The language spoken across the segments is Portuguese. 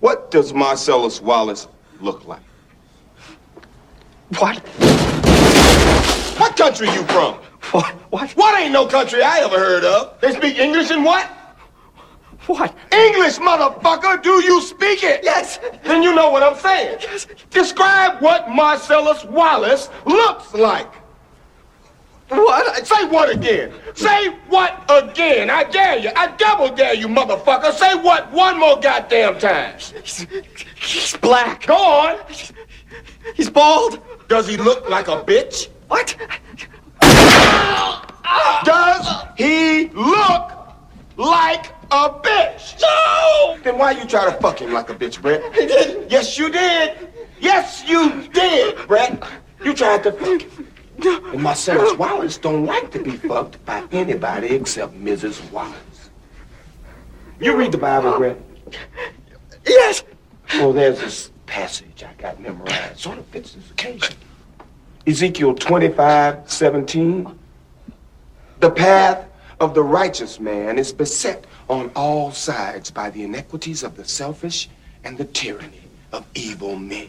What does Marcellus Wallace look like? What? What country you from? What? What? What ain't no country I ever heard of? They speak English and what? What? English, motherfucker! Do you speak it? Yes. Then you know what I'm saying. Yes. Describe what Marcellus Wallace looks like. What? Say what again? Say what again? I dare you. I double dare you, motherfucker. Say what one more goddamn time. He's, he's black. Go on. He's bald. Does he look like a bitch? What? Does he look like a bitch? No! Then why you try to fuck him like a bitch, Brett? I didn't. Yes, you did. Yes, you did, Brett. You tried to fuck him. And Marcellus Wallace don't like to be fucked by anybody except Mrs. Wallace. You read the Bible, Brett? Yes. Well, there's this passage I got memorized. Sort of fits this occasion. Ezekiel 25, 17. The path of the righteous man is beset on all sides by the iniquities of the selfish and the tyranny of evil men.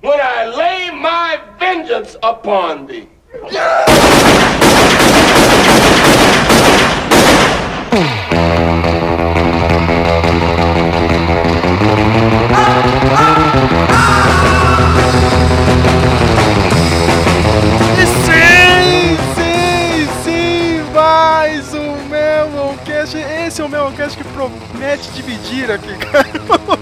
when I lay my vengeance upon thee. Esse é o Meloncast que promete dividir aqui, cara.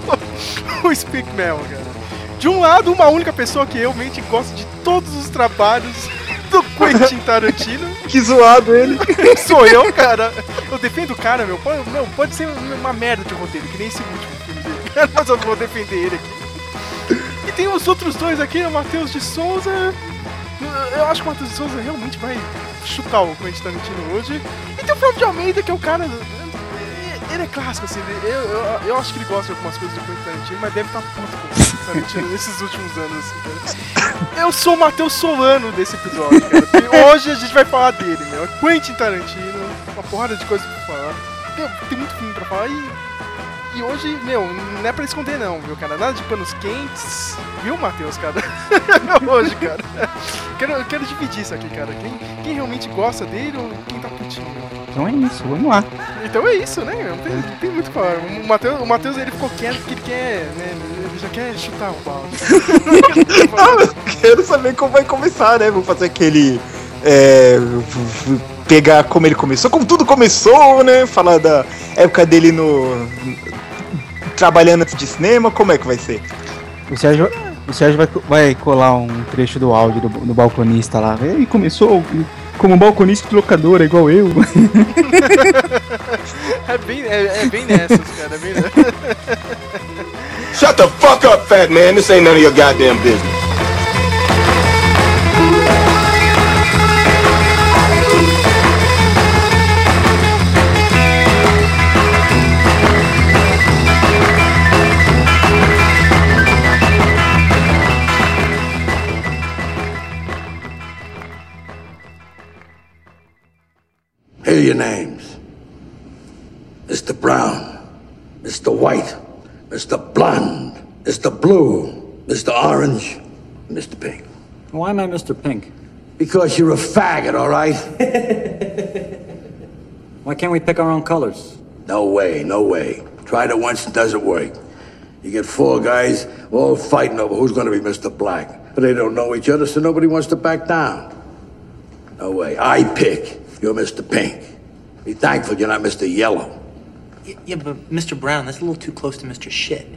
o Speak Melon, cara. De um lado, uma única pessoa que realmente gosta de todos os trabalhos do Quentin Tarantino. Que zoado ele. Sou eu, cara. Eu defendo o cara, meu. Pode, meu, pode ser uma merda de roteiro, que nem esse último filme dele. Mas eu vou defender ele aqui. E tem os outros dois aqui, o Matheus de Souza. Eu acho que o Matheus de Souza realmente vai chutar o Quentin Tarantino hoje. E tem o Flávio de Almeida, que é o cara. Ele é clássico, assim. Eu, eu, eu acho que ele gosta de algumas coisas do Quentin Tarantino, mas deve estar puto com Tarantino nesses últimos anos, assim, cara. Eu sou o Matheus Solano desse episódio, cara. porque hoje a gente vai falar dele, meu. Quentin Tarantino, uma porrada de coisas pra falar. Tem, tem muito filme pra falar e. E hoje, meu, não é pra esconder não, viu, cara? Nada de panos quentes, viu, Matheus, cara? hoje, cara. Quero, eu quero dividir isso aqui, cara. Quem, quem realmente gosta dele ou quem tá putinho? Então é isso, vamos lá. Então é isso, né? Não tem, não tem muito o que falar. O Matheus, o Matheus ele ficou quieto porque ele quer, né? Ele já quer chutar o balde. Quero saber como vai começar, né? Vou fazer aquele. É, pegar como ele começou, como tudo começou, né? Falar da época dele no. trabalhando antes de cinema, como é que vai ser? O Sérgio, o Sérgio vai, vai colar um trecho do áudio do, do balconista lá. E começou como balconista de locadora, igual eu. É bem, é, é bem nessas, cara. É bem nessas. Shut the fuck up, fat man. This ain't none of your goddamn business. Here are your names Mr. Brown, Mr. White, Mr. Blonde, Mr. Blue, Mr. Orange, Mr. Pink. Why am I Mr. Pink? Because you're a faggot, all right? Why can't we pick our own colors? No way, no way. Tried it once and doesn't work. You get four guys all fighting over who's going to be Mr. Black. But they don't know each other, so nobody wants to back down. No way. I pick. You're Mr. Pink. Be thankful you're not Mr. Yellow. Y- Yeah, but Mr. Brown, that's a little too close to Mr. Shit.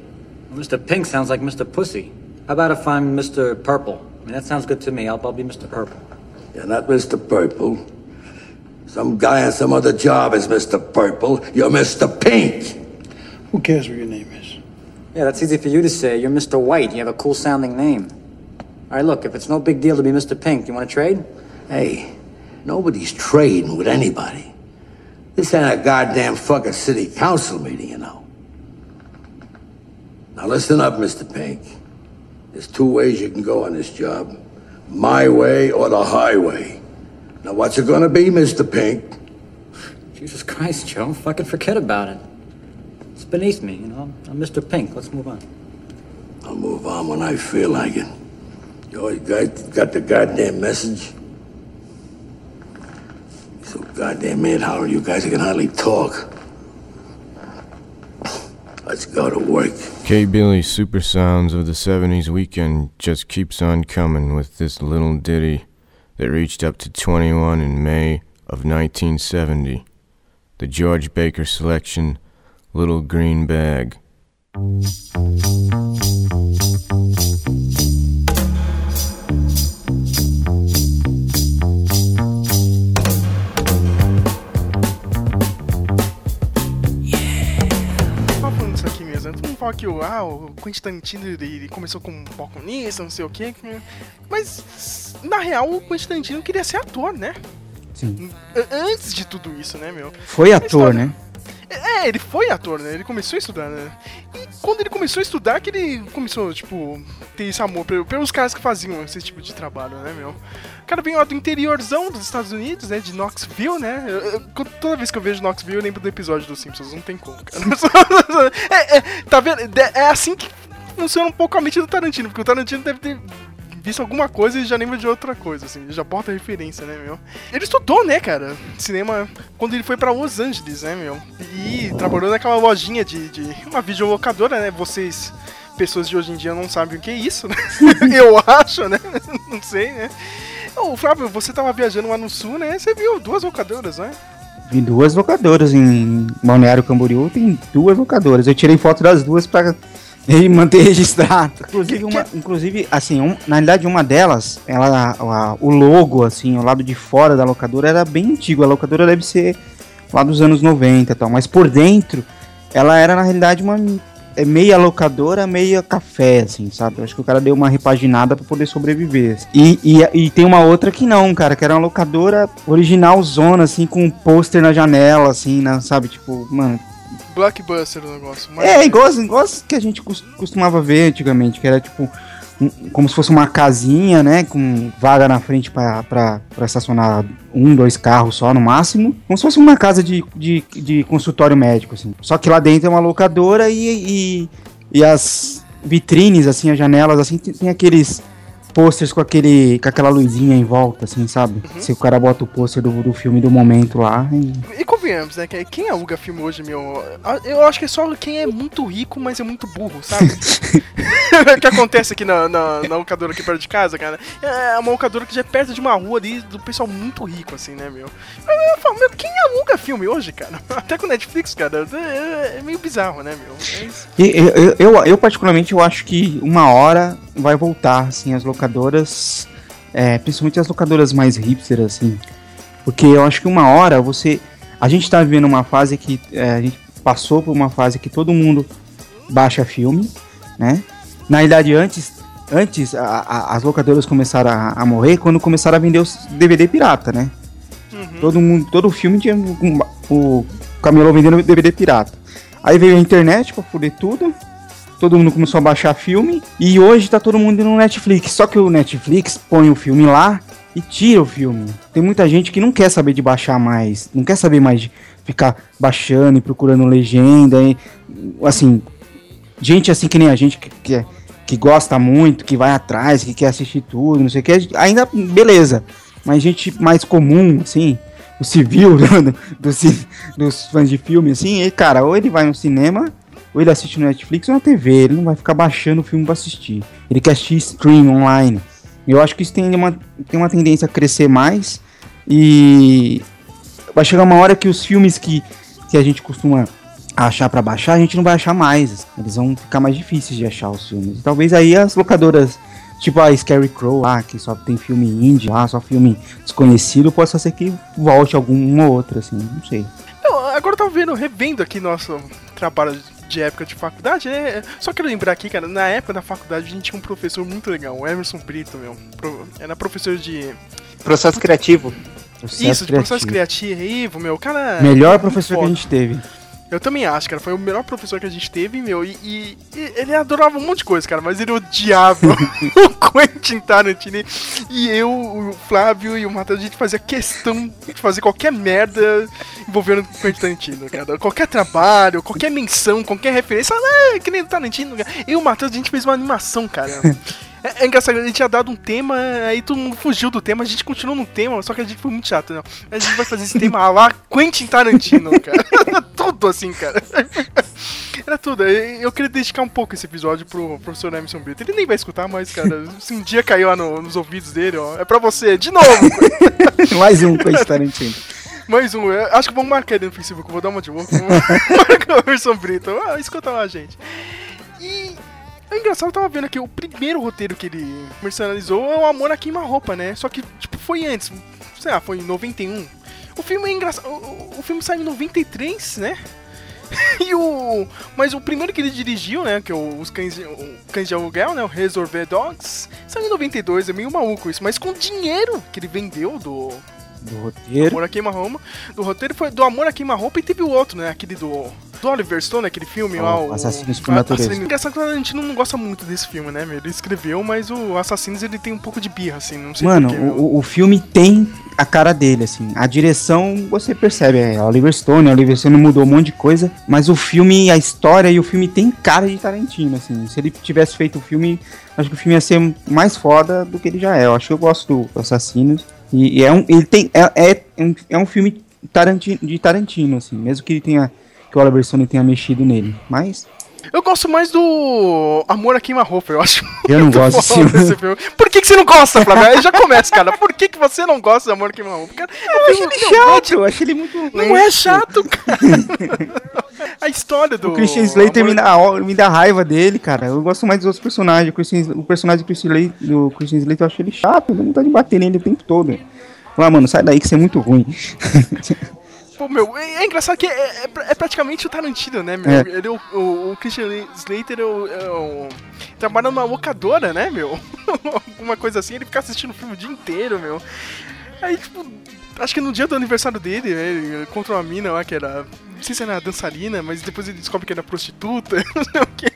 Mr. Pink sounds like Mr. Pussy. How about if I'm Mr. Purple? I mean, that sounds good to me. I'll, I'll be Mr. Purple. You're not Mr. Purple. Some guy on some other job is Mr. Purple. You're Mr. Pink. Who cares what your name is? Yeah, that's easy for you to say. You're Mr. White. You have a cool sounding name. All right, look, if it's no big deal to be Mr. Pink, you want to trade? Hey, nobody's trading with anybody. This ain't a goddamn fucking city council meeting, you know. Now listen up, Mr. Pink. There's two ways you can go on this job. My way or the highway. Now what's it gonna be, Mr. Pink? Jesus Christ, Joe. Fucking forget about it. It's beneath me, you know. I'm Mr. Pink. Let's move on. I'll move on when I feel like it. You always guys got the goddamn message? So goddamn mad, Howard, you guys can hardly talk. Let's go to work. K. Billy's Super Sounds of the 70s weekend just keeps on coming with this little ditty that reached up to 21 in May of 1970. The George Baker selection, Little Green Bag. Aqui mesmo. Todo mundo fala que o, ah, o Quentin Tarantino ele, começou como balconista, não sei o quê. Mas, na real, o Quentin Tarantino queria ser ator, né? Sim. Antes de tudo isso, né, meu? Foi ator, né? É, ele foi ator, né? Ele começou a estudar, né? E quando ele começou a estudar, que ele começou, tipo, ter esse amor pe- pelos caras que faziam esse tipo de trabalho, né, meu? O cara vem lá do interiorzão dos Estados Unidos, né? De Knoxville, né? Eu- eu- toda vez que eu vejo Knoxville, eu lembro do episódio dos Simpsons. Não tem como, cara. é, é, tá vendo? De- É assim que funciona um pouco a mente do Tarantino, porque o Tarantino deve ter visto alguma coisa e já lembra de outra coisa, assim, já bota referência, né, meu? Ele estudou, né, cara, cinema quando ele foi pra Los Angeles, né, meu? E trabalhou naquela lojinha de, de uma videolocadora, né? Vocês, pessoas de hoje em dia, não sabem o que é isso, né? Eu acho, né? Não sei, né? Ô, Flávio, você tava viajando lá no sul, né? Você viu duas locadoras, né? Vi duas locadoras em Balneário Camboriú, tem duas locadoras. Eu tirei foto das duas pra e manter registrado. Inclusive, uma, inclusive assim, um- na realidade, uma delas, ela, a- o logo, assim, o lado de fora da locadora era bem antigo. A locadora deve ser lá dos anos 90 e tal, mas por dentro, ela era na realidade uma é meia locadora, meia café, assim, sabe? Eu acho que o cara deu uma repaginada pra poder sobreviver. E, e, e tem uma outra que não, cara, que era uma locadora original zona, assim, com um pôster na janela, assim, na, sabe? Tipo, mano. Blockbuster o negócio. mas- É, igual, igual que a gente cos- costumava ver antigamente, que era tipo. como se fosse uma casinha, né? Com vaga na frente pra estacionar um, dois carros só no máximo. Como se fosse uma casa de, de, de consultório médico, assim. Só que lá dentro é uma locadora e, e, e as vitrines, assim, as janelas, assim, tem, tem aqueles posters com aquele com aquela luzinha em volta, assim, sabe? Se o cara bota o pôster do, do filme do momento lá. e- E convenhamos, né? que Quem aluga filme hoje, meu? Eu acho que é só quem é muito rico, mas é muito burro, sabe? o que acontece aqui na, na, na locadora aqui perto de casa, cara? É uma locadora que já é perto de uma rua ali do pessoal muito rico, assim, né, meu? Eu, falo, meu, quem aluga filme hoje, cara? Até com Netflix, cara, é, é meio bizarro, né, meu? E eu, eu, eu, eu, particularmente, eu acho que uma hora vai voltar, assim, as locadoras, é, principalmente as locadoras mais hipster, assim, porque eu acho que uma hora você... A gente tá vivendo uma fase que... é, a gente passou por uma fase que todo mundo baixa filme, né? Na realidade, antes... Antes, a- a- as locadoras começaram a, a morrer quando começaram a vender os DVD pirata, né? Todo mundo, todo filme tinha um- o camelô vendendo DVD pirata. Aí veio a internet pra foder tudo. Todo mundo começou a baixar filme. E hoje tá todo mundo no Netflix. Só que o Netflix põe o filme lá e tira o filme. Tem muita gente que não quer saber de baixar mais. Não quer saber mais de ficar baixando e procurando legenda. E, assim, gente assim que nem a gente que, que, é- que gosta muito, que vai atrás, que quer assistir tudo, não sei o que, ainda beleza. Mas gente mais comum, assim, o civil do, do dos fãs de filme, assim, e, cara, ou ele vai no cinema, ou ele assiste no Netflix ou na TV, ele não vai ficar baixando o filme pra assistir. Ele quer assistir stream online. Eu acho que isso tem uma, tem uma tendência a crescer mais e vai chegar uma hora que os filmes que, que a gente costuma achar pra baixar, a gente não vai achar mais. Eles vão ficar mais difíceis de achar os filmes. Talvez aí as locadoras, tipo a Scary Crow lá, que só tem filme indie lá, só filme desconhecido, possa ser que volte algum um ou outro, assim, não sei. agora eu tava vendo, revendo aqui nosso trabalho de época de faculdade, né? Só quero lembrar aqui, cara, na época da faculdade a gente tinha um professor muito legal, o Emerson Brito, meu. Pro- Era professor de. Processo criativo. Processo Isso, de processo criativo. criativo, meu. Cara. Melhor professor que a gente teve. Eu também acho, cara. Foi o melhor professor que a gente teve, meu. E, e- e ele adorava um monte de coisa, cara. Mas ele odiava o Quentin Tarantino. E eu, o Flávio e o Matheus, a gente fazia questão de fazer qualquer merda envolvendo o Quentin Tarantino, cara. Qualquer trabalho, qualquer menção, qualquer referência. Ah, que nem o Tarantino, cara. E o Matheus, a gente fez uma animação, cara. É, é engraçado, a gente tinha dado um tema, aí todo mundo fugiu do tema, a gente continuou no tema, só que a gente foi muito chato, né? A gente vai fazer esse tema lá, Quentin Tarantino, cara. tudo assim, cara. Era tudo. Eu queria dedicar um pouco esse episódio pro professor Emerson Brito. Ele nem vai escutar, mas, cara, se um dia caiu lá no- nos ouvidos dele, ó, é pra você, de novo. Mais um Quentin Tarantino. Mais um. eu Acho que vamos marcar ele no Facebook, eu vou dar uma de louco. Marca o Emerson Brito. Ah, escuta lá, gente. É engraçado, eu tava vendo aqui, o primeiro roteiro que ele comercializou é o Amor a Queima-Roupa, né? Só que, tipo, foi antes, sei lá, foi em 91. O filme é engraçado, o, o filme saiu em 93, né? E o. Mas o primeiro que ele dirigiu, né? Que é o, os cães, o Cães de Aluguel, né? O Resolver Dogs, saiu em 92, é meio maluco isso. Mas com o dinheiro que ele vendeu do, Do roteiro. Amor a Queima-Roupa. Do roteiro foi do Amor a Queima-Roupa e teve o outro, né? Aquele do. Do Oliver Stone, aquele filme Oh, lá. O Assassinos por Natureza. Engraçado que a gente não gosta muito desse filme, né, meu? Ele escreveu, mas o Assassinos ele tem um pouco de birra, assim, não sei Mano, porquê, o, o filme tem a cara dele, assim. A direção, você percebe, é Oliver Stone, Oliver Stone mudou um monte de coisa, mas o filme, a história e o filme tem cara de Tarantino, assim. Se ele tivesse feito o filme, acho que o filme ia ser mais foda do que ele já é. Eu acho que eu gosto do Assassinos. E, e é um, ele tem, é, é, um, é um filme Tarantino, de Tarantino, assim, mesmo que ele tenha, que o Oliver Stone tenha mexido nele. Mas Eu gosto mais do Amor a Queima-Roupa, eu acho. eu não gosto desse filme. Por que, que você não gosta, Flávio? Aí já começa, cara. Por que, que você não gosta do Amor a Queima-Roupa? Cara, Eu acho ele chato, eu acho ele muito. Não é chato, cara. A história do. O Christian Slater Amor- me dá, me dá raiva dele, cara. Eu gosto mais dos outros personagens. O, Christian- o personagem do Christian, Slater, do Christian Slater eu acho ele chato. Eu dou vontade de bater nele o tempo todo. Ah, mano, sai daí que você é muito ruim. Pô, meu, é, é engraçado que é, é pra- é praticamente o Tarantino, né, meu? É. Ele, é o, o, o Christian Slater é é o- trabalha numa locadora, né, meu? Alguma coisa assim, ele fica assistindo o filme o dia inteiro, meu. Aí, tipo, acho que no dia do aniversário dele, né, ele encontra uma mina lá que era. Não sei se era dançarina, mas depois ele descobre que era prostituta, não sei o quê.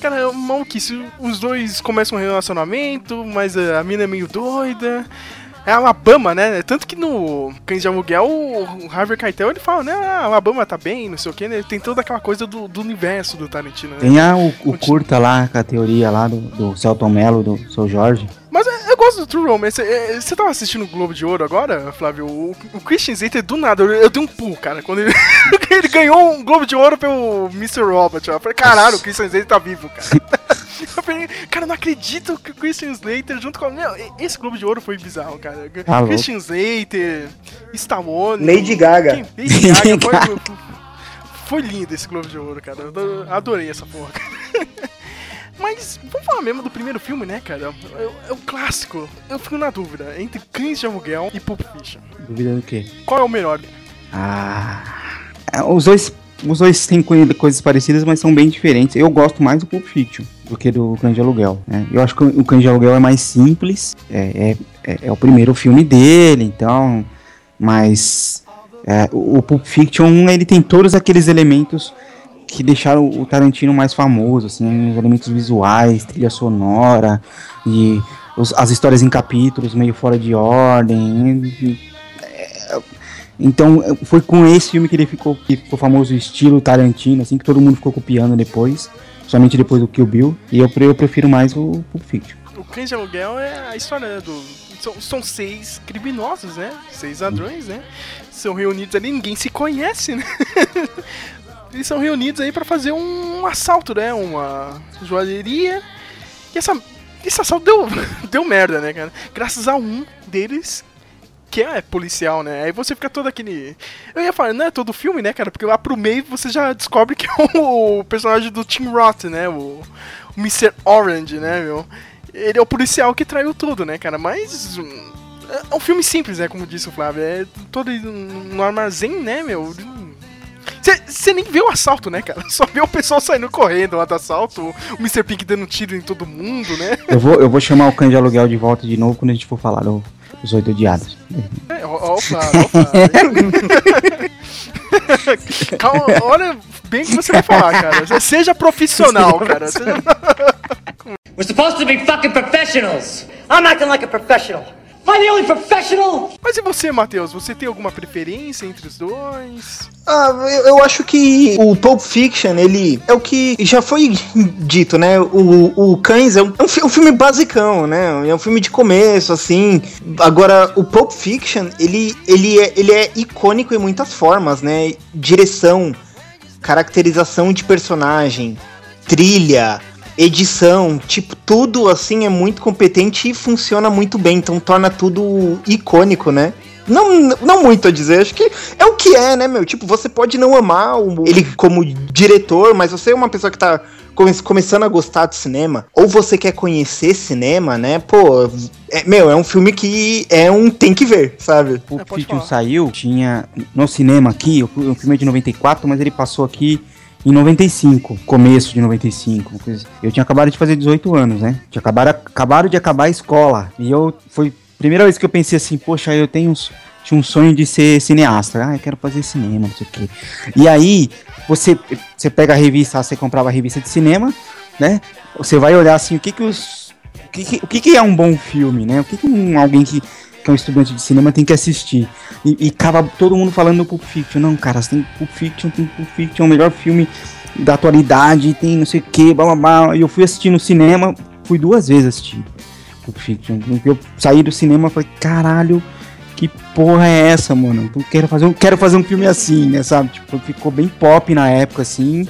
Cara, é maluquice. Os dois começam um relacionamento, mas a mina é meio doida. É Alabama, né? Tanto que no Cães de Aluguel, o Harvey Keitel, ele fala, né? Ah, Alabama tá bem, não sei o quê, né? Tem toda aquela coisa do, do universo do Tarantino, né? Tem a, o, o curta lá, com a teoria lá do, do Celton Mello, do Sr. Jorge. Mas é, eu gosto do True Romance. É, é, Você tava assistindo o Globo de Ouro agora, Flávio? O, o Christian Slater, do nada, eu, eu dei um pulo, cara. Quando ele, ele ganhou um Globo de Ouro pelo Mr. Robot. ó. Eu falei, caralho, o Christian Slater tá vivo, cara. Cara, não acredito que o Christian Slater, junto com. Meu, esse Globo de Ouro foi bizarro, cara. Tá. Christian Slater, Stallone. Lady Gaga. Quem- Lady Gaga. Foi, foi lindo esse Globo de Ouro, cara. Eu adorei essa porra, cara. Mas vamos falar mesmo do primeiro filme, né, cara? É, é o clássico. Eu fico na dúvida entre Cães de Aluguel e Pulp Fiction. Dúvida do quê? Qual é o melhor? Ah. é, Os dois, os dois têm coi- coisas parecidas, mas são bem diferentes. Eu gosto mais do Pulp Fiction do que do Cães de Aluguel. né? Eu acho que o Cães de Aluguel é mais simples. É, é, é- é o primeiro filme dele, então. Mas. é, o, Pulp Fiction, ele tem todos aqueles elementos que deixaram o Tarantino mais famoso, assim, os elementos visuais, trilha sonora e os- as histórias em capítulos meio fora de ordem. e- é, então foi com esse filme que ele ficou, que ficou famoso, o estilo Tarantino, assim, que todo mundo ficou copiando depois, somente depois do Kill Bill. E eu, eu prefiro mais o Pulp Fiction. O Cães de Aluguel é a história né, do. São, são seis criminosos, né? Seis ladrões, né? São reunidos ali, ninguém se conhece, né? Eles são reunidos aí pra fazer um assalto, né? Uma joalheria. E essa, esse assalto deu, deu merda, né, cara? Graças a um deles que é policial, né? Aí você fica todo aquele. Eu ia falar, não é todo filme, né, cara? Porque lá pro meio você já descobre que é o personagem do Tim Roth, né? O, o Mr. Orange, né, meu? Ele é o policial que traiu tudo, né, cara? Mas. hum, É um filme simples, né? Como disse o Flávio. É todo no armazém, né, meu? Você nem vê o assalto, né, cara? Só vê o pessoal saindo correndo lá do assalto, o Mr. Pink dando tiro em todo mundo, né? Eu vou, eu vou chamar o cães de aluguel de volta de novo quando a gente for falar do, dos oito odiados. É, opa, opa. Calma, olha bem o que você vai falar, cara. Seja profissional, cara. Seja- We're supposed to be fucking professionals. I'm acting like a professional. Only professional? Mas e você, Matheus? Você tem alguma preferência entre os dois? Ah, eu, eu acho que o Pulp Fiction, ele é o que já foi dito, né? O, o Cães é um, é um filme basicão, né? É um filme de começo, assim. Agora, o Pulp Fiction, ele, ele, é, ele é icônico em muitas formas, né? Direção, caracterização de personagem, trilha, edição, tipo, tudo assim é muito competente e funciona muito bem, então torna tudo icônico, né? Não, não muito a dizer, acho que é o que é, né, meu? Tipo, você pode não amar o- ele como diretor, mas você é uma pessoa que tá come- começando a gostar de cinema, ou você quer conhecer cinema, né? Pô, é- meu, é um filme que é um tem que ver, sabe? O Fiction saiu, tinha no cinema aqui, o o filme é de 94, mas ele passou aqui em 95, começo de 95. coisa assim. Eu tinha acabado de fazer 18 anos, né? Tinha acabado, acabaram de acabar a escola. E eu foi a primeira vez que eu pensei assim, poxa, eu tenho tinha um sonho de ser cineasta. Ah, eu quero fazer cinema, não sei o quê. E aí, você, você pega a revista, você comprava a revista de cinema, né? Você vai olhar assim, o que que os o que, que- o que, que é um bom filme, né? O que, que um, alguém que, que é um estudante de cinema tem que assistir? E, e acaba todo mundo falando do Pulp Fiction. Não, cara, você tem Pulp Fiction, tem Pulp Fiction, é o melhor filme da atualidade, tem não sei o que, blá blá blá. E eu fui assistir no cinema, fui duas vezes assistir Pulp Fiction. Eu saí do cinema e falei, caralho, que porra é essa, mano? Eu quero fazer um, quero fazer um filme assim, né, sabe? Tipo, ficou bem pop na época, assim.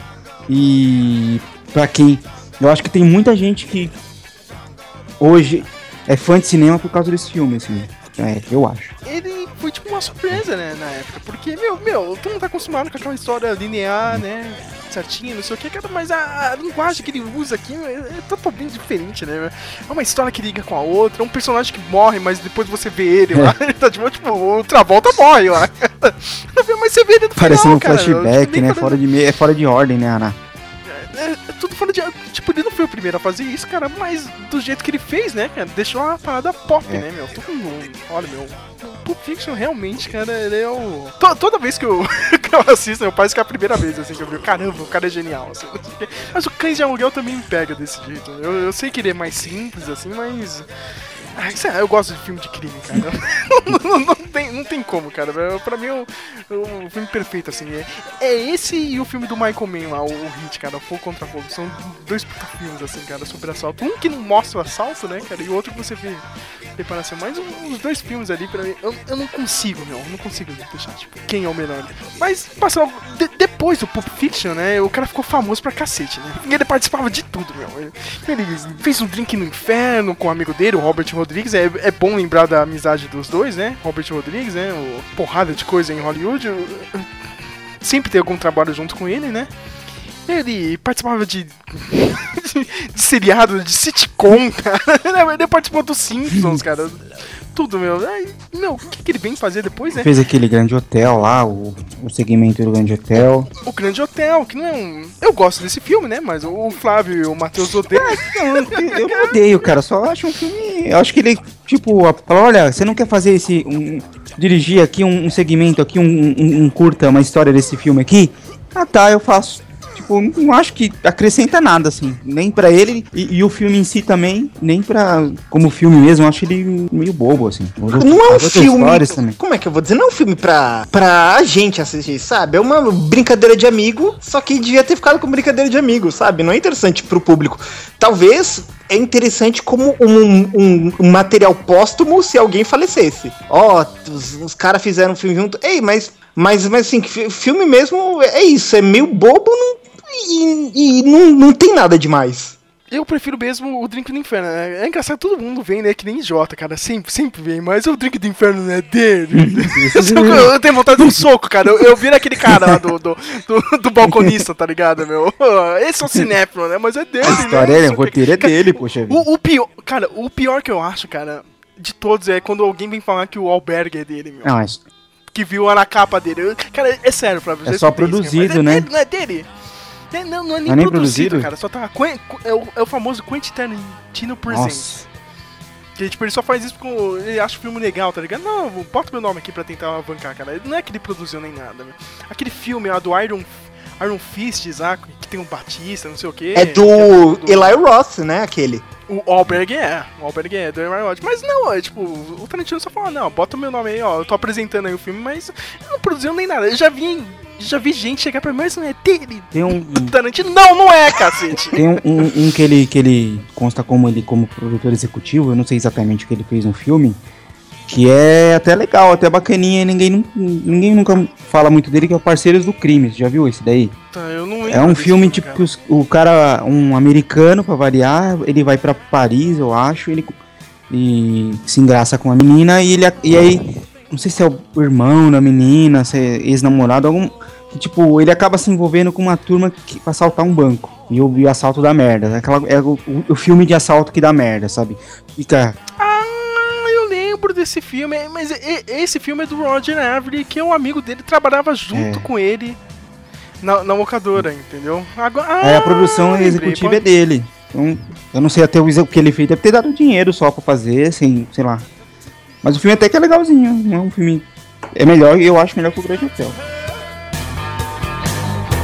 E pra quem. Eu acho que tem muita gente que hoje é fã de cinema por causa desse filme, assim. É, eu acho. Ele foi tipo uma surpresa, né, na época. Porque, meu, meu, todo mundo tá acostumado com aquela história linear, né? Certinha, não sei o que, cara, mas a, a linguagem que ele usa aqui é, é totalmente diferente, né? É uma história que liga com a outra, é um personagem que morre, mas depois você vê ele lá, ele tá tipo, tipo, o Travolta morre lá. mas você vê ele no Parecendo final, um flashback, Tipo, né? Fora de, é fora de ordem, né, Ana? É, é tudo fora de. Tipo, ele não foi o primeiro a fazer isso, cara, mas do jeito que ele fez, né, cara? Deixou a parada pop, É. né, meu? Todo mundo. Olha, meu. O Pulp Fiction realmente, cara, ele é o. To- toda vez que eu, que eu assisto, meu parece que é a primeira vez, assim, que eu vi. Caramba, o cara é genial, assim. Mas o Cães de Aluguel também me pega desse jeito. Eu, eu sei que ele é mais simples, assim, mas. Ah, eu gosto de filme de crime, cara. não, não tem, não tem como, cara. Pra mim, o, o filme perfeito, assim. É, é esse e o filme do Michael Mann lá, o, o Hit, cara, Fogo contra Fogo. São dois filmes, assim, cara, sobre assalto. Um que não mostra o assalto, né, cara, e o outro que você vê preparação. Mas os dois filmes ali, pra mim, eu, eu não consigo, meu. Eu não consigo deixar, tipo, quem é o melhor. Mas, passou, de- depois do Pulp Fiction, né, o cara ficou famoso pra cacete, né. Ele participava de tudo, meu. Ele, fez um drink no inferno com o amigo dele, o Robert Rodrigues. É, é bom lembrar da amizade dos dois, né? Robert Rodrigues, né? O, porrada de coisa em Hollywood. sempre tem algum trabalho junto com ele, né? Ele participava de, de, de seriado, de sitcom, cara. Ele participou dos Simpsons, cara. Tudo, meu. Meu, o que, que ele vem fazer depois, né? Fez aquele grande hotel lá, o, o segmento do grande hotel. O Grande Hotel, que não é um. Eu gosto desse filme, né? Mas o Flávio e o Matheus odeiam. Eu não odeio, cara, só acho um filme. Eu acho que ele, tipo, fala, olha, você não quer fazer esse. Um, dirigir aqui um, um segmento aqui, um- um curta, uma história desse filme aqui? Ah tá, eu faço. Tipo, não acho que acrescenta nada, assim. Nem pra ele e, e o filme em si também, nem pra. Como filme mesmo, eu acho ele meio bobo, assim. Não é um filme. Como é que eu vou dizer? Não é um filme pra, pra gente assistir, sabe? É uma brincadeira de amigo, só que devia ter ficado com brincadeira de amigo, sabe? Não é interessante pro público. Talvez é interessante como um, um- um material póstumo se alguém falecesse. Ó, os, os caras fizeram um filme junto. Ei, mas, mas, mas assim, fi- filme mesmo é isso, é meio bobo não- e, e não, não tem nada demais. Eu prefiro mesmo o Drink do Inferno. né? É engraçado, todo mundo vem, né? Que nem Jota, cara. Sempre, sempre vem. Mas o Drink do Inferno não é dele. eu tenho vontade de um soco, cara. Eu, eu viro aquele cara lá do, do, do, do balconista, tá ligado, meu? Esse é o cinéfilo, né? Mas é dele, A né? história, é, Não o roteiro é dele, poxa vida. O, o pior, cara, o pior que eu acho, cara, de todos é quando alguém vem falar que o albergue é dele, meu. Não, mas que viu na capa dele. Cara, é sério, Flávio. É só isso, produzido, é né? dele, não é dele? É, não, não é nem, Não é nem produzido, produzido? cara. Só tá. É o, é o famoso Quentin Tarantino Presents. Nossa. Que, tipo, ele só faz isso porque ele acha o filme legal, tá ligado? Não, bota meu nome aqui pra tentar alavancar, cara. Não é que ele produziu nem nada, meu. Aquele filme lá do Iron, Iron Fist, Isaac, que tem um Batista, não sei o quê. É que do Eli Roth, né? Aquele. O Alberg é, o Alberg é, do Aaron Rodgers. Mas não, é tipo, o Tarantino só fala, não, bota o meu nome aí, ó, eu tô apresentando aí o filme, mas ele não produziu nem nada. Eu já vi, já vi gente chegar pra mim, mas não é dele. Tem um, O Tarantino, não, não é, cacete. tem um, um- um que ele que ele consta como ele como produtor executivo, eu não sei exatamente o que ele fez no filme, que é até legal, até bacaninha, e ninguém ninguém nunca fala muito dele, que é o Parceiros do Crime, você já viu esse daí? Tá, eu não É um filme tipo cara. que os- o cara, um americano pra variar, ele vai pra Paris, eu acho, ele e se engraça com a menina e ele e aí não sei se é o irmão da menina, se é ex-namorado, algum tipo, ele acaba se envolvendo com uma turma que pra assaltar um banco. E o, e o assalto da merda, aquela é o, o- filme de assalto que dá merda, sabe? Fica Ah, eu lembro desse filme, mas esse filme é do Roger Avery, que é um amigo dele, trabalhava junto É. com ele na, na locadora, entendeu? Agora, Aí a produção ah, lembrei, executiva é dele. Então, eu não sei até o que ele fez, deve ter dado dinheiro só pra fazer, sem, sei lá. Mas o filme até que é legalzinho, não é um filme. É melhor, eu acho melhor que o Grande Hotel.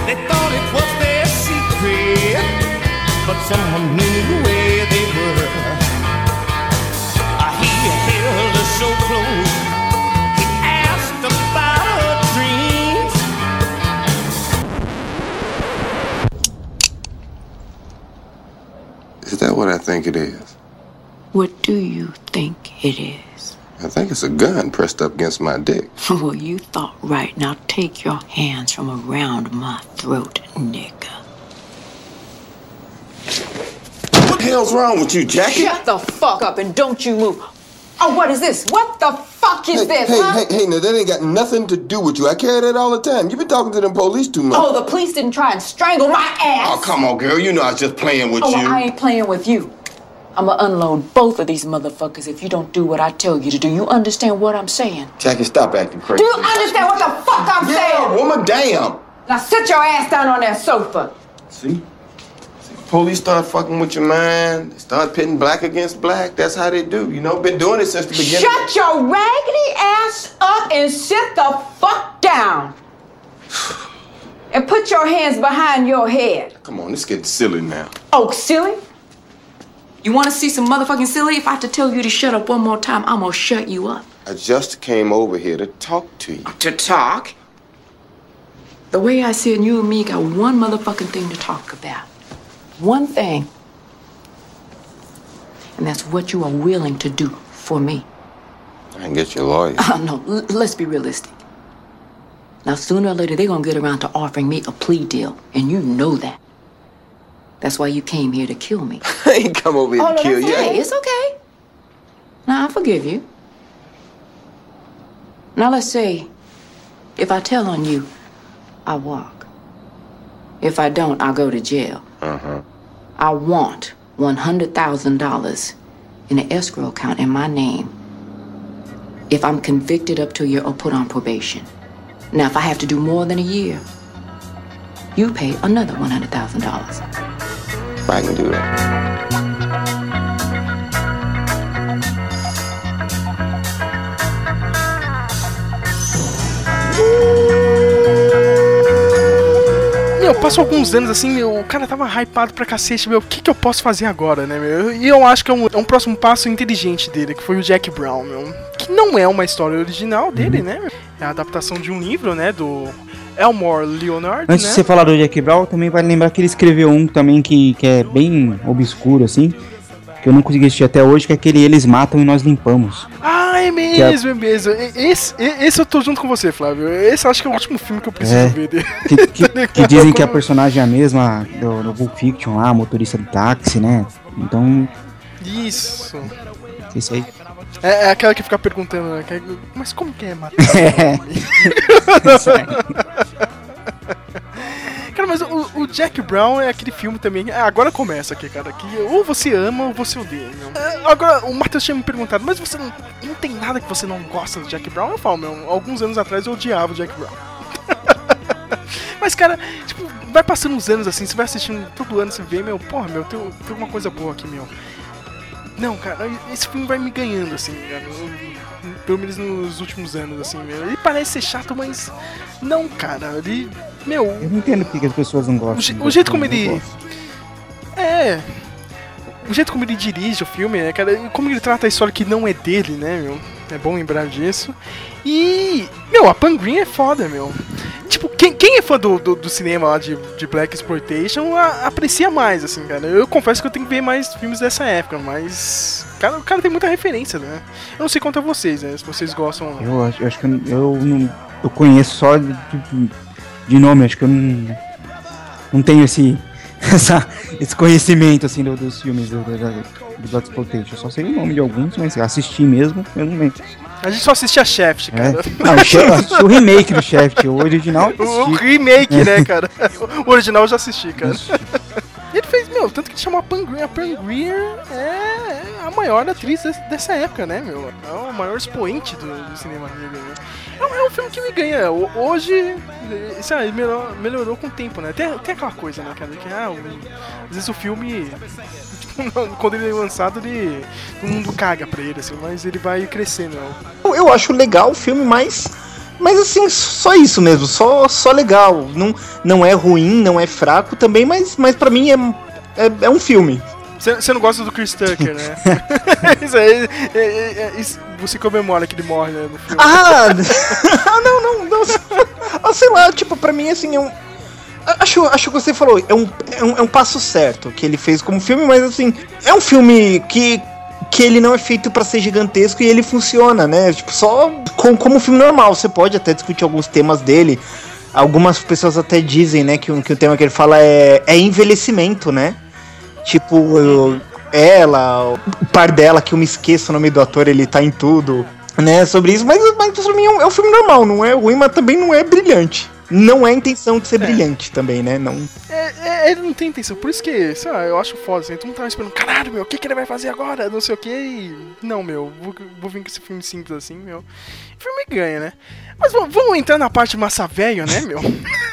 They thought it was their secret, but someone knew where they were. He held her so close, he asked about her dreams. Is that what I think it is? What do you think it is? I think it's a gun pressed up against my dick. Well, you thought right. Now take your hands from around my throat, nigga. What the hell's wrong with you, Jackie? Shut the fuck up and don't you move. Oh, what is this? What the fuck is Hey, this, hey, huh? hey, hey, now that ain't got nothing to do with you. I carry that all the time. You've been talking to them police too much. Oh, the police didn't try and strangle my ass. Oh, come on, girl. You know I was just playing with Oh, you. I ain't playing with you. I'ma unload both of these motherfuckers if you don't do what I tell you to do. You understand what I'm saying? Jackie, stop acting crazy. Do you understand what the fuck I'm Yeah, saying? woman, damn. Now sit your ass down on that sofa. See? See, Police start fucking with your mind. They start pitting black against black. That's how they do. You know, been doing it since the beginning. Shut your raggedy ass up and sit the fuck down. And put your hands behind your head. Come on, it's getting silly now. Oh, silly? You want to see some motherfucking silly? If I have to tell you to shut up one more time, I'm gonna shut you up. I just came over here to talk to you. To talk? The way I see it, you and me got one motherfucking thing to talk about. One thing. And that's what you are willing to do for me. I can get you a lawyer. Oh, no, l- let's be realistic. Now, sooner or later, they're gonna get around to offering me a plea deal, and you know that. That's why you came here to kill me. I ain't come over here oh, to no, kill you. okay. It's okay. Now, I forgive you. Now, let's say if I tell on you, I walk. If I don't, I'll go to jail. Uh-huh. I want $100,000 in an escrow account in my name if I'm convicted up to a year or put on probation. Now, if I have to do more than a year, you pay another $100,000. I can do that. Meu, passou alguns anos assim, meu, o cara tava hypado pra cacete, meu, o que que eu posso fazer agora, né, meu? E eu acho que é um, é um próximo passo inteligente dele, que foi o Jack Brown, meu. Que não é uma história original dele, né? meu? É a adaptação de um livro, né, do Elmore Leonard, Antes né? de você falar do Jack Brown, também vale lembrar que ele escreveu um também que, que é bem obscuro, assim. Que eu não consegui assistir até hoje, que é aquele Eles Matam e Nós Limpamos. Ah, é mesmo, é mesmo. E- Esse, esse eu tô junto com você, Flávio. Esse eu acho que é o último filme que eu preciso É. ver dele. Que, que- Tá que dizem que a personagem é a mesma do, do Pulp Fiction lá, motorista do táxi, né? Então, Isso. esse aí. É, é aquela que fica perguntando, né? é, Mas como que é matar? É. Cara, mas o, o Jack Brown é aquele filme também. Ah, agora começa aqui, cara. Que ou você ama ou você odeia, meu. É, agora, o Matheus tinha me perguntado, mas você não, não tem nada que você não gosta do Jack Brown? Eu falo, meu, alguns anos atrás eu odiava o Jack Brown. mas, cara, tipo, vai passando uns anos assim, você vai assistindo todo ano, você vê, meu, porra, meu, tem, tem uma coisa boa aqui, meu. Não, cara, esse filme vai me ganhando, assim, cara. Pelo menos nos últimos anos, assim, meu. Ele parece ser chato, mas. Não, cara. Ele. Meu. Eu não entendo porque as pessoas não gostam. O, o jeito como ele. É. O jeito como ele dirige o filme, né, cara? Como ele trata a história que não é dele, né, meu? É bom lembrar disso. E. Meu, a Pan Green é foda, meu. Tipo, quem, quem é fã do, do, do cinema lá de, de Black Exploitation a- aprecia mais, assim, cara. Eu confesso que eu tenho que ver mais filmes dessa época, mas. Cara, o cara tem muita referência, né? Eu não sei quanto a vocês, né? Se vocês gostam. Eu acho, eu acho que eu, eu não. Eu conheço só de- de nome, acho que eu não. Não tenho esse. Essa, esse conhecimento assim do- dos filmes do, do, do. Eu só sei o nome de alguns, mas assistir mesmo, eu não lembro. A gente só assistia Shaft, É. cara. Não, o assisti o remake do Shaft, o original. eu O, o assisti. remake, É. né, cara? O original eu já assisti, cara. Fez, meu, tanto que chamou a Pam Grier. A Pam Grier é é a maior atriz des- dessa época, né, meu? É o maior expoente do, do cinema negro, né? É um, é filme que me ganha. Hoje, eh, ele melhorou, melhorou com o tempo, né? Tem, tem aquela coisa, né, cara? Que, ah, às vezes o filme, quando ele é lançado, ele, todo mundo caga pra ele, assim, mas ele vai crescendo, né? Eu, eu acho legal o filme, mas. Mas assim, só isso mesmo, só, só legal. Não, não é ruim, não é fraco também, mas, mas pra mim é, é, é um filme. Você não gosta do Chris Tucker, né? isso aí, é- é- é- isso- você comemora que ele morre, né, no filme. Ah! ah, não, não, não. Ah, sei lá, tipo, pra mim, assim, é um. Acho, acho que você falou, é um, é, um, é um passo certo que ele fez como filme, mas assim, é um filme que, que ele não é feito pra ser gigantesco e ele funciona, né? Tipo, só com, como um filme normal. Você pode até discutir alguns temas dele. Algumas pessoas até dizem, né, que, o- que o tema que ele fala é, é envelhecimento, né? Tipo, eu- ela, o par dela, que eu me esqueço o nome do ator, ele tá em tudo, né? Sobre isso, mas, mas pra mim é um, é um filme normal, não é ruim, mas também não é brilhante. Não é a intenção de ser brilhante também, né? Não. É, é, ele não tem intenção, por isso que, sei lá, eu acho foda, assim, todo mundo tava esperando, caralho, meu, o que, que ele vai fazer agora? Não sei o que, e. Não, meu, vou, vou vir com esse filme simples assim, meu. O filme ganha, né? Mas vamos, vamos entrar na parte massa velho, né, meu?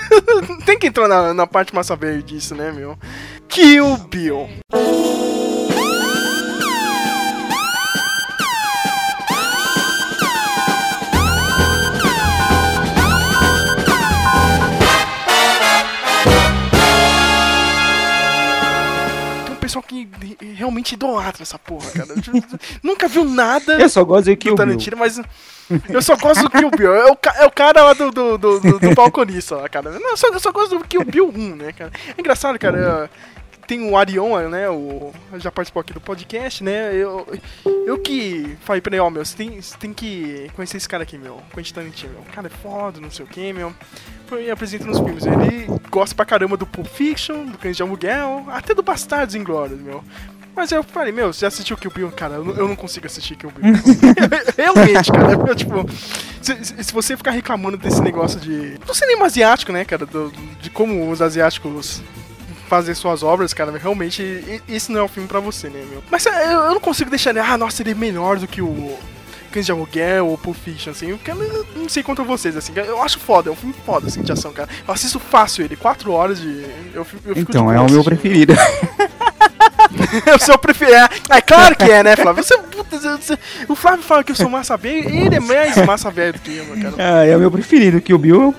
tem que entrar na, na parte massa velho disso, né, meu? Kill Bill. Pessoal que realmente idolatra essa porra, cara. Nunca viu nada. Eu só gosto de Kill Bill. Mas eu só gosto do Kill Bill. É o, é o cara lá do, do, do, do, do balconista lá, cara. Não, eu, só, eu só gosto do Kill Bill 1, né, cara? É engraçado, cara. é, Tem o Arion, né? O, já participou aqui do podcast, né? Eu, eu que falei pra ele, ó, meu, você tem, você tem que conhecer esse cara aqui, meu. Quentin Tarantino, meu. O cara é foda, não sei o que, meu. Foi e apresenta nos filmes. Ele gosta pra caramba do Pulp Fiction, do Cães de Aluguel, até do Bastardos Inglórios, meu. Mas eu falei, meu, você assistiu Kill Bill? Cara, eu não, eu não consigo assistir Kill Bill. Realmente, cara. Eu, tipo, se, se- se você ficar reclamando desse negócio de. do cinema asiático, né, cara? do- de como os asiáticos fazem suas obras, cara, realmente i- esse não é o filme pra você, né, meu? Mas é, eu, eu não consigo deixar ele, ah, nossa, ele é melhor do que o. Cães de Aluguel ou Pulp Fiction, assim, porque eu não- sei quanto a vocês, assim, eu acho foda, é um filme foda, assim, de ação, cara. Eu assisto fácil ele, quatro horas de. Eu, eu Então, é o meu preferido. o seu preferido. É, é claro que é, né, Flávio? Você- o Flávio fala que eu sou massa velho, ele é mais massa velho do que eu, cara. Ah, é o meu preferido. Kill Bill.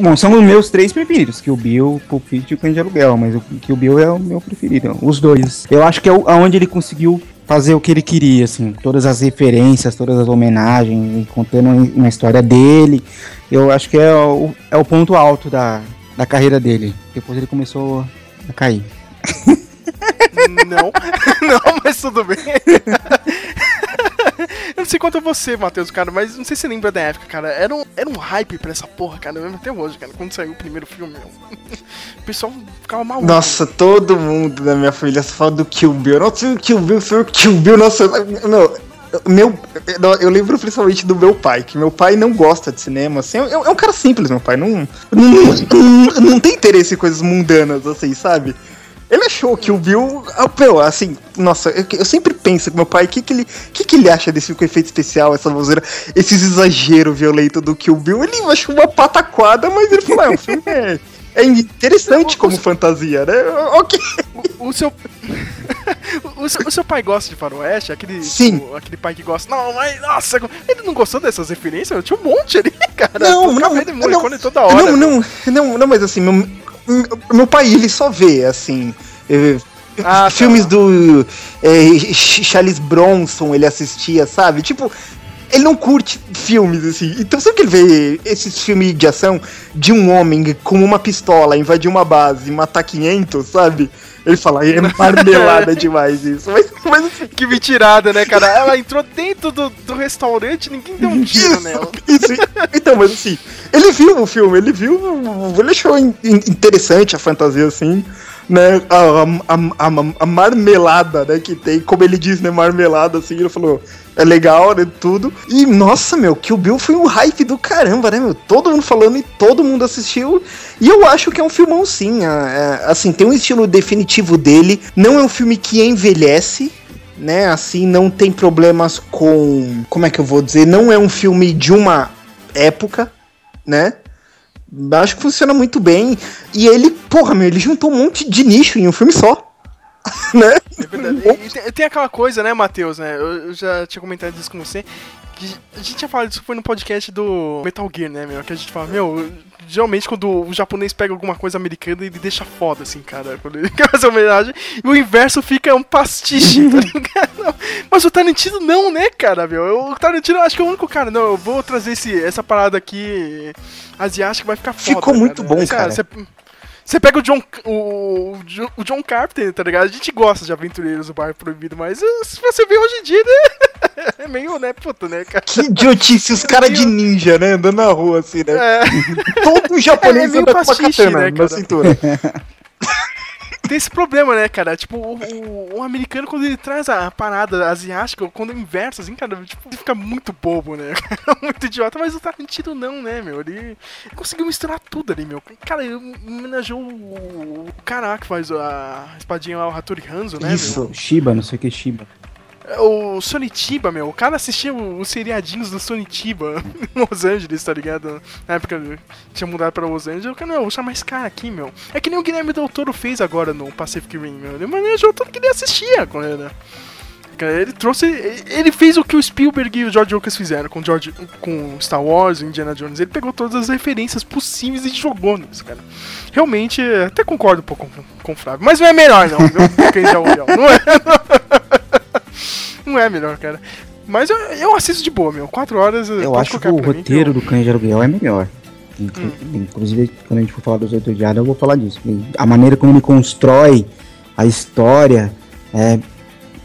Bom, são os meus três preferidos: Kill Bill, Pulp Fiction e Cães de Aluguel. Mas o Kill Bill é o meu preferido. Os dois. Eu acho que é o- aonde ele conseguiu fazer o que ele queria, assim. Todas as referências, todas as homenagens, contando uma história dele. Eu acho que é o, é o ponto alto da, da carreira dele. Depois ele começou a cair. Não, não, mas tudo bem. Eu não sei quanto você, Matheus, cara, mas não sei se você lembra da época, cara. Era um, era um hype pra essa porra, cara. Eu lembro até hoje, cara, quando saiu o primeiro filme, meu. O pessoal ficava maluco. Nossa, todo mundo da minha família só fala do Kill Bill. Nossa, o Kill Bill, senhor Kill Bill, nossa, meu. meu, eu lembro principalmente do meu pai, que meu pai não gosta de cinema, assim, é, é um cara simples, meu pai, não, não, não, não tem interesse em coisas mundanas, assim, sabe? Ele achou que o Bill, ah, meu, assim, nossa, eu, eu sempre penso com meu pai, o que, que, ele, que, que ele acha desse com efeito especial, essa vozeira, esses exageros violentos do o Bill, ele achou uma pataquada, mas ele falou, é, um filme é, é interessante como fantasia, né? Ok. O, o seu. o, seu, o seu pai gosta de faroeste? Aquele, Sim. o- aquele pai que gosta. Não, mas. Nossa, ele não gostou dessas referências? Eu tinha um monte ali, cara. Não, O não, não, molecone toda hora. não, não, não, não, mas assim, meu, meu- pai, ele só vê, assim, eh, Ah, tá. filmes do eh, Ch- Charles Bronson, ele assistia, sabe? Tipo, ele não curte filmes, assim. Então sempre que ele vê esses filmes de ação de um homem com uma pistola invadir uma base e matar 500, sabe? Ele fala, é marmelada demais isso. Mas, mas assim, Que mentirada, né, cara? Ela entrou dentro do, do restaurante ninguém deu um tiro nela. Isso, então, mas assim, ele viu o filme, ele viu, ele achou in- in- interessante a fantasia, assim, né, a, a, a- a marmelada, né, que tem, como ele diz, né, marmelada, assim, ele falou, é legal, né, tudo, e nossa, meu, que o Bill foi um hype do caramba, né, meu, todo mundo falando e todo mundo assistiu, e eu acho que é um filmão, sim, é- assim, tem um estilo definitivo dele, não é um filme que envelhece, né? Assim, não tem problemas com. Como é que eu vou dizer? Não é um filme de uma época, né? Acho que funciona muito bem. E ele, porra, meu, ele juntou um monte de nicho em um filme só. né? É verdade. E tem, tem aquela coisa, né, Matheus, né? Eu, eu já tinha comentado isso com você. A gente tinha falado isso foi no podcast do Metal Gear, né, meu? Que a gente fala, meu, geralmente quando o japonês pega alguma coisa americana, ele deixa foda, assim, cara. Quando ele quer fazer homenagem. E o inverso fica um pastiche, tá ligado? Mas o Tarantino não, né, cara, meu? O Tarantino, acho que é o único cara, não, eu vou trazer esse, essa parada aqui asiática, vai ficar foda. Ficou muito bom, Aí, cara. Você você pega o John, o, o John Carpenter, tá ligado? A gente gosta de aventureiros do bairro proibido, mas eh, se você vê hoje em dia, né? É meio, né, puta, né, cara? Que idiotice, os caras de ninja, né? Andando na rua, assim, né? É. Todo japonês É meio anda com uma pastiche, katana né, na cintura. Tem esse problema, né, cara? Tipo, o, o- o americano, quando ele traz a parada asiática, quando é inverso, assim, cara, tipo, ele fica muito bobo, né? muito idiota, mas o Tarantino não, né, meu? Ele, ele conseguiu misturar tudo ali, meu. Cara, ele homenageou o, o cara que faz a espadinha lá, o Hattori Hanzo, né, meu? Isso, Shiba, não sei o que Shiba. O Sonitiba, meu, o cara assistia os seriadinhos do Sonitiba em Los Angeles, tá ligado? Na época tinha mudado pra Los Angeles, eu falei, não, vou chamar esse cara aqui, meu. É que nem o Guilherme Del Toro fez agora no Pacific Rim, meu. Ele manejou tudo que ele assistia com ele. Cara, Ele trouxe. Ele fez o que o Spielberg e o George Lucas fizeram com, George, com Star Wars e Indiana Jones. Ele pegou todas as referências possíveis e jogou nisso, cara. Realmente, até concordo um pouco com, com o Flávio. Mas não é melhor, não, viu? Quem já ouviu. Não é. Não é melhor, cara. Mas eu, eu assisto de boa, meu. Quatro horas. Eu acho que o pra mim, roteiro do Cães de Aluguel é melhor. Hum. Inclusive, quando a gente for falar dos Oito Odiados, eu vou falar disso. A maneira como ele constrói a história é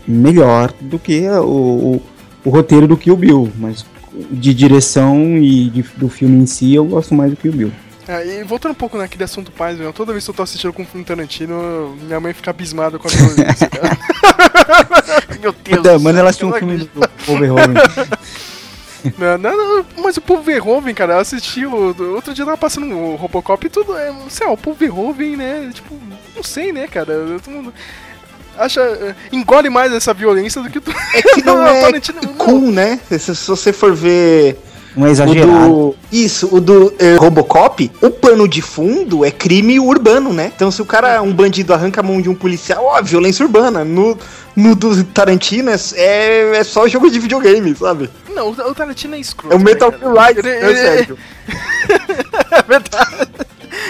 melhor do que o, o, o roteiro do Kill Bill. Mas de direção e de- do filme em si, eu gosto mais do Kill Bill. É, e voltando um pouco naquele assunto paz, meu, toda vez que eu tô assistindo com um filme Tarantino, minha mãe fica abismada com a violência, cara. Meu Deus. Do manda céu, ela assistir um filme do Paul Verhoeven. Não, não, não, mas o Paul Verhoeven, cara, eu assisti o, outro dia tava passando o Robocop e tudo, é, sei lá, o Paul Verhoeven, né, tipo, não sei, né, cara, todo mundo acha, eh, engole mais essa violência do que tu... É que não é Tarantino, não. cool, né? Se, se você for ver. Não é exagerado. O do, isso, o do eh, Robocop, o pano de fundo é crime urbano, né? Então se o cara, um bandido, arranca a mão de um policial, ó, violência urbana. No, no do Tarantino é, é, é só jogo de videogame, sabe? Não, o Tarantino é escroto. É o Metal né, Gear? Rising, Ele- né, ele- Sérgio? É verdade.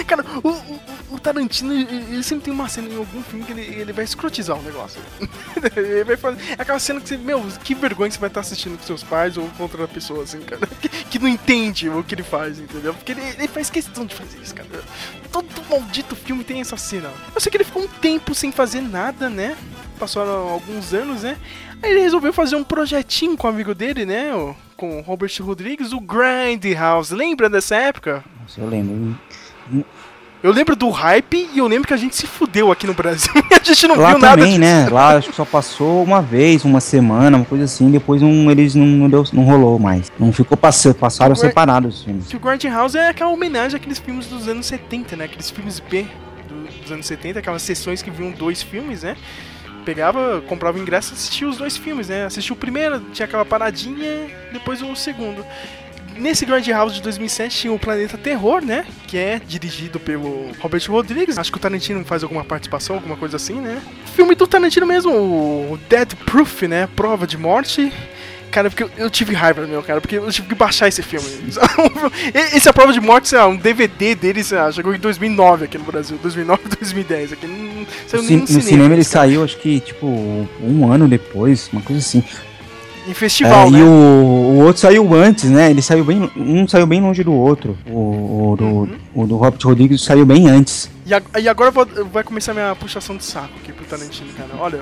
Cara, o, o, o Tarantino, ele sempre tem uma cena em algum filme que ele, ele vai escrotizar o negócio. ele vai fazer. É aquela cena que você, meu, que vergonha você vai estar assistindo com seus pais ou com outra pessoa, assim, cara. Que, que não entende o que ele faz, entendeu? Porque ele, ele faz questão de fazer isso, cara. Todo maldito filme tem essa cena. Eu sei que ele ficou um tempo sem fazer nada, né? Passaram alguns anos, né? Aí ele resolveu fazer um projetinho com o amigo dele, né? Com o Robert Rodrigues, o Grindhouse. Lembra dessa época? Nossa, eu lembro. Eu lembro do hype e eu lembro que a gente se fudeu aqui no Brasil. a gente não Lá viu nada também, disso. né? Lá acho que só passou uma vez, uma semana, uma coisa assim. Depois não, eles não, não, deu, não rolou mais. Não ficou passando, passaram separados os filmes. Que o Grindhouse é aquela homenagem àqueles filmes dos anos 70, né? Aqueles filmes B do- dos anos 70, aquelas sessões que vinham dois filmes, né? Pegava, comprava o ingresso e assistia os dois filmes, né? Assistia o primeiro, tinha aquela paradinha, depois o segundo. Nesse Grindhouse de 2007 tinha o Planeta Terror, né? Que é dirigido pelo Robert Rodrigues. Acho que o Tarantino faz alguma participação, alguma coisa assim, né? Filme do Tarantino mesmo, o Dead Proof, né? Prova de Morte. Cara, porque eu, tive raiva, meu, cara, porque eu tive que baixar esse filme. Esse é a prova de morte, sei lá, um DVD dele, sei lá, chegou em 2009 aqui no Brasil. 2009, 2010. Aqui não saiu No, nem cin- no no cinema ele saiu, acho que, tipo, um ano depois, uma coisa assim. Em festival, É, né? E o, o outro saiu antes, né? Ele saiu bem. Um saiu bem longe do outro. O, o do, Uhum. o do Robert Rodrigues saiu bem antes. E, ag- e agora vou- vai começar minha puxação de saco aqui pro Tarantino, cara. Olha,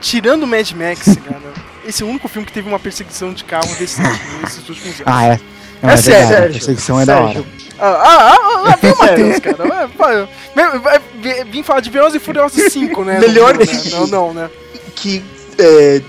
tirando o Mad Max, cara, esse é o único filme que teve uma perseguição de carro decente nesses últimos anos. Ah, é. Não, É é, sério, a Sérgio, perseguição é da hora. Sérgio. Ah, ah, ah, ah, o Matheus, cara. Vai, vai- Vim falar de Velozes e Furiosos 5, né? Melhor Não, né? que- Não, não, né? Que. É,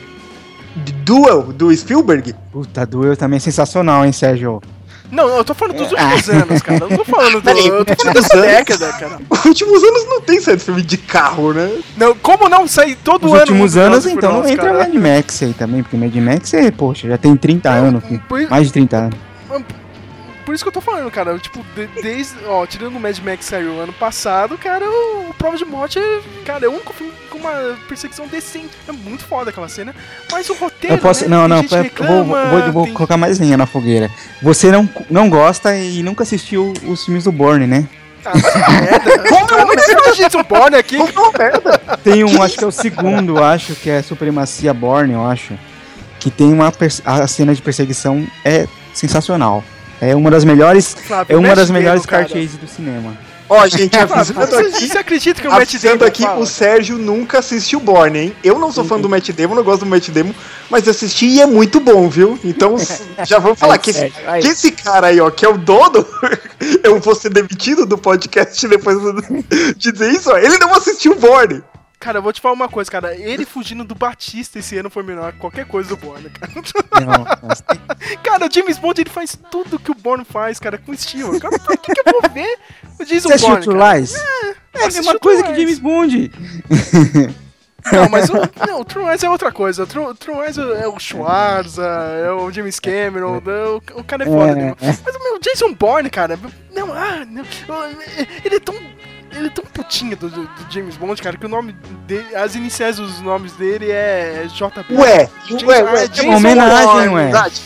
Duel, do Spielberg. Puta, Duel também é sensacional, hein, Sérgio? Não, eu tô falando dos É. últimos anos, cara. Eu não tô falando do. Eu tô falando últimos dessa década, cara. Os últimos anos não tem saído filme de carro, né? Não, como não sair todo Os ano? últimos no anos, então, não Furiosos, entra cara? Mad Max aí também, porque Mad Max é, poxa, já tem 30 anos, filho. pois- mais de 30 anos. Por isso que eu tô falando, cara. Tipo, de- desde. Ó, tirando o Mad Max saiu ano passado, cara, o, o Prova de Morte é. Cara, é o único filme com uma perseguição decente. É muito foda aquela cena. Mas o roteiro. Eu posso, né, não, não, vou, reclama, vou, vou, vou tem- colocar mais lenha na fogueira. Você não, não gosta e nunca assistiu os filmes do Bourne, né? Ah, merda. Como não sei Jason Bourne aqui. Tem um, acho que é o segundo, acho que é Supremacia Born, eu acho. Que tem uma a cena de perseguição é sensacional. É uma das melhores, Flávio, é uma das melhores cara. cartazes do cinema. Ó, gente, avisando você, aqui. você acredita que o Matt Damon aqui, fala? o Sérgio nunca assistiu Borne, hein? Eu não sou fã do Matt Damon, não gosto do Matt Damon, mas assisti e é muito bom, viu? Então, já vamos falar Aí, que esse, que esse cara aí, ó, que é o dono, eu vou ser demitido do podcast depois de dizer isso, ó. Ele não assistiu Borne. Cara, eu vou te falar uma coisa, cara. Ele fugindo do Batista esse ano foi melhor que qualquer coisa do Bourne, cara. Não, mas Cara, o James Bond ele faz tudo que o Bourne faz, cara, com estilo. Cara, por que, que eu vou ver o Jason Você assistiu Bourne? True cara? Lies? É, a mesma coisa que. James Bond. Não, mas o, não, o True Lies é outra coisa. O True, True Lies é o Schwarza, é o James Cameron, o, o cara é foda. É, né? é. Mas o meu Jason Bourne, cara, não, ah, não, ele é tão. Ele é tão putinho do, do- James Bond, cara, que o nome dele. As iniciais dos nomes dele é JB. Ué, James- ué, ué, é uma homenagem, ué. verdade.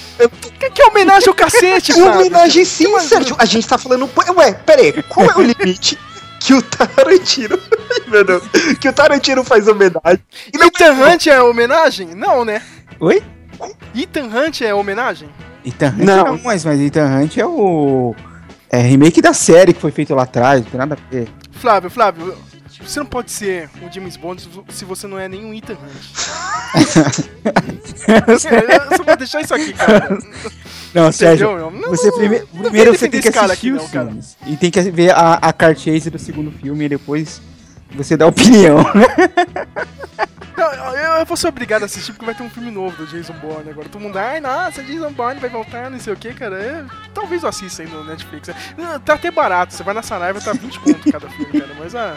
Que, que é homenagem ao cacete, É uma homenagem sim, Sérgio. A gente tá falando. Ué, peraí, qual é o limite que o Tarantino. Ai, Meu Deus. Que o Tarantino faz homenagem. E não Ethan Hunt é homenagem? Não, né? Oi? Ethan Hunt é homenagem? Ethan Hunt Não. não, mas, mas Ethan Hunt é o. É remake da série que foi feito lá atrás, não tem nada a ver. Flávio, Flávio, você não pode ser um James Bond se você não é nenhum Ethan Hunt. Eu só vou deixar isso aqui, cara. Não, Sérgio? Não, você prime- primeiro você tem que assistir os não, cara. filmes. E tem que ver a, a cartaz do segundo filme e depois você dá opinião. Eu, eu vou ser obrigado a assistir porque vai ter um filme novo do Jason Bourne agora. Todo mundo, ai, nossa, Jason Bourne vai voltar, não sei o que, cara. É, talvez eu assista aí no Netflix. Tá até barato, você vai na Saraiva, tá 20 conto cada filme, cara. Mas ah.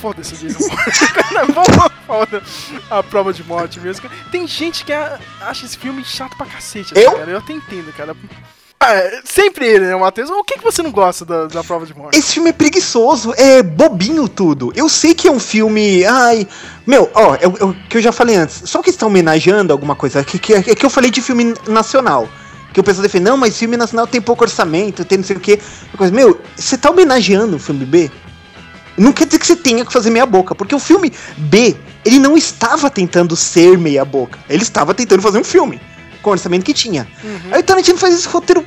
Foda-se o Jason Bourne. foda a prova de morte mesmo. Tem gente que acha esse filme chato pra cacete, assim, Eu? cara. Eu até entendo, cara. Ah, é, sempre ele, né, Matheus? O que, que você não gosta da, da prova de morte? Esse filme é preguiçoso, é bobinho tudo. Eu sei que é um filme. Ai. Meu, ó, é o que eu já falei antes. Só que está homenageando alguma coisa. Que, que, é que eu falei de filme nacional. Que o pessoal defende, não, mas filme nacional tem pouco orçamento, tem não sei o quê. Coisa, meu, você tá homenageando o filme B? Não quer dizer que você tenha que fazer meia boca, porque o filme B, ele não estava tentando ser meia boca. Ele estava tentando fazer um filme com o orçamento que tinha. Aí o Tarantino faz esse roteiro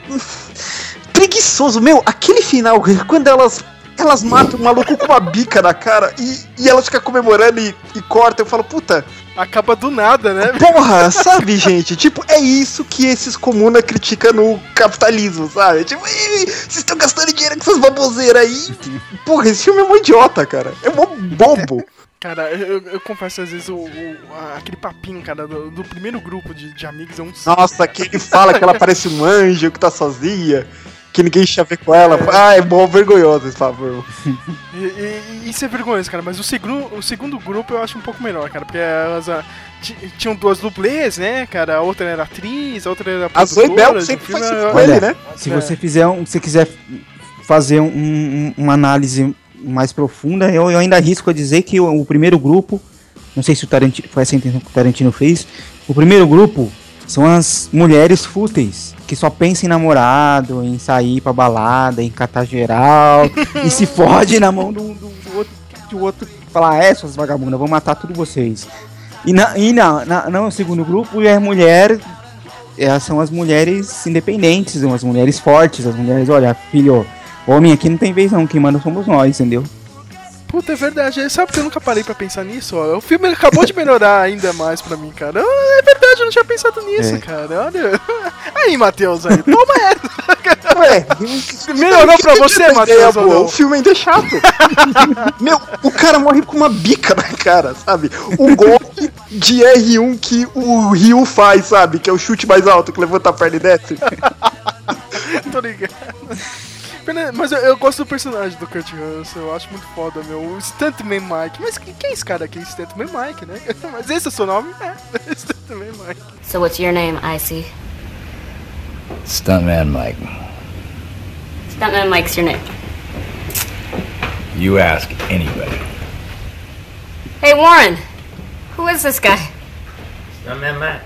preguiçoso. Meu, aquele final, quando elas elas matam o maluco com uma bica na cara e, e elas ficam comemorando e, e cortam. Eu falo, puta, Acaba do nada, né? porra, sabe, gente? Tipo, é isso que esses comuna criticam no capitalismo, sabe? Tipo, "Ih, vocês estão gastando dinheiro com essas baboseiras aí. Porra, esse filme é mó idiota, cara. É mó bobo. Cara, eu, eu confesso, às vezes, o, o- a- aquele papinho, cara, do, do primeiro grupo de, de amigos é um Nossa, que ele fala que ela parece um anjo, que tá sozinha, que ninguém chave com ela. Ah, é mó vergonhoso esse favor. E, e- e isso é vergonhoso, cara, mas o segundo, o segundo grupo eu acho um pouco melhor, cara, porque elas ah, ti- tinham duas dublês, né, cara? A outra era atriz, a outra era A Zoe Bell sempre filme, faz isso eu- com ele, né? Se É. você fizer um, se quiser fazer um- um- uma análise mais profunda, eu, eu ainda arrisco a dizer que o, o primeiro grupo, não sei se o Tarantino foi essa a intenção que o Tarantino fez, o primeiro grupo são as mulheres fúteis, que só pensam em namorado, em sair pra balada, em catar geral, e se fode na mão do, do- do outro, do outro falar, é, suas vagabundas, vou matar tudo vocês. E, na, e na, na, no segundo grupo é mulher elas são as mulheres independentes, as mulheres fortes, as mulheres, olha, filho, homem aqui não tem vez não, quem manda somos nós, entendeu? Puta, é verdade. Sabe que eu nunca parei pra pensar nisso, ó. O filme acabou de melhorar ainda mais pra mim, cara. É verdade, eu não tinha pensado nisso, É. cara. Olha. Aí, Matheus, aí. Toma essa. Ué, Melhorou pra você, Ideia Matheus? O filme ainda é chato. Meu, o cara morre com uma bica na cara, sabe? O golpe de R1 que o Ryu faz, sabe? Que é o chute mais alto, que levanta a perna e desce. Tô ligado. Mas eu, eu gosto do personagem do Kurt Russell, eu acho muito foda, meu. O Stuntman Mike. Mas quem, quem é esse cara aqui? Stuntman Mike, né? Mas esse é o seu nome? É, Stuntman Mike. So what's your name, Icy? Stuntman Mike. Stuntman Mike's your name. You ask anybody. Hey, Warren. Who is this guy? Stuntman Matt.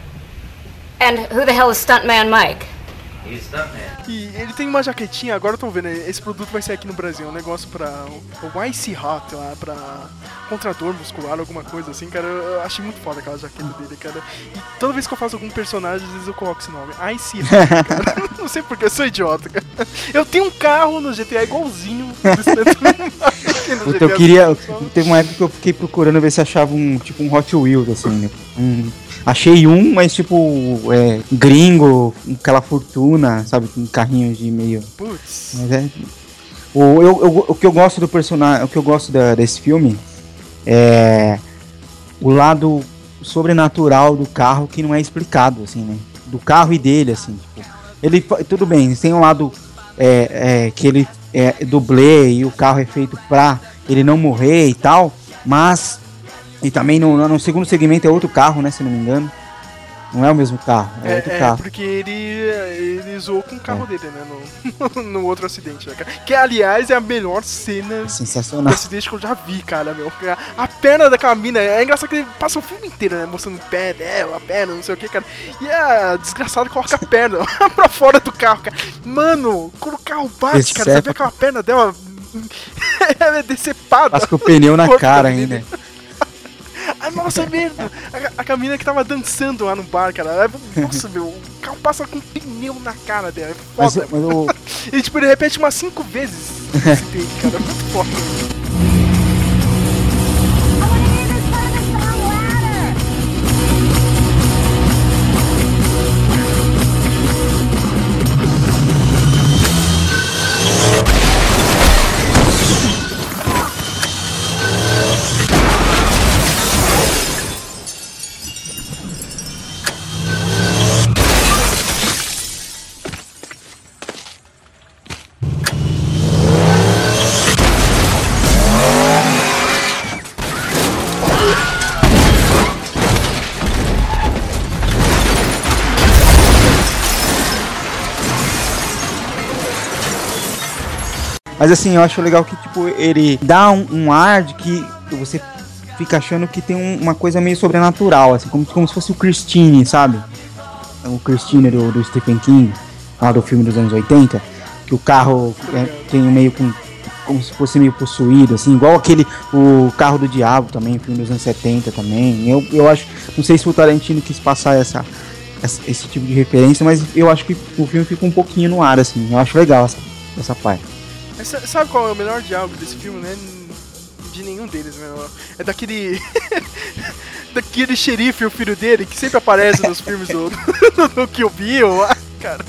And who the hell is Stuntman Mike? He's Stuntman. E ele tem uma jaquetinha, agora eu tô vendo, esse produto vai ser aqui no Brasil, um negócio pra. O, Icy Hot lá, pra contrador muscular, alguma coisa assim, cara. Eu, achei muito foda aquela jaqueta dele, cara. E toda vez que eu faço algum personagem, às vezes eu coloco esse nome. Icy Hot, cara. Não sei porque, eu sou idiota, cara. Eu tenho um carro no GTA igualzinho Puta, eu queria. Teve uma época que eu fiquei procurando ver se achava um tipo um Hot Wheels, assim, né? Um- achei um, mas tipo, é, gringo, com aquela fortuna, sabe? Com carrinho de meio. Putz. Mas é. O, eu, eu- o que eu gosto do personagem. O que eu gosto da- desse filme é o lado sobrenatural do carro que não é explicado, assim, né? Do carro e dele, assim, tipo. Ele, tudo bem, tem um lado é, é, que ele é dublê e o carro é feito pra ele não morrer e tal, mas. E também no, no segundo segmento é outro carro, né? Se não me engano. Não é o mesmo carro, é, É, outro é, carro. porque ele, ele zoou com o carro dele, né? No, no outro acidente, né, cara? Que, aliás, é a melhor cena Sensacional. acidente que eu já vi, cara, meu. A, perna daquela mina, é engraçado que ele passa o filme inteiro, né? Mostrando o pé dela, a perna, não sei o que, cara. E a desgraçada coloca a perna pra fora do carro, cara. Mano, quando o carro bate, cara, você vê aquela perna dela... Ela é decepada. Passa com o pneu na cara da ainda. Ah, nossa, merda! A, a Camila que tava dançando lá no bar, cara. Nossa, meu, o carro passa com um pneu na cara dela. É Mas, foda. mas o, E tipo, ele repete umas cinco vezes esse take, cara. É muito foda. Mas assim, eu acho legal que, tipo, ele dá um, um ar de que você fica achando que tem um- uma coisa meio sobrenatural, assim, como, como se fosse o Christine, sabe? O Christine do, do Stephen King, lá do filme dos anos 80, que o carro é, tem meio com. como se fosse meio possuído, assim, igual aquele. O carro do diabo também, filme dos anos 70 também. Eu, eu acho. Não sei se o Tarantino quis passar essa, essa- esse tipo de referência, mas eu acho que o filme fica um pouquinho no ar, assim. Eu acho legal essa, essa parte. Mas sa- sabe qual é o melhor diálogo desse filme, né? De nenhum deles, meu. É daquele. daquele xerife, o filho dele, que sempre aparece nos filmes do, do, Kill Bill lá, cara.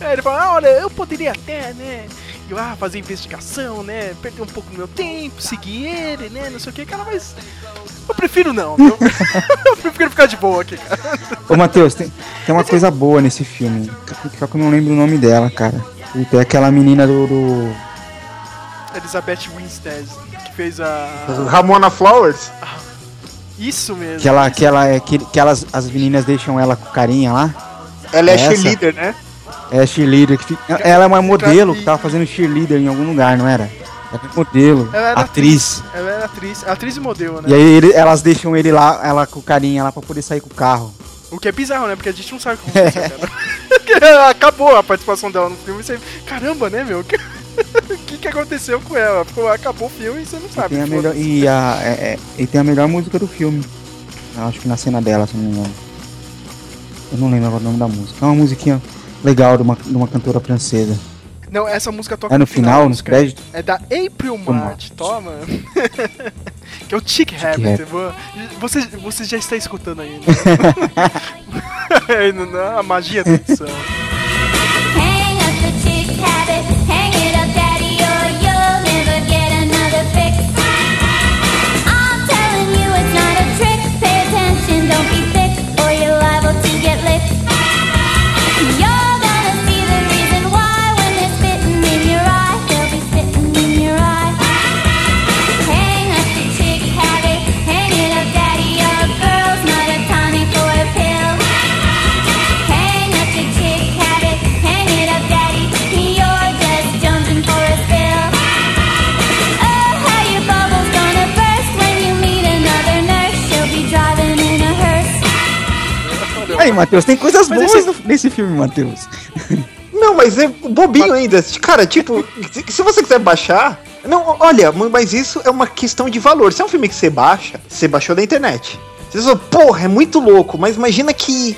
Aí ele fala, ah, olha, eu poderia até, né? Ir lá fazer investigação, né? Perder um pouco do meu tempo, seguir ele, né? Não sei o que, cara, mas. Eu prefiro não, viu? eu prefiro ficar de boa aqui, cara. Ô, Matheus, tem, tem uma coisa boa nesse filme. Só que eu não lembro o nome dela, cara. E tem aquela menina do. do- Elizabeth Winstead, que fez a. Ramona Flowers? Isso mesmo. que ela, que ela é. Que, que elas, as meninas deixam ela com carinha lá. Ela é cheerleader, né? É cheerleader. Que fica, ela é uma modelo que tava fazendo cheerleader em algum lugar, não era? Ela é modelo, Ela era atriz. Ela era atriz, atriz e modelo, né? E aí ele- elas deixam ele lá, ela com carinha lá pra poder sair com o carro. O que é bizarro, né? Porque a gente não sabe como cara. Acabou a participação dela no filme e você. Caramba, né, meu? O que, que aconteceu com ela? Ficou- Acabou o filme e você não sabe. Tem a melhor, e, a, é- é- e tem a melhor música do filme. Eu acho que na cena dela, se não me engano. Eu não lembro agora o nome da música. É uma musiquinha legal de uma, de uma cantora francesa. Não, essa música toca É no final, nos música. créditos? É da April toma. que é o Chick Rabbit. Rabbit. Você, você já está escutando não, a magia da edição. Aí, Matheus, tem coisas Mas boas esse- nesse filme, Matheus. Não, mas é bobinho ainda. Cara, tipo, se- você quiser baixar. Não, olha, mas isso é uma questão de valor. Se é um filme que você baixa, você baixou da internet. Você porra, é muito louco, mas imagina que.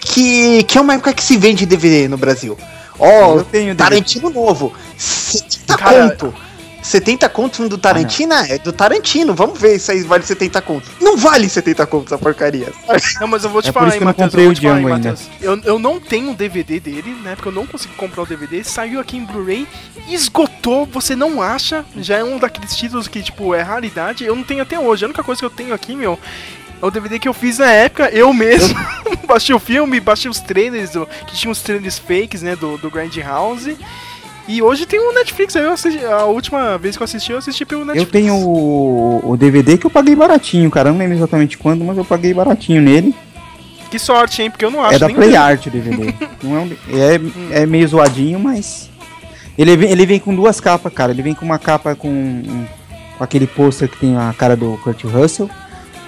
Que, que é uma época que se vende DVD no Brasil. Ó, DVD. Tarantino novo. 70 Cara- conto. 70 conto um do Tarantino é do Tarantino. Vamos ver se aí vale 70 conto. Não vale 70 conto essa porcaria. sabe? Não, mas eu vou te É por falar, isso hein, que eu não Matheus. comprei eu o Django ainda. Matheus. Eu, eu não tenho o DVD dele, né? Porque eu não consegui comprar o DVD. Saiu aqui em Blu-ray, esgotou, você não acha. Já é um daqueles títulos que, tipo, é raridade. Eu não tenho até hoje. A única coisa que eu tenho aqui, meu, é o DVD que eu fiz na época, eu mesmo. baixei o filme, baixei os trailers, do, que tinha os trailers fakes, né? Do, do Grand House. E hoje tem o Netflix. Aí eu assisti, a última vez que eu assisti, eu assisti pelo Eu Netflix. tenho o, o DVD que eu paguei baratinho, cara. Eu não lembro exatamente quando, mas eu paguei baratinho nele. Que sorte, hein? Porque eu não acho É da nem Play o- Art o DVD. Não é, um- é, é meio zoadinho, mas. Ele vem, ele vem com duas capas, cara. Ele vem com uma capa com, um- com aquele pôster que tem a cara do Kurt Russell.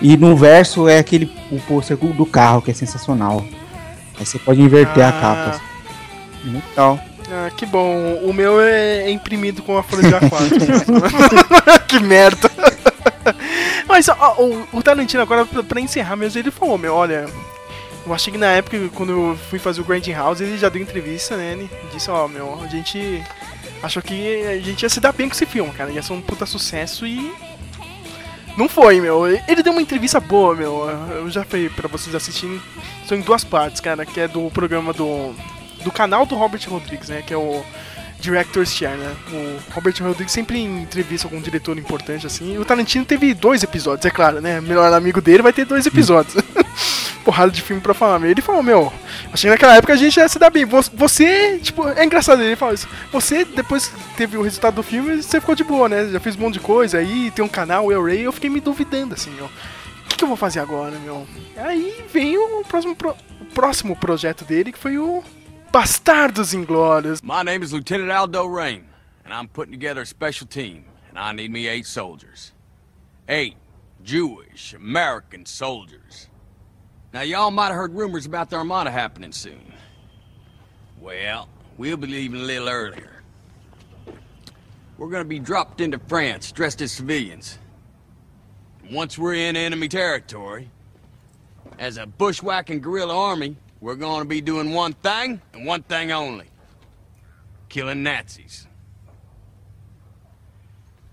E no verso é aquele o pôster do carro, que é sensacional. Aí você pode inverter a Ah. capa. Muito legal. Ah, que bom. O meu é é imprimido com a folha de A4. que merda. Mas ó, o, o Tarantino, agora, pra, encerrar mesmo, ele falou, meu, olha... Eu achei que na época, quando eu fui fazer o Grand House, ele já deu entrevista, né? Ele disse, ó, meu, a gente achou que a gente ia se dar bem com esse filme, cara. Ia ser um puta sucesso e... Não foi, meu. Ele deu uma entrevista boa, meu. Eu já falei pra vocês assistirem. São em duas partes, cara, que é do programa do do canal do Robert Rodrigues, né? Que é o Director's Chair, né? O Robert Rodrigues sempre entrevista algum diretor importante, assim. E o Tarantino teve dois episódios, é claro, né? Melhor amigo dele vai ter dois episódios. Porrada de filme pra falar. Ele falou, meu, achei que naquela época a gente ia se dar bem. Vo- Você, tipo, é engraçado ele fala isso. Você, depois teve o resultado do filme, você ficou de boa, né? Já fez um monte de coisa aí, tem um canal, o Ray, eu fiquei me duvidando, assim, ó. O que, que eu vou fazer agora, meu? Aí veio o próximo, pro- o próximo projeto dele, que foi o Bastardos Inglórios. My name is Lieutenant Aldo Rain, and I'm putting together a special team, and I need me eight soldiers. Eight Jewish American soldiers. Now, y'all might have heard rumors about the Armada happening soon. Well, we'll be leaving a little earlier. We're gonna be dropped into France dressed as civilians. Once we're in enemy territory, as a bushwhacking guerrilla army, we're gonna be doing one thing and one thing only killing Nazis.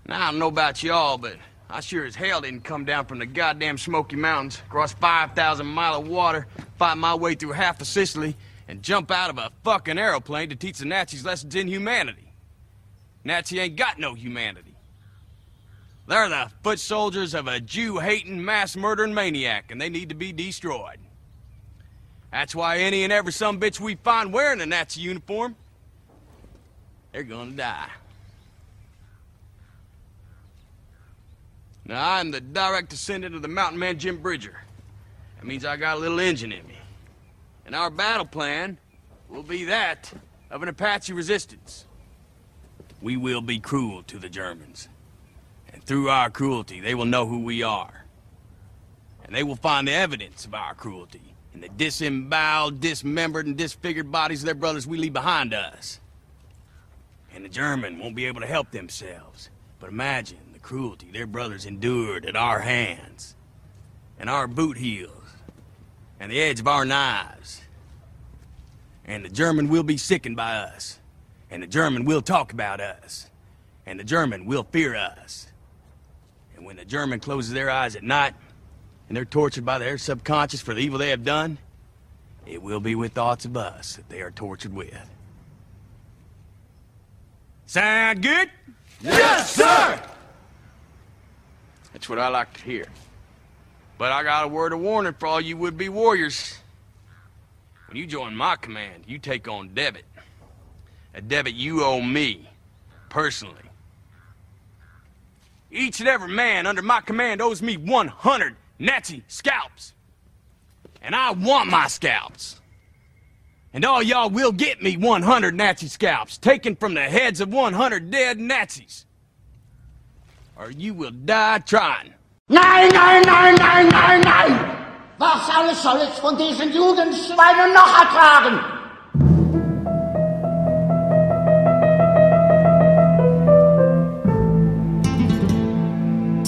Now, I don't know about y'all, but I sure as hell didn't come down from the goddamn Smoky Mountains, cross 5,000 mile of water, fight my way through half of Sicily, and jump out of a fucking aeroplane to teach the Nazis lessons in humanity. Nazi ain't got no humanity. They're the foot soldiers of a Jew-hating, mass-murdering maniac, and they need to be destroyed. That's why any and every some bitch we find wearing a Nazi uniform, they're gonna die. Now, I'm the direct descendant of the mountain man Jim Bridger. That means I got a little engine in me. And our battle plan will be that of an Apache resistance. We will be cruel to the Germans. And through our cruelty, they will know who we are. And they will find the evidence of our cruelty in the disemboweled, dismembered, and disfigured bodies of their brothers we leave behind us. And the German won't be able to help themselves. But imagine the cruelty their brothers endured at our hands. And our boot heels. And the edge of our knives. And the German will be sickened by us. And the German will talk about us. And the German will fear us. And when the German closes their eyes at night, and they're tortured by their subconscious for the evil they have done, it will be with thoughts of us that they are tortured with. Sound good? Yes, sir! That's what I like to hear. But I got a word of warning for all you would-be warriors. When you join my command, you take on debit. A debit you owe me, personally. Each and every man under my command owes me 100 Nazi scalps. And I want my scalps. And all y'all will get me 100 Nazi scalps, taken from the heads of 100 dead Nazis. Or you will die trying. Nein, nein, nein, nein, nein, nein! Was alles soll ich von diesen Judenschweinen noch ertragen?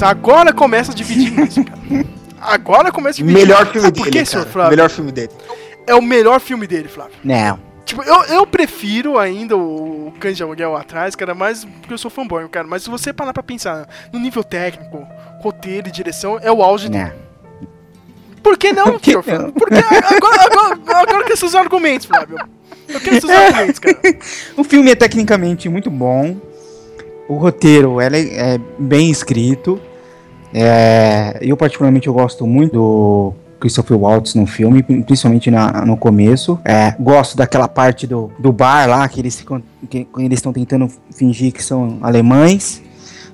Agora começa a dividir isso, cara. Agora começa dividir. Melhor filme por dele, senhor cara. Flávio? Melhor filme dele. É o melhor filme dele, Flávio. Não. Tipo, eu, eu prefiro ainda o Cães de Aluguel atrás, cara, mais porque eu sou fanboy, cara. Mas se você parar pra pensar no nível técnico, roteiro e direção, é o auge Não. Por que não, senhor Flávio? Porque agora, agora, agora eu quero seus argumentos, Flávio. Eu quero seus argumentos, cara. O filme é tecnicamente muito bom. O roteiro é, é bem escrito. É, eu, particularmente, eu gosto muito do Christopher Waltz no filme, principalmente na- no começo. É, gosto daquela parte do, do bar lá, que eles que, eles estão tentando fingir que são alemães.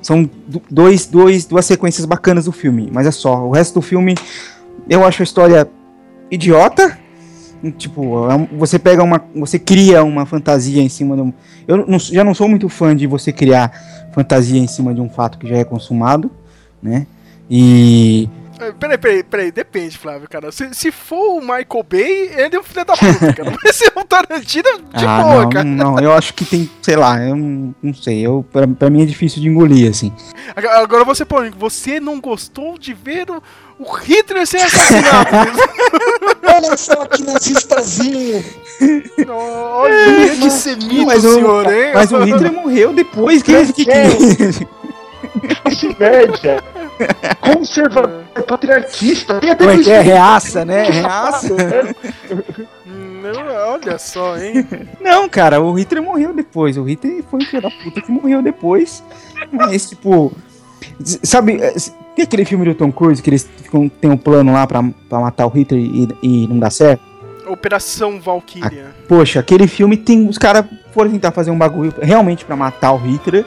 São do- dois, dois, duas sequências bacanas do filme, mas é só. O resto do filme, eu acho a história idiota. Tipo, é você pega uma. Você cria uma fantasia em cima de um. Eu não- já não sou muito fã de você criar fantasia em cima de um fato que já é consumado, né? E. É, Peraí, peraí, peraí, depende, Flávio, cara. Se, se for o Michael Bay, ele é um filho da puta, cara. Mas se é um Tarantino, de ah, boa, não, cara. não, eu acho que tem, sei lá, eu não, não sei. Eu, pra, pra mim é difícil de engolir, assim. Agora você, polêmico, você não gostou de ver o, o Hitler ser assassinado? Olha só que nazistazinho. Olha que semita, mas, o, senhor, hein? mas o Hitler morreu depois. Que, que, que, Inveja. Conservador, patriarquista. Tem até Como é que é? Reaça, né? Reaça. Não, olha só, hein? Não, cara, o Hitler morreu depois. O Hitler foi um filho da puta que morreu depois. Mas, tipo. Sabe, tem aquele filme do Tom Cruise que eles ficam, tem um plano lá pra, pra matar o Hitler e, e não dá certo? Operação Valkyria. Poxa, aquele filme tem. Os caras foram tentar fazer um bagulho realmente pra matar o Hitler.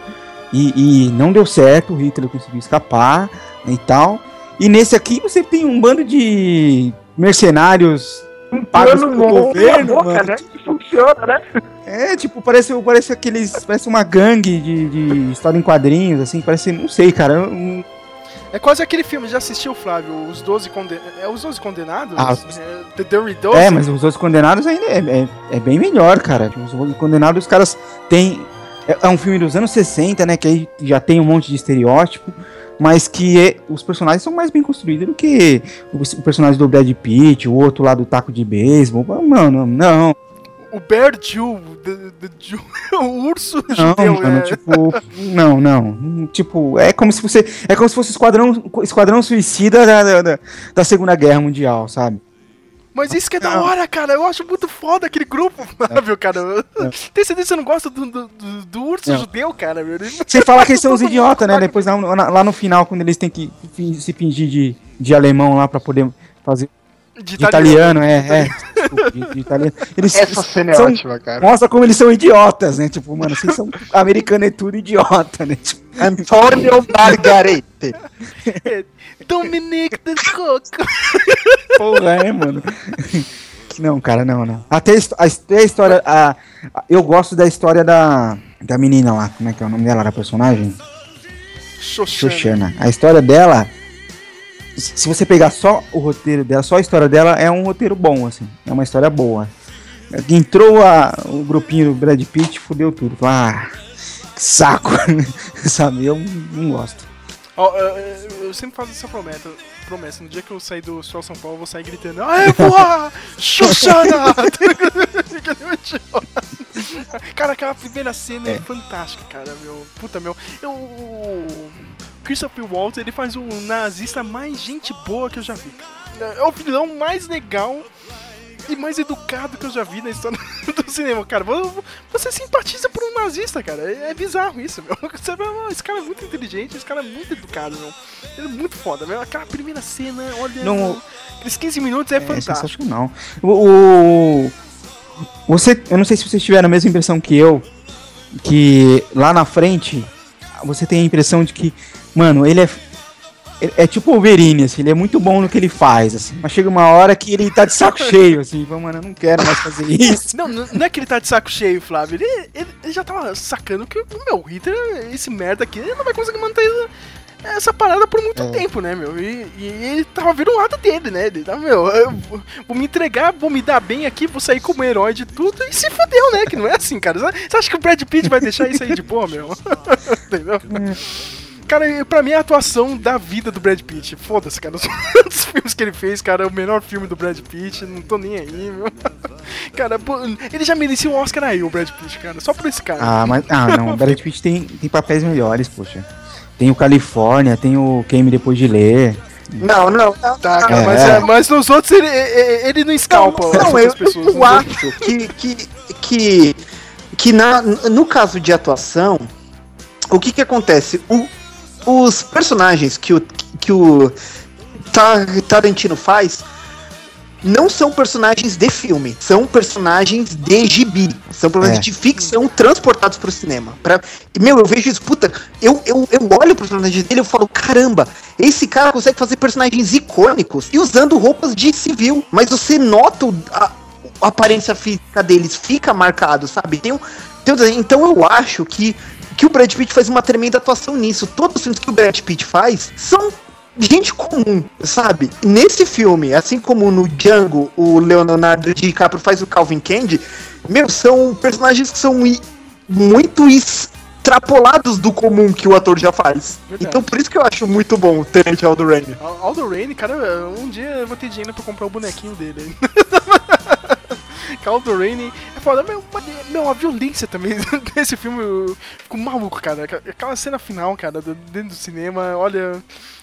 E, e não deu certo, o Hitler conseguiu escapar né, e tal. E nesse aqui você tem um bando de mercenários pagos plano pelo bom governo, boca, mano. né? Que funciona, né? É, tipo, parece, parece aqueles. Parece uma gangue de, de história em quadrinhos, assim, parece. Não sei, cara. não- É quase aquele filme, já assistiu, Flávio? Os 12 Condenados. É os 12 Condenados? Ah, É, The Dirty Dozen? É, mas os outros condenados ainda é, é, é bem melhor, cara. Os outros condenados, os caras têm. É, é um filme dos anos 60, né? Que aí já tem um monte de estereótipo. Mas que é- os personagens são mais bem construídos do que o, personagem do Brad Pitt, o outro lá do taco de beisebol. Mano, não. O Bear Jew o urso Não, judeu, mano, é. tipo. Não, não. Tipo, é como se você. É como se fosse esquadrão, esquadrão suicida da, da, da- da Segunda Guerra Mundial, sabe? Mas isso que é da hora, cara. Eu acho muito foda aquele grupo, Flávio, cara. Tem certeza que você não gosta do, do, do- urso judeu, cara? meu? Você fala que eles são os idiotas, né? Depois lá, no- lá no final, quando eles têm que se fingir de, de alemão lá pra poder fazer. De italiano, italiano. é, é. Desculpa, de, de italiano. Eles Essa cena é são- ótima, cara. Mostra como eles são idiotas, né? Tipo, mano, vocês são americano é tudo idiota, né? Tipo, Antônio Margarete. Dominique de Coco. Porra, é, mano. Não, cara, não, não. Até a, a história. A, a- eu gosto da história da, da menina lá. Como é que é o nome dela, da personagem? Xoxana. Xoxana. A história dela. Se você pegar só o roteiro dela, só a história dela, é um roteiro bom, assim. É uma história boa. Entrou a, o grupinho do Brad Pitt, fudeu tudo. Ah, que saco. Sabe? Eu não gosto. Ó, eu, eu- sempre faço essa promessa. Promessa, no dia que eu sair do Sol São Paulo, eu vou sair gritando Aê, voa! Xoxana! Cara, aquela primeira cena é. fantástica, cara, meu. Puta, meu. Eu, Christopher Waltz, ele faz o nazista mais gente boa que eu já vi. É o vilão mais legal e mais educado que eu já vi na história do cinema, cara. Vo- Você simpatiza por um nazista, cara. É é bizarro isso, meu. Você vê, "Ah, esse cara é muito inteligente, esse cara é muito educado, meu. Ele é muito foda, meu. Aquela primeira cena, olha. Não- Aqueles 15 minutos é, É fantástico. sensacional. O, o- Você, eu não sei se vocês tiveram a mesma impressão que eu, que lá na frente você tem a impressão de que, mano, ele é. É tipo o Wolverine, assim, ele é muito bom no que ele faz, assim. Mas chega uma hora que ele tá de saco cheio, assim, fala, mano, eu não quero mais fazer isso. Não, não é que ele tá de saco cheio, Flávio. Ele, ele, ele já tava sacando que, meu, o Hitler, esse merda aqui, ele não vai conseguir manter essa parada por muito tempo, né, meu? E, e ele tava vendo o lado dele, né? Ele tava, meu, eu vou, vou me entregar, vou me dar bem aqui, vou sair como herói de tudo e se fodeu, né? Que não é assim, cara. Você acha que o Brad Pitt vai deixar isso aí de boa, meu? Entendeu? Cara, pra mim é a atuação da vida do Brad Pitt. Foda-se, cara. Os filmes que ele fez, cara, é o melhor filme do Brad Pitt. Não tô nem aí, meu. Cara, ele já merecia um Oscar aí, o Brad Pitt, cara. Só por esse cara. Ah, mas. Ah, não, o Brad Pitt tem, tem papéis melhores, poxa. Tem o Califórnia, tem o Queime Depois de Ler. Não, não, não. Tá, cara, É. mas, é, mas nos outros ele, ele não escalpa as Não, eu, pessoas. eu né? acho que, que, que, que na, no caso de atuação, o que que acontece? O, os personagens que o, que o Ta- Tarantino faz não são personagens de filme, são personagens de gibi, são personagens É. de ficção transportados pro cinema. Pra, meu, eu vejo isso, puta, eu, eu, eu olho pros personagens dele e eu falo, caramba, esse cara consegue fazer personagens icônicos e usando roupas de civil, mas você nota o- a, a aparência física deles, fica marcado, sabe? Tem um, tem um- então eu acho que, que o Brad Pitt faz uma tremenda atuação nisso. Todos os filmes que o Brad Pitt faz são gente comum, sabe? Nesse filme, assim como no Django, o Leonardo DiCaprio faz o Calvin Candy, meu, são personagens que são muito extrapolados do comum que o ator já faz. Verdade. Então por isso que eu acho muito bom o Tenente Aldo Raine. Al- Aldo Raine, cara, um dia eu vou ter dinheiro pra comprar o bonequinho dele. Que Aldo Raine é foda. Meu, a violência também desse filme, eu fico maluco, cara. Aquela cena final, cara, dentro do cinema, olha.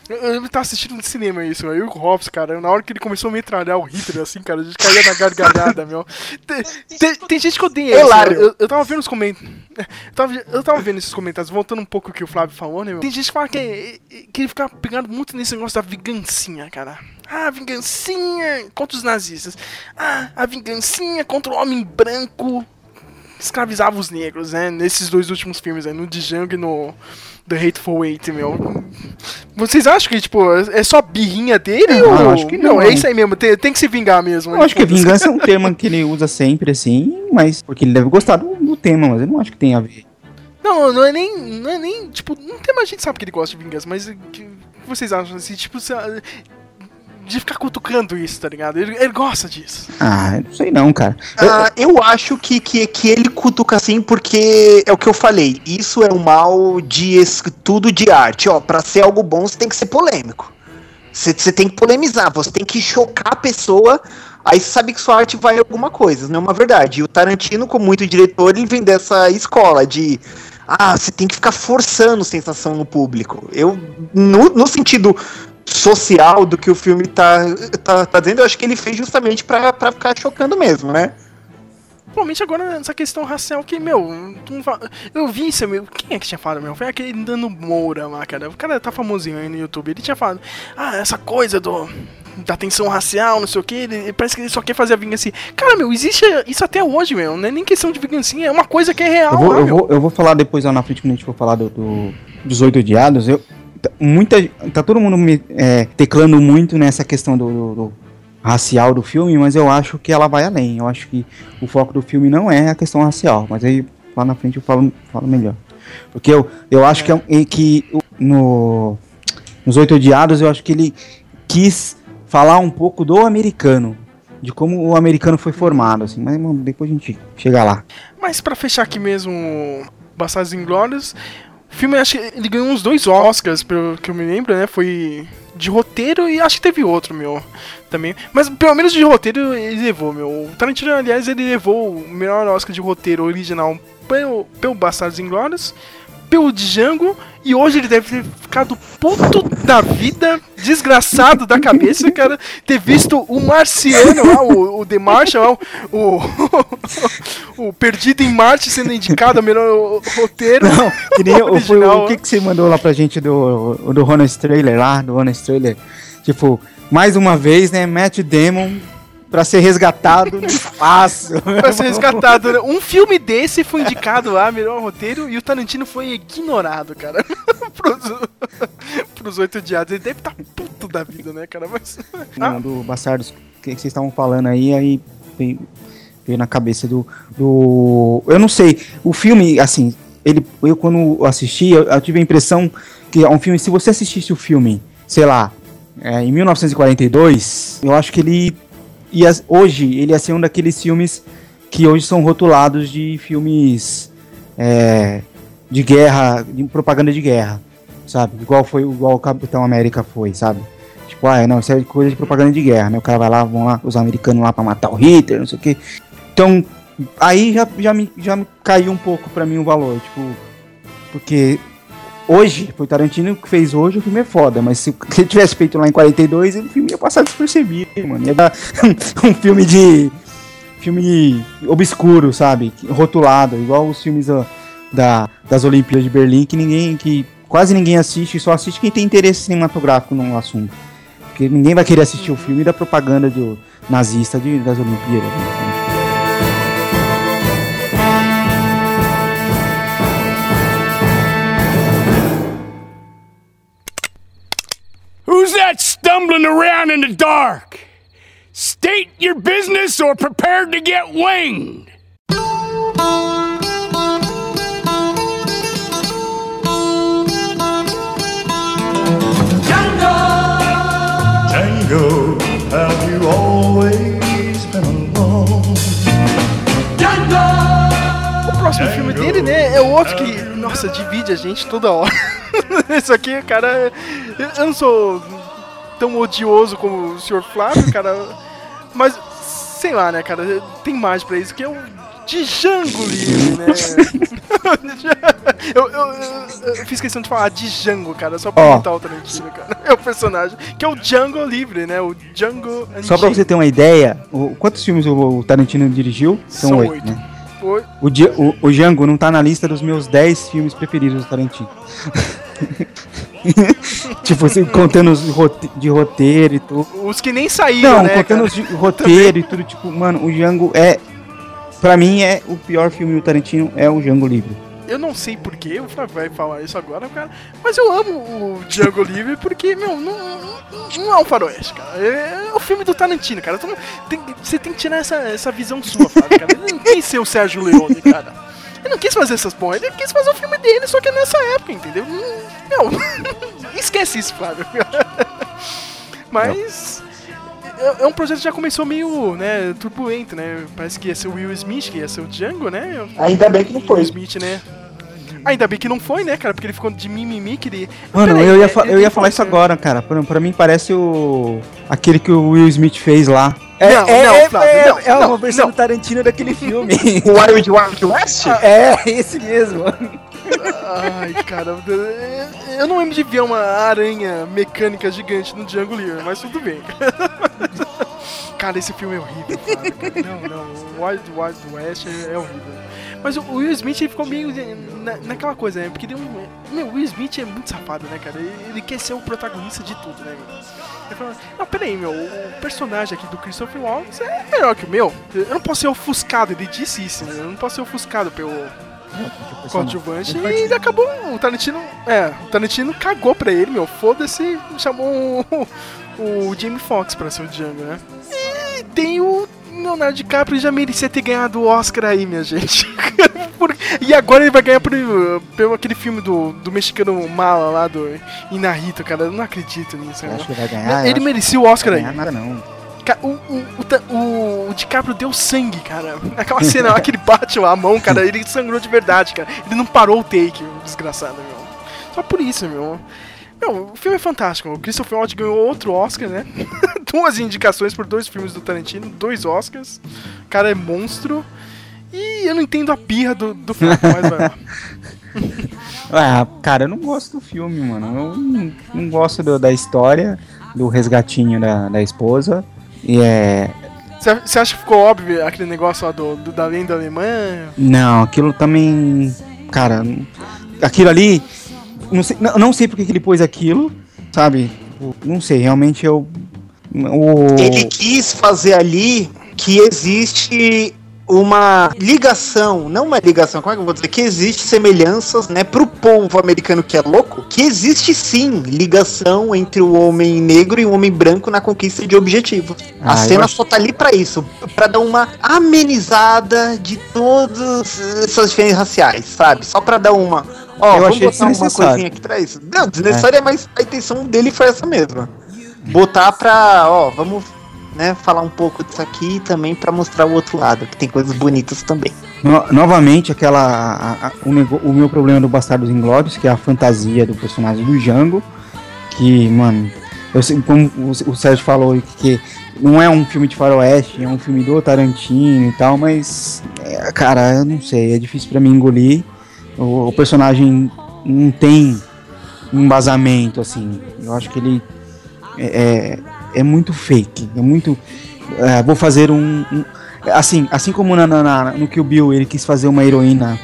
Eu, eu tava assistindo no cinema isso, aí o Hobbs, cara, na hora que ele começou a metralhar o Hitler, assim, cara, a gente caía na gargalhada, meu. Tem, tem- tem gente que odeia isso. Hilário. Eu, eu tava vendo os comentários. Eu tava, eu tava vendo esses comentários, voltando um pouco o que o Flávio falou, né, meu? Tem gente que fala que, que ele fica pegando muito nesse negócio da vingancinha, cara. Ah, vingancinha contra os nazistas. Ah, a vingancinha contra o homem branco escravizava os negros, né? Nesses dois últimos filmes, né? No Django e no The Hateful Eight, meu. Vocês acham que, tipo, é só birrinha dele? Não, ou... acho que não. é isso aí mesmo. Tem, tem que se vingar mesmo. Eu acho que vingança é um tema que ele usa sempre, assim, mas. Porque ele deve gostar do, do tema, mas eu não acho que tem a ver. Não, não é nem. Não é nem. Tipo, não tem mais gente que sabe que ele gosta de vingança, mas. O que, o que vocês acham assim? Tipo, se- de ficar cutucando isso, tá ligado? Ele, ele gosta disso. Ah, não sei não, cara. Ah, eu acho que, que, que ele cutuca assim porque é o que eu falei. Isso é um mal de estudo de arte. Ó, pra ser algo bom, você tem que ser polêmico. Você tem que polemizar, você tem que chocar a pessoa, aí você sabe que sua arte vale alguma coisa, não é uma verdade. E o Tarantino, como muito diretor, ele vem dessa escola de. Ah, você tem que ficar forçando sensação no público. Eu, no, no sentido social do que o filme tá, tá, tá dizendo, eu acho que ele fez justamente pra, pra ficar chocando mesmo, né? Principalmente agora nessa questão racial que, meu, tu não fa- eu vi isso, meu, quem é que tinha falado, meu? Foi aquele Nando Moura lá, cara. O cara tá famosinho aí no YouTube. Ele tinha falado, ah, essa coisa do. Da tensão racial, não sei o que, ele, parece que ele só quer fazer a vingança. Cara, meu, existe isso até hoje, meu. Não é nem questão de vingancinha, é uma coisa que é real, Eu vou, lá, eu, meu. vou, eu vou falar depois lá na frente, quando a gente for falar do, do- dos oito odiados. Eu, muita, tá todo mundo me, é, teclando muito nessa questão do, do- do racial do filme, mas eu acho que ela vai além. Eu acho que o foco do filme não é a questão racial, mas aí lá na frente eu falo, falo melhor. Porque eu, eu acho que, é que no, nos Oito Odiados, eu acho que ele quis falar um pouco do americano, de como o americano foi formado, assim, mas mano, depois a gente chega lá. Mas pra fechar aqui mesmo, Bastardos Inglórios, o filme acho que ele ganhou uns dois Oscars, pelo que eu me lembro, né? Foi de roteiro e acho que teve outro, meu, também. Mas pelo menos de roteiro ele levou, meu. O Tarantino, aliás, ele levou o melhor Oscar de roteiro original pelo, pelo Bastardos Inglórios, pelo Django, e hoje ele deve ter ficado puto da vida, desgraçado da cabeça, cara, ter visto o Marciano lá, o, o The Martian, o, o, o Perdido em Marte sendo indicado a melhor roteiro. Não, que nem o, original. o que, que você mandou lá pra gente do, do Honest Trailer lá, do Honest Trailer. Tipo, mais uma vez, né, Matt Damon pra ser resgatado no espaço. Pra ser resgatado, né? Um filme desse foi indicado lá, melhor roteiro, e o Tarantino foi ignorado, cara. pros, oito diados. Ele deve estar puto da vida, né, cara? Mas. Não, do Bastardos, que, que vocês estavam falando aí, aí veio, veio na cabeça do, do. Eu não sei, o filme, assim, ele, eu quando assisti, eu, eu tive a impressão que é um filme, se você assistisse o filme, sei lá, é, em 1942, eu acho que ele ia, hoje, ele ia ser um daqueles filmes que hoje são rotulados de filmes é, de guerra, de propaganda de guerra, sabe? Igual foi, igual o Capitão América foi, sabe? Tipo, ah, não, isso é coisa de propaganda de guerra, né? O cara vai lá, vão lá, os americanos lá pra matar o Hitler, não sei o quê. Então, aí já, já, me, já me caiu um pouco pra mim o valor, tipo, porque hoje, foi Tarantino que fez hoje, o filme é foda, mas se ele tivesse feito lá em 42, o filme ia passar despercebido, mano. Ia dar um filme de. filme obscuro, sabe? Rotulado, igual os filmes ó, da, das Olimpíadas de Berlim, que ninguém. que quase ninguém assiste, só assiste quem tem interesse cinematográfico no assunto. Porque ninguém vai querer assistir o filme da propaganda do nazista de, das Olimpíadas. né? Who's that stumbling around in the dark? State your business or prepare to get winged. Django, have you always been alone? O próximo filme dele, né, é o outro que, nossa, divide a gente toda hora. Isso aqui, cara, eu eu não sou tão odioso como o Sr. Flávio, cara, mas sei lá, né, cara, tem mais pra isso, que é o Django Livre, né? eu, eu- eu- eu fiz questão de falar Django, cara, só pra aumentar o Tarantino, cara. É o personagem, que é o Django Livre, né? O Django Só pra você ter uma ideia, o, quantos filmes o, o Tarantino dirigiu? São, São oito, oito. né? Oi. O, o, o Django não tá na lista dos meus 10 filmes preferidos do Tarantino. tipo, assim, contando os rote- de roteiro e tudo. Os que nem saíram, Não, né, contando cara? os de roteiro e tudo, tipo, mano, o Django é. Pra mim, é o pior filme do Tarantino, é o Django Livre. Eu não sei porquê, o Flávio vai falar isso agora, cara. Mas eu amo o Django Livre porque, meu, não, não, não é um faroeste, cara. É, o filme do Tarantino, cara. Tem- você tem que tirar essa, essa visão sua, Flávio, cara. Ele não quis ser o Sérgio Leone, cara. Ele não quis fazer essas porra, ele quis fazer o filme dele, só que nessa época, entendeu? Meu, esquece isso, Flávio. Mas. É é um projeto que já começou meio, né, turbulento, né? Parece que ia ser o Will Smith, que ia ser o Django, né? Ainda bem que não foi. Will Smith, né? Ainda bem que não foi, né, cara? Porque ele ficou de mimimi que ele. Mano, Peraí, eu ia, é- eu ia falar isso agora, cara. Pra, pra mim parece o. aquele que o Will Smith fez lá. Não, não, Flávio, é, não, é uma não, versão não. do Tarantino daquele filme. O Wild Wild West? é, esse mesmo. Ai, cara, eu não lembro de ver uma aranha mecânica gigante no Django Livre, mas tudo bem. Cara, esse filme é horrível. cara. Não, não, o Wild Wild West é, é horrível. Mas o Will Smith ele ficou meio na, naquela coisa, né? Porque deu um, meu, o Will Smith é muito safado, né, cara? Ele, ele quer ser o protagonista de tudo, né? meu? Ele fala, não, peraí, meu, o personagem aqui do Christopher Waltz é melhor que o meu. Eu não posso ser ofuscado, ele disse isso, né? Eu não posso ser ofuscado pelo coadjuvante e ele acabou. O Tarantino. É, o Tarantino cagou pra ele, meu. Foda-se e chamou o, o Jamie Foxx pra ser o Django, né? E tem o Leonardo DiCaprio já merecia ter ganhado o Oscar aí, minha gente. Por- E agora ele vai ganhar por, pelo aquele filme do, do mexicano mala lá do Inarito, cara. Eu não acredito nisso. Né? acha que vai ganhar? Eu Ele acho merecia o Oscar Não aí. ganhar nada, não. O, o, o, o, DiCaprio deu sangue, cara. Aquela cena lá que ele bate a mão, cara, ele sangrou de verdade, cara. Ele não parou o take, desgraçado, meu. Só por isso, meu. Meu, o filme é fantástico. O Christopher Waltz ganhou outro Oscar, né? Duas indicações por dois filmes do Tarantino, dois Oscars. O cara é monstro. E eu não entendo a pirra do, do Flávio, mas vai lá. Ah, cara, eu não gosto do filme, mano. Eu não, não gosto do- da história, do resgatinho da, da esposa. E é. Você acha que ficou óbvio aquele negócio lá do, do- da lenda alemã? Não, aquilo também. Cara, aquilo ali. Não sei, não, não sei porque que ele pôs aquilo, sabe? Não sei, realmente eu. O... Ele quis fazer ali que existe uma ligação, não uma ligação, como é que eu vou dizer? Que existe semelhanças, né, pro povo americano que é louco, que existe sim ligação entre o homem negro e o homem branco na conquista de objetivos. Ah, a cena acho- só tá ali pra isso, pra dar uma amenizada de todas essas diferenças raciais, sabe? Só pra dar uma. Ó, Eu vamos botar uma coisinha aqui pra isso. Não, desnecessária, mas a intenção dele foi essa mesma. Botar pra, ó, vamos, né, falar um pouco disso aqui também pra mostrar o outro lado, que tem coisas bonitas também. No- novamente, aquela. a- a- o, nego- o meu problema do Bastardos Inglórios, que é a fantasia do personagem do Django. Que, mano, eu como o, Sérgio falou, que não é um filme de faroeste, é um filme do Tarantino e tal, mas, é, cara, eu não sei, é difícil pra mim engolir. O, o personagem não tem um embasamento, assim. Eu acho que ele é, é, muito fake, é muito. é, vou fazer um, um- assim, assim como na, na, no Kill Bill ele quis fazer uma heroína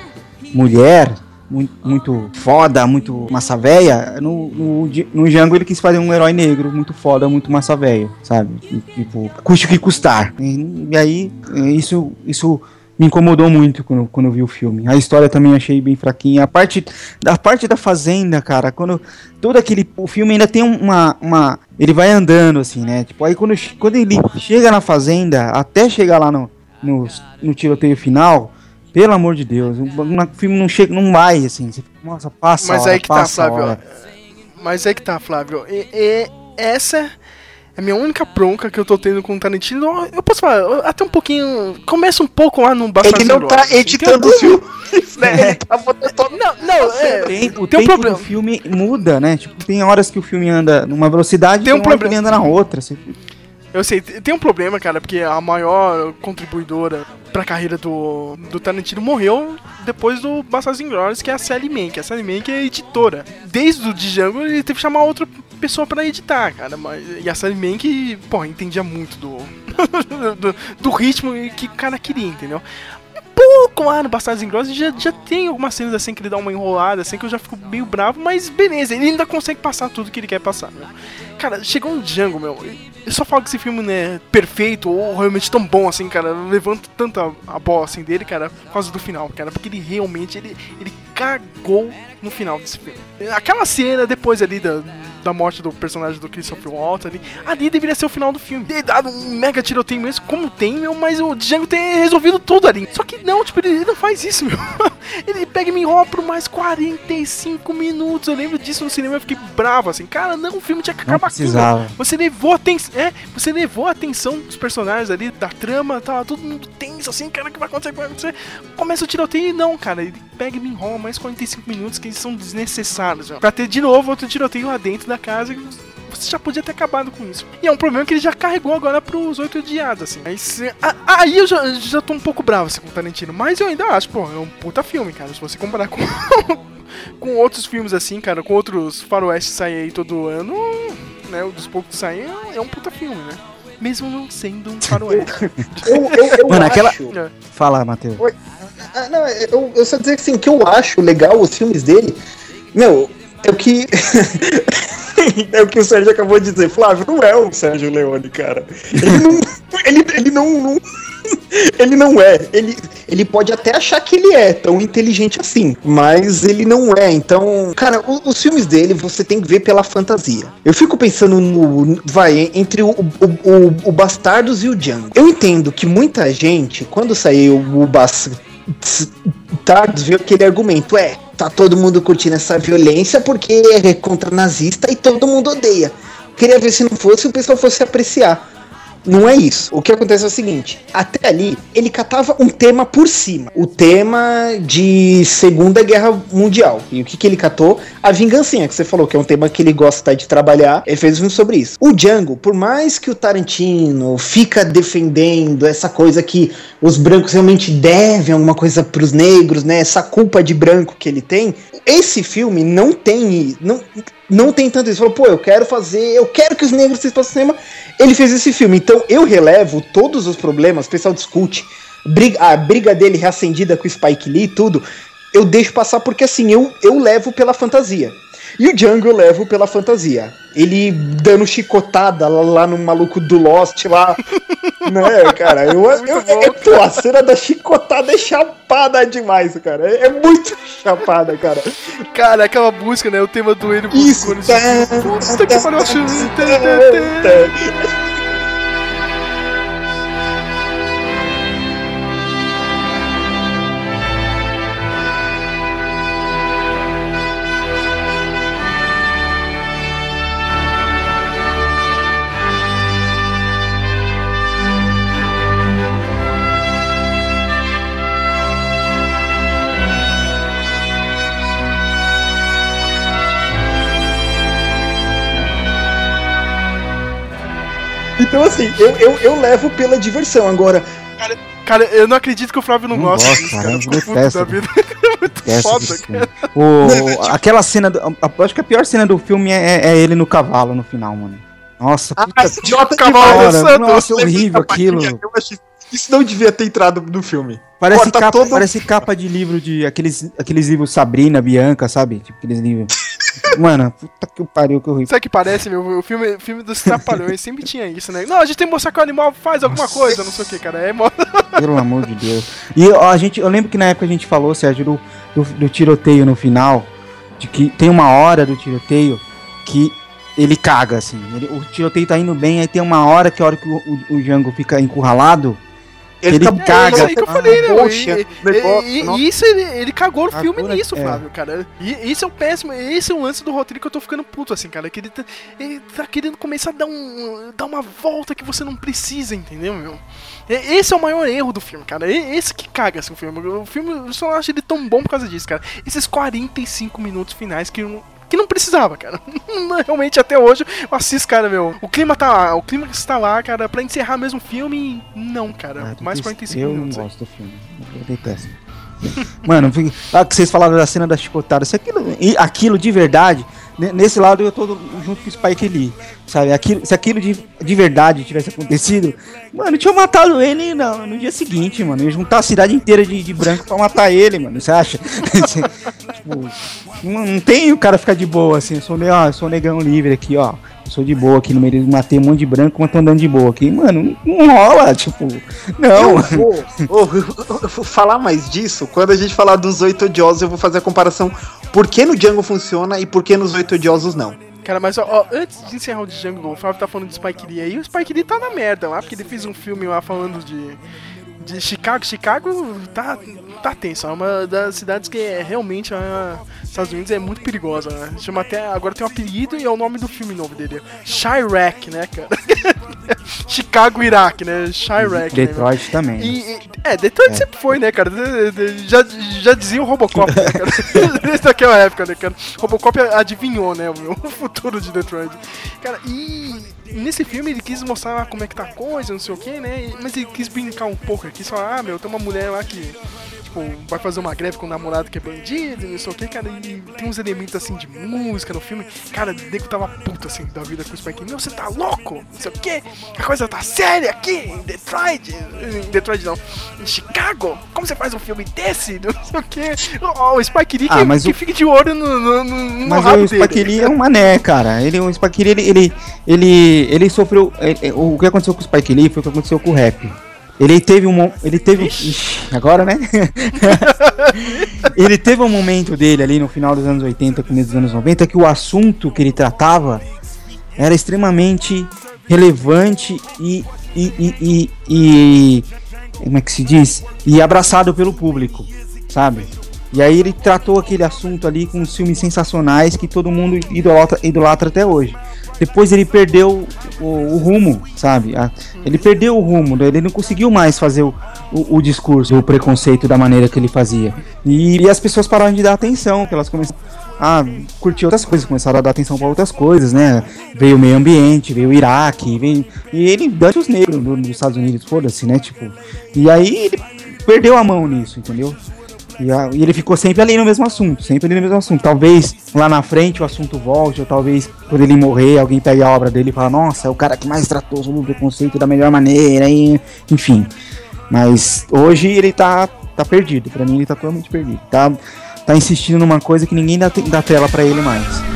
mulher muito, muito foda, muito massa véia, no, no, no Django ele quis fazer um herói negro muito foda, muito massa véia, sabe? Tipo, custe o que custar. E, e aí isso isso me incomodou muito quando, quando eu vi o filme. A história também achei bem fraquinha. A parte da parte da fazenda, cara, quando todo aquele o filme ainda tem uma uma ele vai andando assim, né? Tipo, aí quando quando ele chega na fazenda, até chegar lá no no, no tiroteio final, pelo amor de Deus, o o filme não chega, não vai assim. Você, fica, nossa, passa Mas hora, aí que tá, Flávio. Mas aí que tá, Flávio. E, e essa a minha única bronca que eu tô tendo com o Tarantino. Eu posso falar, eu- até um pouquinho. Começa um pouco lá no Bastardos Ele não tá assim, editando tem os filmes, né? Ele tá botando. Não, não, é. O tempo, o tem um tempo problema. do filme muda, né? Tipo, tem horas que o filme anda numa velocidade Tem e um tem que problema. ele anda na outra. Você- Eu sei, tem um problema, cara, porque a maior contribuidora pra carreira do, do Tarantino morreu depois do Bastardos Inglórios, que é a Sally que a Sally que é a editora. Desde o Django ele teve que chamar outra pessoa pra editar, cara, mas, e a Sally Mann que, pô, entendia muito do, do, do ritmo que o cara queria, entendeu? pouco lá no Bastardos Inglórios já, já tem algumas cenas assim que ele dá uma enrolada, assim que eu já fico meio bravo, mas beleza, ele ainda consegue passar tudo que ele quer passar, meu. Cara, chegou um Django, meu. Eu só falo que esse filme não é perfeito ou realmente tão bom assim, cara. Eu levanto tanto a, a bola assim dele, cara, por causa do final, cara. Porque ele realmente ele, ele cagou no final desse filme. Aquela cena depois ali da, da morte do personagem do Christopher Waltz ali. Ali deveria ser o final do filme. Ter dado um mega tiroteio mesmo, como tem, meu, mas o Django tem resolvido tudo ali. Só que não, tipo, ele, ele não faz isso, meu. Ele pega e me enrola por mais 45 minutos. Eu lembro disso no cinema, eu fiquei bravo, assim. Cara, não, o filme tinha que acabar precisava. Você levou a atenção. É, você levou a atenção dos personagens ali, da trama, tava todo mundo tenso, assim, cara, o que vai acontecer? O que vai acontecer? Começa o tiroteio e não, cara. Ele pega e me enrola mais 45 minutos que eles são desnecessários, ó. Pra ter de novo outro tiroteio lá dentro da casa. que Você já podia ter acabado com isso. E é um problema que ele já carregou agora pros oito odiados, assim. Aí, cê- a- aí eu já, já tô um pouco bravo assim, com o Tarantino. Mas eu ainda acho, pô, é um puta filme, cara. Se você comparar com, com outros filmes assim, cara, com outros faroeste que saem aí todo ano, né? O dos poucos que saem é um puta filme, né? Mesmo não sendo um faroeste. Eu, eu, eu Mano, aquela. acho- Fala, Matheus. Ah, não, eu, eu só dizer assim, que eu acho legal os filmes dele. Meu, é o que. é o que o Sérgio acabou de dizer. Flávio, não é o Sérgio Leone, cara. Ele não. ele, ele não. não- ele não é. Ele, ele pode até achar que ele é tão inteligente assim, mas ele não é. Então, cara, o- os filmes dele você tem que ver pela fantasia. Eu fico pensando no. Vai, entre o, o, o, o Bastardos e o Django. Eu entendo que muita gente, quando saiu o Bastardos viu aquele argumento, é, tá todo mundo curtindo essa violência porque é contra nazista e todo mundo odeia. Queria ver se não fosse, o pessoal fosse apreciar. Não é isso. O que acontece é o seguinte: até ali, ele catava um tema por cima. O tema de Segunda Guerra Mundial. E o que, que ele catou? A vingancinha, que você falou, que é um tema que ele gosta de trabalhar. Ele fez um filme sobre isso. O Django, por mais que o Tarantino fica defendendo essa coisa que os brancos realmente devem alguma coisa pros negros, né? Essa culpa de branco que ele tem. Esse filme não tem. Não, não tem tanto isso. Falou, pô, eu quero fazer, eu quero que os negros se façam cinema. Ele fez esse filme. Então eu relevo todos os problemas, pessoal discute. Briga, a briga dele reacendida com o Spike Lee e tudo. Eu deixo passar porque assim, eu, eu levo pela fantasia. E o Django eu levo pela fantasia. Ele dando chicotada lá, lá no maluco do Lost lá. né, cara? Eu, eu, eu- pô, a cena da chicotada é chapada demais, cara. É, é muito chapada, cara. Cara, aquela música, né? O tema do ele Isso. Puta que pariu, eu acho- Então, assim, eu, eu, eu levo pela diversão. Agora, Cara, cara, eu não acredito que o Flávio não, Não gosta disso, cara, cara. eu da vida. É muito foda, cara. O, aquela cena. Do, a- acho que a pior cena do filme é, é ele no cavalo no final, mano. Nossa, puta Ah, idiota de Cavalo Cara, Santo. Nossa, horrível aquilo. eu acho- isso não devia ter entrado no filme. Parece Corta capa, todo- parece capa de livro de. Aqueles, aqueles livros Sabrina, Bianca, sabe? Tipo, aqueles livros. Mano, puta que pariu, que horrível. Sabe o que parece, meu? O filme, filme dos Trapalhões sempre tinha isso, né? Não, a gente tem que mostrar que o animal faz alguma coisa, não sei o que, cara. É mó... Pelo amor de Deus. E ó, a gente, eu lembro que na época a gente falou, Sérgio, do, do, do tiroteio no final. De que tem uma hora do tiroteio que ele caga, assim. Ele- o tiroteio tá indo bem, aí tem uma hora que a hora que o, o, o Django fica encurralado. Ele, Ele tá- caga. É isso aí que eu falei, né? Poxa, E- e, e isso ele, ele cagou no filme na- nisso, é. Flávio, cara. E isso é o péssimo. Esse é o lance do roteiro que eu tô ficando puto, assim, cara. Que ele tá, ele tá querendo começar a dar, um, dar uma volta que você não precisa, entendeu, meu? Esse é o maior erro do filme, cara. Esse que caga, assim, o filme. O filme, eu só acho ele tão bom por causa disso, cara. Esses 45 minutos finais que. Que não precisava, cara. Realmente, até hoje, eu assisto, cara, meu. O clima tá lá, o clima está lá, cara, pra encerrar mesmo o filme. Não, cara. Ah, mais eu 45 eu minutos. não aí. gosto do filme. Eu detesto. Mano, ah, que vocês falaram da cena da chicotada. Se aquilo, aquilo de verdade, ne- nesse lado eu tô junto com o Spike Lee. Sabe? Aquilo, se aquilo de, de verdade tivesse acontecido, mano, tinha matado ele no, no dia seguinte, mano. Ia juntar a cidade inteira de, de branco pra matar ele, mano. Você acha? tipo, não, não tem o cara ficar de boa assim. Eu sou, ó, eu sou negão livre aqui, ó. Eu sou de boa aqui no meio. Matei um monte de branco, mas tô andando de boa aqui. Mano, não, não rola, tipo. Não. Eu vou, eu vou falar mais disso quando a gente falar dos oito odiosos. Eu vou fazer a comparação por que no Django funciona e por que nos oito odiosos não. Cara, mas ó, ó, antes de encerrar o Django, o Fábio tá falando de Spike Lee aí, o Spike Lee tá na merda lá, porque ele fez um filme lá falando de, de Chicago. Chicago tá, tá tenso, é uma das cidades que é realmente, a, Estados Unidos é muito perigosa, né? Chama até, agora tem um apelido e é o nome do filme novo dele, Chirac, né, cara? Chicago, Iraque, né? Chirac. né, Detroit também. e, e- é, Detroit É. sempre foi, né, cara? Já, já dizia o Robocop, né, cara? Desde aquela época, né, cara? Robocop adivinhou, né, o, futuro de Detroit. Cara, e nesse filme ele quis mostrar como é que tá a coisa, não sei o que, né? Mas ele quis brincar um pouco, ele quis falar, ah, meu, tem uma mulher lá que, tipo, vai fazer uma greve com o namorado que é bandido, não sei o que, cara, e tem uns elementos, assim, de música no filme. Cara, o nego tava puto, assim, da vida com o Spike. Lee. Meu, você tá louco? Não sei o que, a coisa tá séria aqui em Detroit. Em Detroit não, em Chicago. Como você faz um filme desse? Não sei o que. Ó, o Spike Lee Ah, que, mas que o- fique de olho no, no, no, Mas o Spike. Lee é um mané, cara. Ele, o Spike Lee, ele, ele, ele, ele sofreu. é, é, o que aconteceu com o Spike Lee foi o que aconteceu com o rap. Ele teve um. Ele teve. Ixi, agora, né? ele teve um momento dele ali no final dos anos 80, começo dos anos 90, que o assunto que ele tratava era extremamente relevante e. e, e, e, como é que se diz? E abraçado pelo público, sabe? E aí ele tratou aquele assunto ali com filmes sensacionais que todo mundo idolatra, idolatra até hoje. Depois ele perdeu o, o rumo, sabe? A- ele perdeu o rumo, né? ele não conseguiu mais fazer o, o, o discurso, o preconceito da maneira que ele fazia. E, e as pessoas pararam de dar atenção, que elas começaram a curtir outras coisas, começaram a dar atenção para outras coisas, né? Veio o meio ambiente, veio o Iraque, veio. E ele dane os negros do- dos Estados Unidos, foda-se, né? Tipo. E aí ele perdeu a mão nisso, entendeu? E, e ele ficou sempre ali no mesmo assunto, sempre ali no mesmo assunto. Talvez lá na frente o assunto volte, ou talvez quando ele morrer, alguém pegue a obra dele e fala, nossa, é o cara que mais tratou sobre o preconceito da melhor maneira, e, enfim. Mas hoje ele tá, tá perdido, pra mim ele tá totalmente perdido. Tá, tá insistindo numa coisa que ninguém dá, dá tela pra ele mais.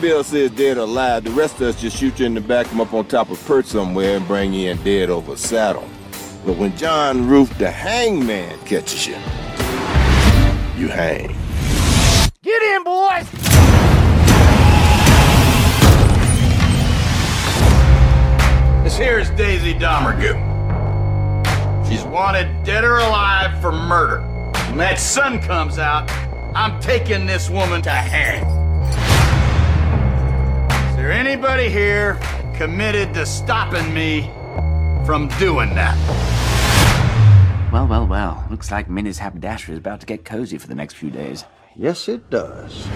When the handbill says dead or alive, the rest of us just shoot you in the back, come up on top of perch somewhere, and bring you in dead over saddle. But when John Roof, the hangman, catches you, you hang. Get in, boys! This here is Daisy Domergue. She's wanted dead or alive for murder. When that sun comes out, I'm taking this woman to hang. Is there anybody here committed to stopping me from doing that? Well, well, well. Looks like Minnie's haberdashery is about to get cozy for the next few days. Yes, it does.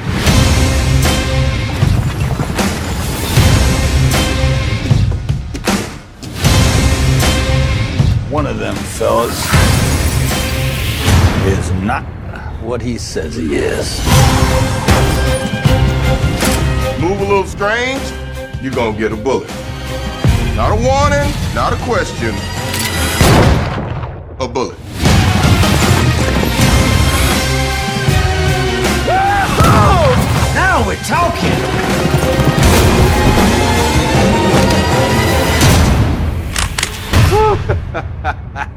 One of them fellas is not what he says he is. Move a little strange, you're gonna get a bullet. Not a warning, not a question. A bullet. Now we're talking!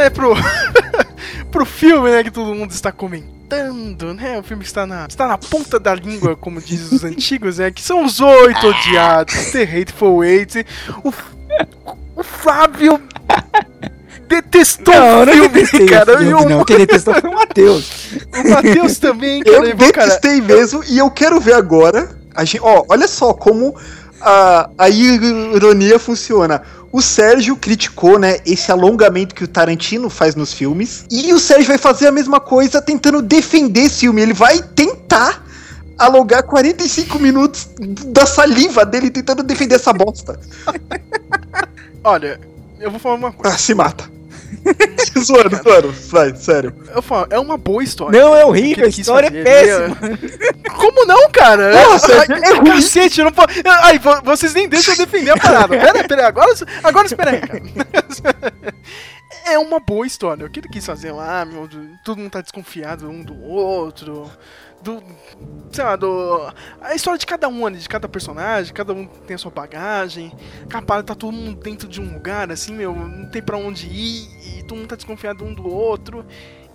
Vamos é pro. pro filme, né, que todo mundo está comentando, né? O filme está na, está na ponta da língua, como dizem os antigos, né? Que são os oito odiados, The Hateful Eight. O, o Flávio detestou Não, eu o não filme, detestei cara. o filme, E o- não. Quem detestou foi o Matheus. O Matheus também, cara. Eu e, cara, detestei mesmo e eu quero ver agora. A gente, ó, olha só como a, a ironia funciona. O Sérgio criticou, né, esse alongamento que o Tarantino faz nos filmes. E o Sérgio vai fazer a mesma coisa tentando defender esse filme. Ele vai tentar alongar 45 minutos da saliva dele tentando defender essa bosta. Olha, eu vou falar uma coisa. Ah, se mata. zoando, zoando. Vai, sério. Eu falo, é uma boa história. Não, é horrível, a história é péssima. Como não, cara? Nossa, é ruim. Cacete, eu não posso. Ai, vo- vocês nem deixam eu defender a parada. Pera, pera, agora, agora espera aí, cara. É uma boa história. O que ele quis fazer lá, meu, todo mundo tá desconfiado um do outro. Do. Sei lá, do. A história de cada um ali, de cada personagem, cada um tem a sua bagagem. Capaz, tá todo mundo dentro de um lugar, assim, meu, não tem pra onde ir, todo mundo tá desconfiado um do outro.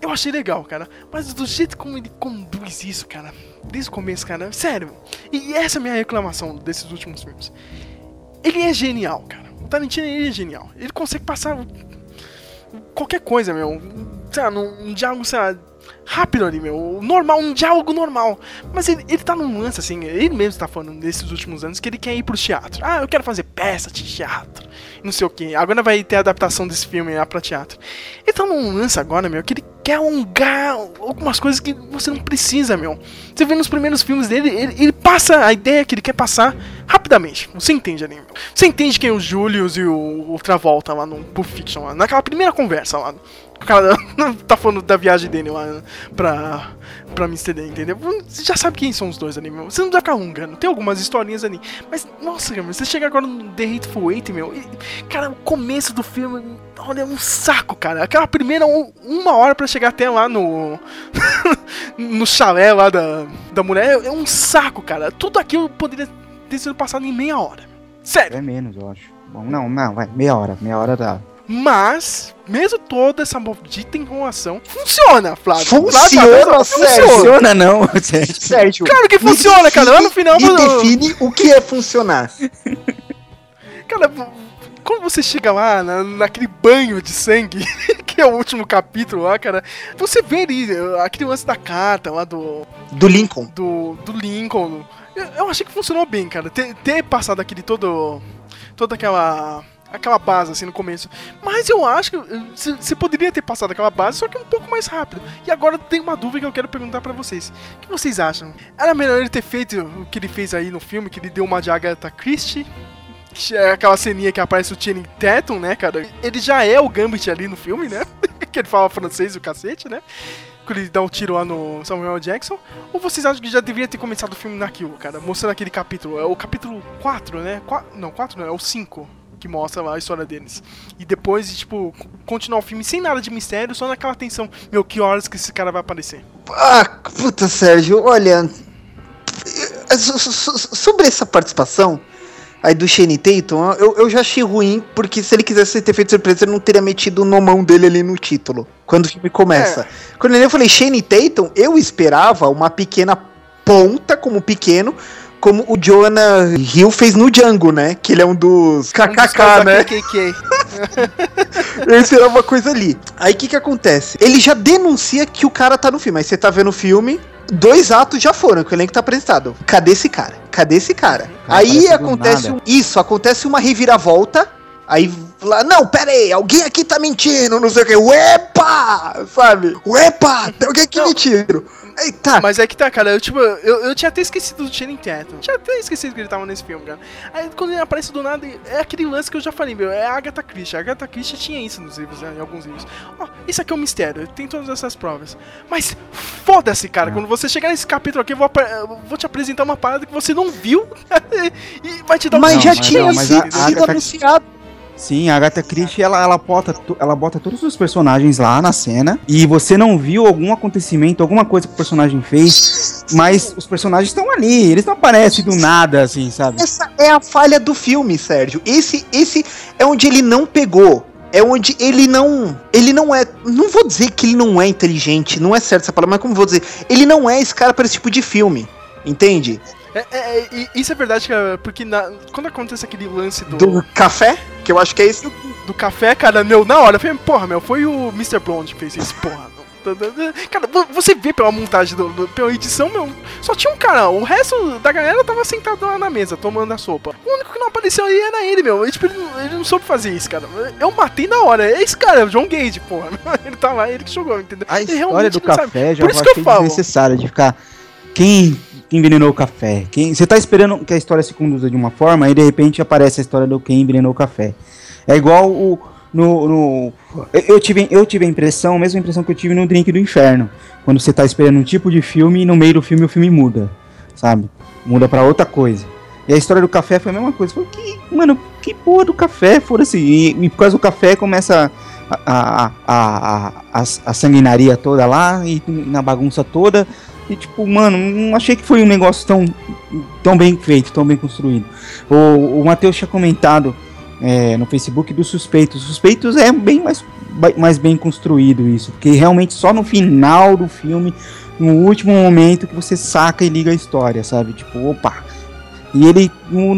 Eu achei legal, cara. Mas do jeito como ele conduz isso, cara, desde o começo, cara, sério. E essa é a minha reclamação desses últimos filmes. Ele é genial, cara. O Tarantino é genial. Ele consegue passar qualquer coisa, meu. Sei lá, um diálogo, sei lá, rápido ali, meu. Normal, um diálogo normal. Mas ele, ele tá num lance, assim, ele mesmo tá falando nesses últimos anos que ele quer ir pro teatro. Ah, eu quero fazer peça de teatro. Não sei o que. Agora vai ter a adaptação desse filme lá pra teatro. Ele tá num lance agora, meu, que ele quer alongar algumas coisas que você não precisa, meu. Você vê nos primeiros filmes dele, ele, ele passa a ideia que ele quer passar rapidamente. Você entende ali, meu. Você entende quem é o Julius e o, Travolta lá no Pulp Fiction, lá, naquela primeira conversa lá. O cara tá falando da viagem dele lá pra, pra Amsterdã, entendeu? Você já sabe quem são os dois ali, meu. Você não dá calungando. Tem algumas historinhas ali. Mas, nossa, cara, você chega agora no The Hateful Eight, meu. E, cara, o começo do filme, olha, é um saco, cara. Aquela primeira um- uma hora pra chegar até lá no. no chalé lá da, da mulher é um saco, cara. Tudo aquilo poderia ter sido passado em meia hora. Sério. É menos, eu acho. Bom, não, não, vai, meia hora, meia hora dá. Mas, mesmo toda essa maldita enrolação, funciona, Flávio. Funciona, Flávio, Sérgio. Funciona não, Sérgio. Sérgio. Claro que funciona, cara. Lá no define- final, Me mano- define o que é funcionar. Cara, quando você chega lá na- naquele banho de sangue, que é o último capítulo lá, cara, você vê ali eh, aquele lance da carta lá do. Do Lincoln. Do, do Lincoln. Eu, eu achei que funcionou bem, cara. Ter, ter passado aquele todo. toda aquela. Aquela base assim no começo. Mas eu acho que eh, você você poderia ter passado aquela base, só que um pouco mais rápido. E agora tem uma dúvida que eu quero perguntar pra vocês. O que vocês acham? Era melhor ele ter feito o que ele fez aí no filme, que ele deu uma de Agatha Christie? Que É aquela ceninha que aparece o Channing Tatum, né, cara? Ele já é o Gambit ali no filme, né? que ele fala francês e o cacete, né? Quando ele dá um tiro lá no Samuel Jackson. Ou vocês acham que já deveria ter começado o filme naquilo, cara? Mostrando aquele capítulo. É o capítulo 4, né? Qua- não, 4 não, é o 5 que mostra lá a história deles. E depois, tipo, continuar o filme sem nada de mistério, só naquela tensão. Meu, que horas que esse cara vai aparecer? Ah, puta, Sérgio, olha. so- Sobre essa participação aí do Shane Tatum, eu, eu já achei ruim, porque se ele quisesse ter feito surpresa, ele não teria metido o nomão dele ali no título, quando o filme começa. Quando eu falei Shane Tatum, eu esperava uma pequena ponta como pequeno, como o Jonah Hill fez no Django, né? Que ele é um dos KKK, né? KKK. Eu esperava uma coisa ali. Aí o que que acontece? Ele já denuncia que o cara tá no filme. Aí você tá vendo o filme, dois atos já foram, que o elenco tá apresentado. Cadê esse cara? Cadê esse cara? Cara, aí acontece um, isso, acontece uma reviravolta. Aí lá, não, pera aí, alguém aqui tá mentindo, não sei o que. Uepa! Sabe? Uepa! Tem alguém aqui mentindo. Eita! Mas é que tá, cara, eu, tipo, eu, eu tinha até esquecido do Channing Tatum. Tinha até esquecido que ele tava nesse filme, cara. Aí quando ele aparece do nada, é aquele lance que eu já falei, meu, é a Agatha Christie. A Agatha Christie tinha isso nos livros, né, em alguns livros. Ó, isso aqui é um mistério, tem todas essas provas. Mas foda-se, cara, quando você chegar nesse capítulo aqui, eu vou, eu vou te apresentar uma parada que você não viu e vai te dar um Mas Não, já mas tinha não, mas a- sido, a sido Agatha- anunciado. Sim, a Agatha Christie, ela, ela, bota, ela bota todos os personagens lá na cena e você não viu algum acontecimento, alguma coisa que o personagem fez, mas os personagens estão ali, eles não aparecem do nada, assim, sabe? Essa é a falha do filme, Sérgio. Esse, esse é onde ele não pegou. é onde ele não. Ele não é. Não vou dizer que ele não é inteligente, não é certo essa palavra, mas como vou dizer? Ele não é esse cara para esse tipo de filme. Entende? É, é, é, e isso é verdade, cara, porque na- quando acontece aquele lance do, Do café, que eu acho que é esse. do café, cara, meu, na hora, eu falei, porra, meu, foi o Mr. Blonde que fez isso, porra. Cara, vo- você vê pela montagem, do, do- pela edição, meu, só tinha um cara, o resto da galera tava sentado lá na mesa, tomando a sopa. O único que não apareceu ali era ele, meu, ele, tipo, ele, não- ele não soube fazer isso, cara. Eu matei na hora, é esse cara, é o John Gage, porra. Ele tá lá, ele que jogou, entendeu? A Ele história realmente do não sabe. café já Por isso que eu achei falo. desnecessária de ficar. Quem quem envenenou o café? Quem, você tá esperando que a história se conduza de uma forma e de repente aparece a história do quem envenenou o café. É igual o. No, no- eu, tive, eu tive a impressão, a mesma impressão que eu tive no Drink do Inferno. Quando você tá esperando um tipo de filme e no meio do filme o filme muda. Sabe? Muda pra outra coisa. E a história do café foi a mesma coisa. Foi que, mano, que porra do café, foda-se. E, e por causa do café começa a, a, a, a, a sanguinaria toda lá e na bagunça toda. E tipo, mano, não achei que foi um negócio tão, tão bem feito, tão bem construído. O, o Matheus tinha comentado é, no Facebook dos suspeitos. Suspeitos é bem mais, mais bem construído isso, porque realmente só no final do filme, no último momento, que você saca e liga a história, sabe? Tipo, opa. E ele no,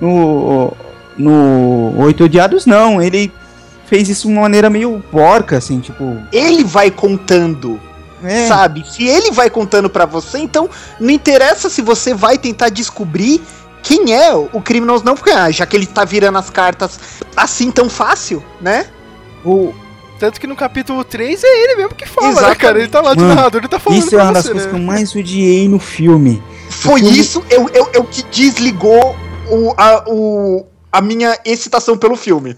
no, no Oito Odiados, não, ele fez isso de uma maneira meio porca, assim, tipo. Ele vai contando. É. Sabe? Se ele vai contando pra você, então não interessa se você vai tentar descobrir quem é o criminoso, não, porque ah, já que ele tá virando as cartas assim tão fácil, né? O, Tanto que no capítulo 3 é ele mesmo que fala, né, Exatamente. cara? Ele tá lá de Mano, narrador, ele tá falando Isso é pra uma das você, coisas né? que eu mais odiei no filme. Foi filme- isso eu, eu, eu que desligou o, a, o, a minha excitação pelo filme.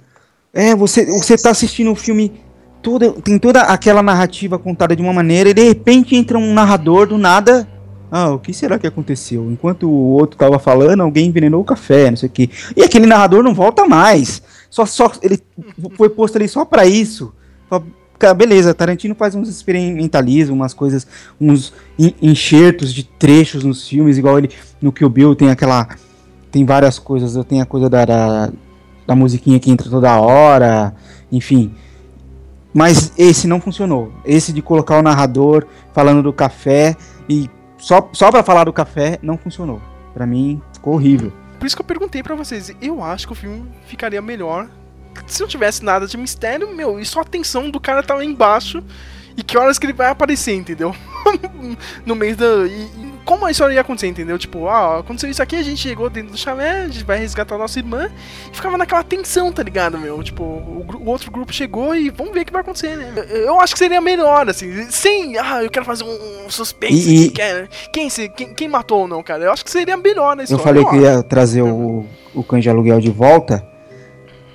É, você, você tá assistindo o filme, toda, tem toda aquela narrativa contada de uma maneira, e de repente entra um narrador do nada. Ah, o que será que aconteceu? Enquanto o outro tava falando, alguém envenenou o café, não sei o que. E aquele narrador não volta mais. Só, só ele foi posto ali só pra isso. Cara, beleza, Tarantino faz uns experimentalismos, umas coisas, uns en- enxertos de trechos nos filmes, igual ele no Kill Bill tem aquela tem várias coisas, tem a coisa da, da, da musiquinha que entra toda hora, enfim. Mas esse não funcionou. Esse de colocar o narrador falando do café e só, só para falar do café não funcionou. Pra mim ficou horrível. Por isso que eu perguntei pra vocês. Eu acho que o filme ficaria melhor se não tivesse nada de mistério, meu, e só a tensão do cara tá lá embaixo e que horas que ele vai aparecer, entendeu? no meio da. E, e como a história ia acontecer, entendeu? Tipo, ah, aconteceu isso aqui, a gente chegou dentro do chalé, a gente vai resgatar a nossa irmã e ficava naquela tensão, tá ligado, meu? Tipo, o, o outro grupo chegou e vamos ver o que vai acontecer, né? Eu, eu acho que seria melhor, assim, sem. Ah, eu quero fazer um, um suspense E- e- quer- quem, se, quem, quem matou ou não, cara? Eu acho que seria melhor na Eu história. falei que acho. ia trazer o, o cães de aluguel de volta.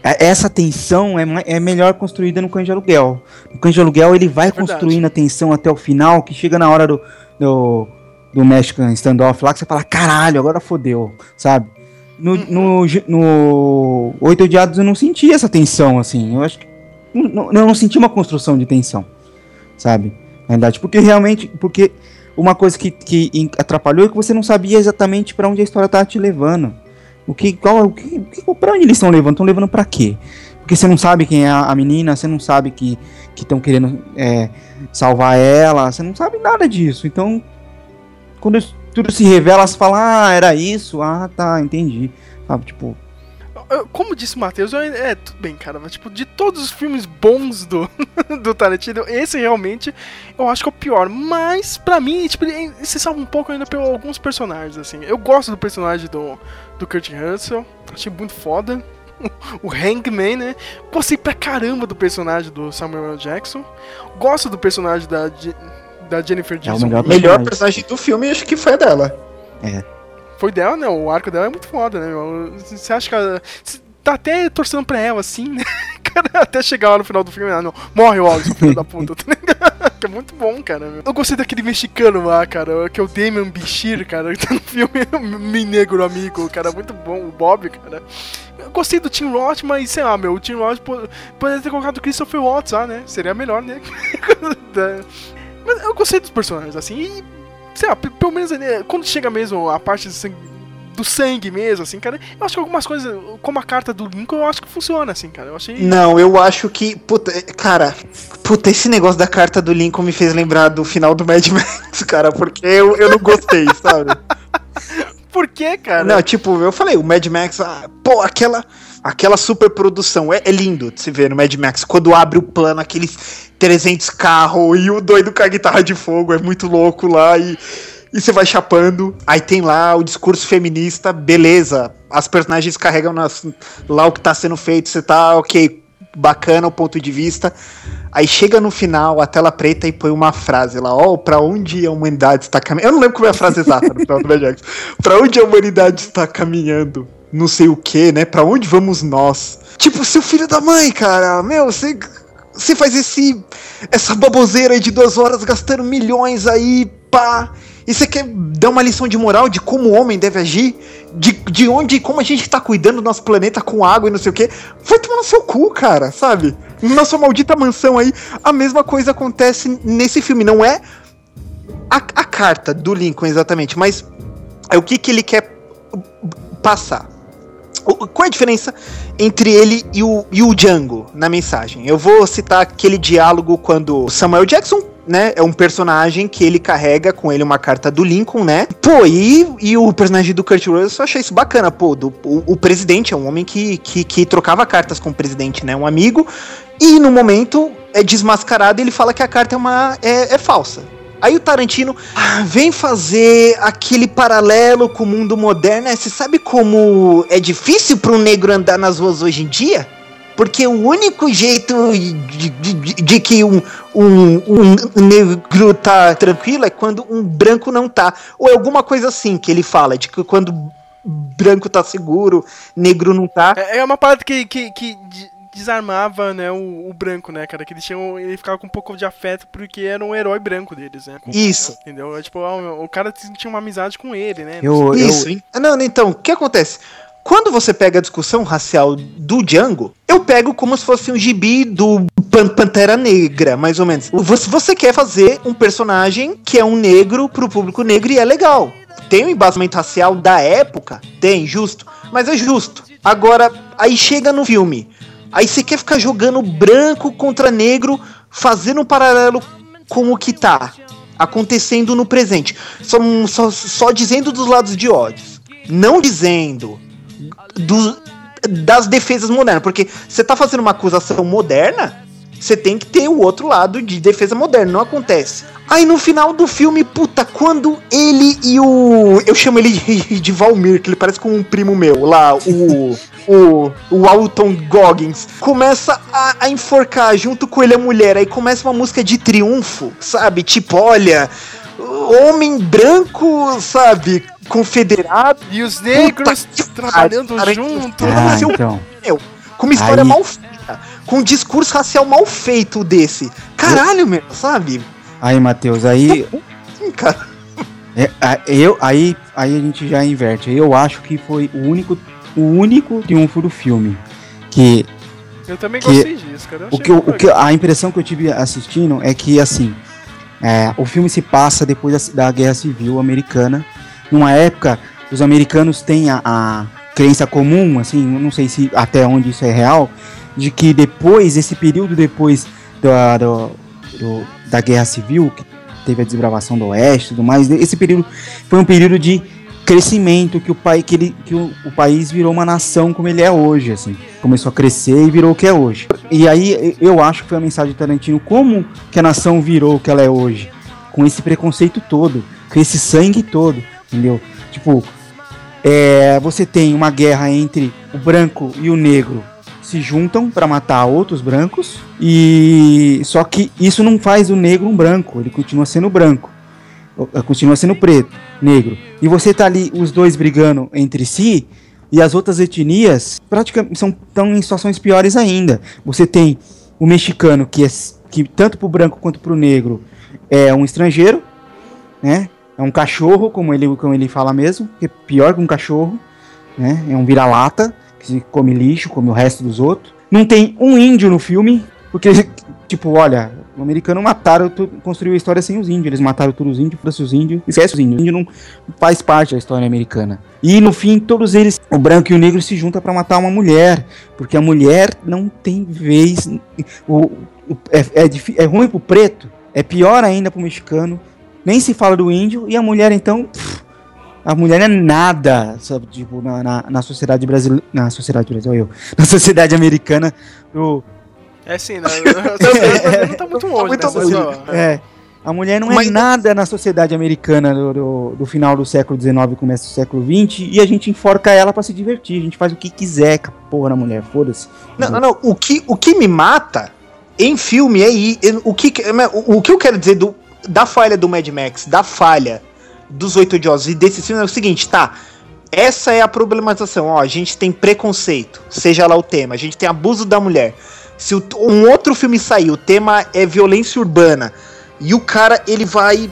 É- Essa tensão é, é melhor construída no cães de aluguel. No cães de aluguel ele vai verdade. construindo a tensão até o final, que chega na hora do, do, do Mexican standoff lá, que você fala, caralho, agora fodeu, sabe? No, no, no Oito Odiados eu não senti essa tensão, assim. Eu acho que. Não, eu não senti uma construção de tensão, sabe? Na verdade, porque realmente. Porque uma coisa que, que atrapalhou é que você não sabia exatamente pra onde a história tava te levando. O que, qual, o que, que, pra onde eles estão levando? Estão levando pra quê? Porque você não sabe quem é a, menina, você não sabe que estão querendo é, salvar ela, você não sabe nada disso. Então, quando tudo se revela, você fala, ah, era isso, ah, tá, entendi. Sabe, tipo, Como disse o Matheus, eu- é tudo bem, cara, mas tipo, de todos os filmes bons do, do Tarantino, esse realmente eu acho que é o pior. Mas, pra mim, tipo, se salva um pouco ainda por alguns personagens, assim. Eu gosto do personagem do, do Kurt Russell, achei muito foda. O Hangman, né? Gostei pra caramba do personagem do Samuel L. Jackson. Gosto do personagem da, da Jennifer É o Jason. melhor O melhor personagem do filme, acho que foi a dela. é. Foi dela, né? O arco dela é muito foda, né? meu? Você acha que ela. Você tá até torcendo pra ela, assim, né? Cara, até chegar lá no final do filme, ah, não. Morre o Wallace, filho da puta, tá ligado? É muito bom, cara. meu. Eu gostei daquele mexicano lá, cara, que é o Damian Bichir, cara, que tá no filme Mi Negro Amigo, cara, muito bom. O Bob, cara. Eu gostei do Tim Roth, mas sei lá, meu, o Tim Roth po- poderia ter colocado o Christopher Watts lá, né? Seria melhor, né? Mas eu gostei dos personagens, assim, e sei lá, pe- pelo menos quando chega mesmo a parte de sangue- do sangue mesmo, assim, cara. Eu acho que algumas coisas, como a carta do Lincoln, eu acho que funciona, assim, cara. Eu achei. Não, eu acho que. Puta, cara, puta, esse negócio da carta do Lincoln me fez lembrar do final do Mad Max, cara, porque eu, eu não gostei, sabe? Por que, cara? Não, tipo, eu falei, o Mad Max, ah, pô, aquela, aquela super produção, é, é lindo de se ver no Mad Max, quando abre o plano, aqueles 300 carros e o doido com a guitarra de fogo, é muito louco lá e, e você vai chapando, aí tem lá o discurso feminista, beleza, as personagens carregam nas- lá o que tá sendo feito, você tá, ok, bacana o ponto de vista, aí chega no final, a tela preta e põe uma frase lá, ó, pra onde a humanidade está caminhando, eu não lembro como é a frase exata do Mad Max, pra onde a humanidade está caminhando, não sei o que, né, pra onde vamos nós? Tipo, seu filho da mãe, cara, meu, você... Você faz esse essa baboseira aí de duas horas gastando milhões aí, pá. E você quer dar uma lição de moral de como o homem deve agir? De, de onde, como a gente tá cuidando do nosso planeta com água e não sei o quê? Vai tomar no seu cu, cara, sabe? Na sua maldita mansão aí, a mesma coisa acontece nesse filme. Não é a, a carta do Lincoln exatamente, mas é o que, que ele quer passar. Qual é a diferença entre ele e o, e o Django na mensagem? Eu vou citar aquele diálogo quando Samuel Jackson, né, é um personagem que ele carrega com ele uma carta do Lincoln, né? Pô, e, e o personagem do Kurt Russell, eu achei isso bacana, pô, do, o, o presidente é um homem que, que, que trocava cartas com o presidente, né, um amigo, e no momento é desmascarado ele fala que a carta é uma é, é falsa. Aí o Tarantino ah, vem fazer aquele paralelo com o mundo moderno. né? Você sabe como é difícil para um negro andar nas ruas hoje em dia? Porque o único jeito de, de- de- que um, um, um negro tá tranquilo é quando um branco não tá. Ou é alguma coisa assim que ele fala, de que quando branco tá seguro, negro não tá. É, é uma parada que, que, que desarmava, né, o, o branco, né, cara? Que eles tinham. Ele ficava com um pouco de afeto porque era um herói branco deles, né? Isso. Entendeu? É, tipo, ó, o cara tinha uma amizade com ele, né? Isso. hein? Não, então, o que acontece? Quando você pega a discussão racial do Django, eu pego como se fosse um gibi do Pan- Pantera Negra, mais ou menos. Você, você quer fazer um personagem que é um negro pro público negro e é legal. Tem um embasamento racial da época? Tem, justo. Mas é justo. Agora, aí chega no filme. Aí você quer ficar jogando branco contra negro, fazendo um paralelo com o que tá acontecendo no presente. Só, só, só dizendo dos lados de ódios. Não dizendo do- das defesas modernas. Porque você tá fazendo uma acusação moderna, você tem que ter o outro lado de defesa moderna. Não acontece. Aí no final do filme, puta, quando ele e o. Eu chamo ele de, de Valmir, que ele parece com um primo meu lá, o. o, o Alton Goggins. Começa a, a enforcar junto com ele a mulher. Aí começa uma música de triunfo, sabe? Tipo, olha. Homem branco, sabe? Confederado. E os negros trabalhando junto. Ah, então. Meu, com uma história Aí- mal feita. Com um discurso racial mal feito desse. Caralho, meu, sabe? Aí, Matheus, aí. Sim, cara. É, eu, aí, aí a gente já inverte. Eu acho que foi o único, o único triunfo do filme. Que, Eu também que gostei disso, cara. Eu o que, eu- o que, a impressão que eu tive assistindo é que, assim, é, o filme se passa depois da, da Guerra Civil Americana. Numa época, os americanos têm a, a crença comum, assim, não sei se até onde isso é real, de que depois, esse período depois da, do- do- da Guerra Civil, que teve a desbravação do Oeste e tudo mais, esse período foi um período de crescimento que o, pai, que ele, que o, o país virou uma nação como ele é hoje, assim. Começou a crescer e virou o que é hoje. E aí eu acho que foi a mensagem de Tarantino, como que a nação virou o que ela é hoje? Com esse preconceito todo, com esse sangue todo, entendeu? Tipo, é, você tem uma guerra entre o branco e o negro se juntam para matar outros brancos e só que isso não faz o negro um branco, ele continua sendo branco, eh, continua sendo preto, negro. E você tá ali os dois brigando entre si e as outras etnias praticamente são tão em situações piores ainda. Você tem o mexicano que é que tanto pro branco quanto pro negro é um estrangeiro, né? É um cachorro, como ele, como ele fala mesmo, que é pior que um cachorro, né? É um vira-lata, que se come lixo, come o resto dos outros. Não tem um índio no filme, Porque, tipo, olha, o americano mataram, construiu a história sem os índios. Eles mataram todos os índios, foda-se os índios, esquece os índios. O índio não faz parte da história americana. E no fim, todos eles, o branco e o negro, se juntam pra matar uma mulher. Porque a mulher não tem vez. O, o- é, é, é ruim pro preto, é pior ainda pro mexicano. Nem se fala do índio, e a mulher então. pff, a mulher é nada, sabe? Tipo, na, na, na sociedade brasileira. Na sociedade brasileira, eu. Na sociedade americana, o, É sim, né? Não tá muito longe, muito né? Longe. É. A mulher não é Mas- nada na sociedade americana do, do, do final do século XIX e começo do século XX e a gente enforca ela pra se divertir. A gente faz o que quiser com a porra da mulher, foda-se. Não, não, não. O que, o que me mata em filme é aí. O que, o, o que eu quero dizer do, da falha do Mad Max, da falha dos Oito Odiosos e desse filme é o seguinte, tá? Essa é a problematização. Ó, a gente tem preconceito, seja lá o tema. A gente tem abuso da mulher. Se o- um outro filme sair, o tema é violência urbana, e o cara ele vai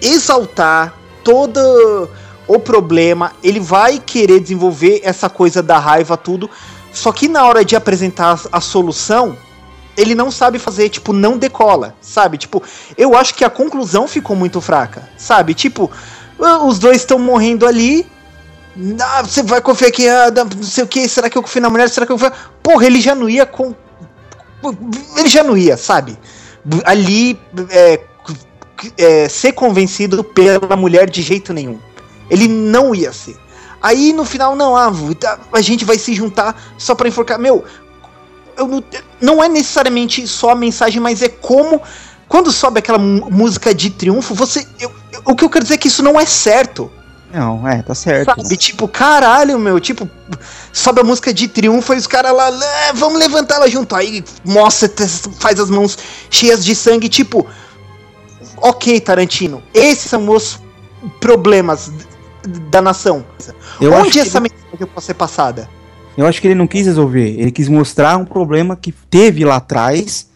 exaltar todo o problema, ele vai querer desenvolver essa coisa da raiva, tudo. Só que na hora de apresentar a, a solução, ele não sabe fazer, tipo, não decola, sabe? Tipo, eu acho que a conclusão ficou muito fraca, sabe? Tipo, ah, os dois estão morrendo ali. Ah, você vai confiar que ah, não sei o que, será que eu confio na mulher? Será que eu confio? Porra, ele já não ia com. Ele já não ia, sabe? Ali é, é, ser convencido pela mulher de jeito nenhum. Ele não ia ser. Aí no final, não, ah, a gente vai se juntar só pra enforcar. Meu, eu não, é necessariamente só a mensagem, mas é como. Quando sobe aquela música de triunfo, você. eu- eu- o que eu quero dizer é que isso não é certo. Não, é, tá certo. Sabe? Tipo, caralho, meu, tipo, sobe a música de triunfo e os caras lá, "É, vamos levantar ela junto. Aí mostra, faz as mãos cheias de sangue, tipo, ok, Tarantino, esses são os problemas da nação. Eu Onde essa ele- mensagem pode ser passada? Eu acho que ele não quis resolver. Ele quis mostrar um problema que teve lá atrás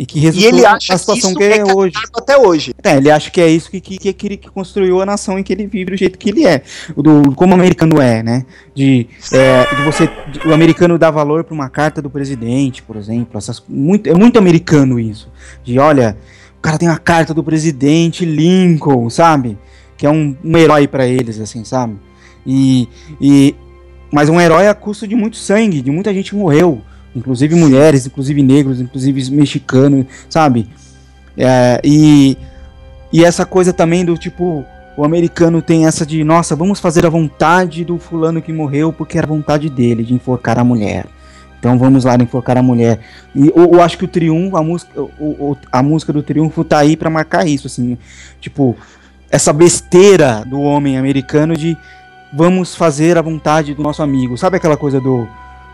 e que resultou ele acha na que situação isso que é é hoje. Até hoje. É, ele acha que é isso que, que, que, que, construiu a nação em que ele vive do jeito que ele é. Do, como o americano é, né? De, é, de você. de- o americano dá valor para uma carta do presidente, por exemplo. Essas, muito, é muito americano isso. De olha, o cara tem uma carta do presidente Lincoln, sabe? Que é um, um herói para eles, assim, sabe? E, e. Mas um herói a custo de muito sangue, de muita gente morreu. Inclusive mulheres, inclusive negros, inclusive mexicanos, sabe? É, e, e essa coisa também do tipo, o americano tem essa de, nossa, vamos fazer a vontade do fulano que morreu porque era a vontade dele de enforcar a mulher. Então vamos lá enforcar a mulher. E eu, eu acho que o triunfo, a música, o, a música do triunfo tá aí pra marcar isso, assim, tipo, essa besteira do homem americano de vamos fazer a vontade do nosso amigo. Sabe aquela coisa do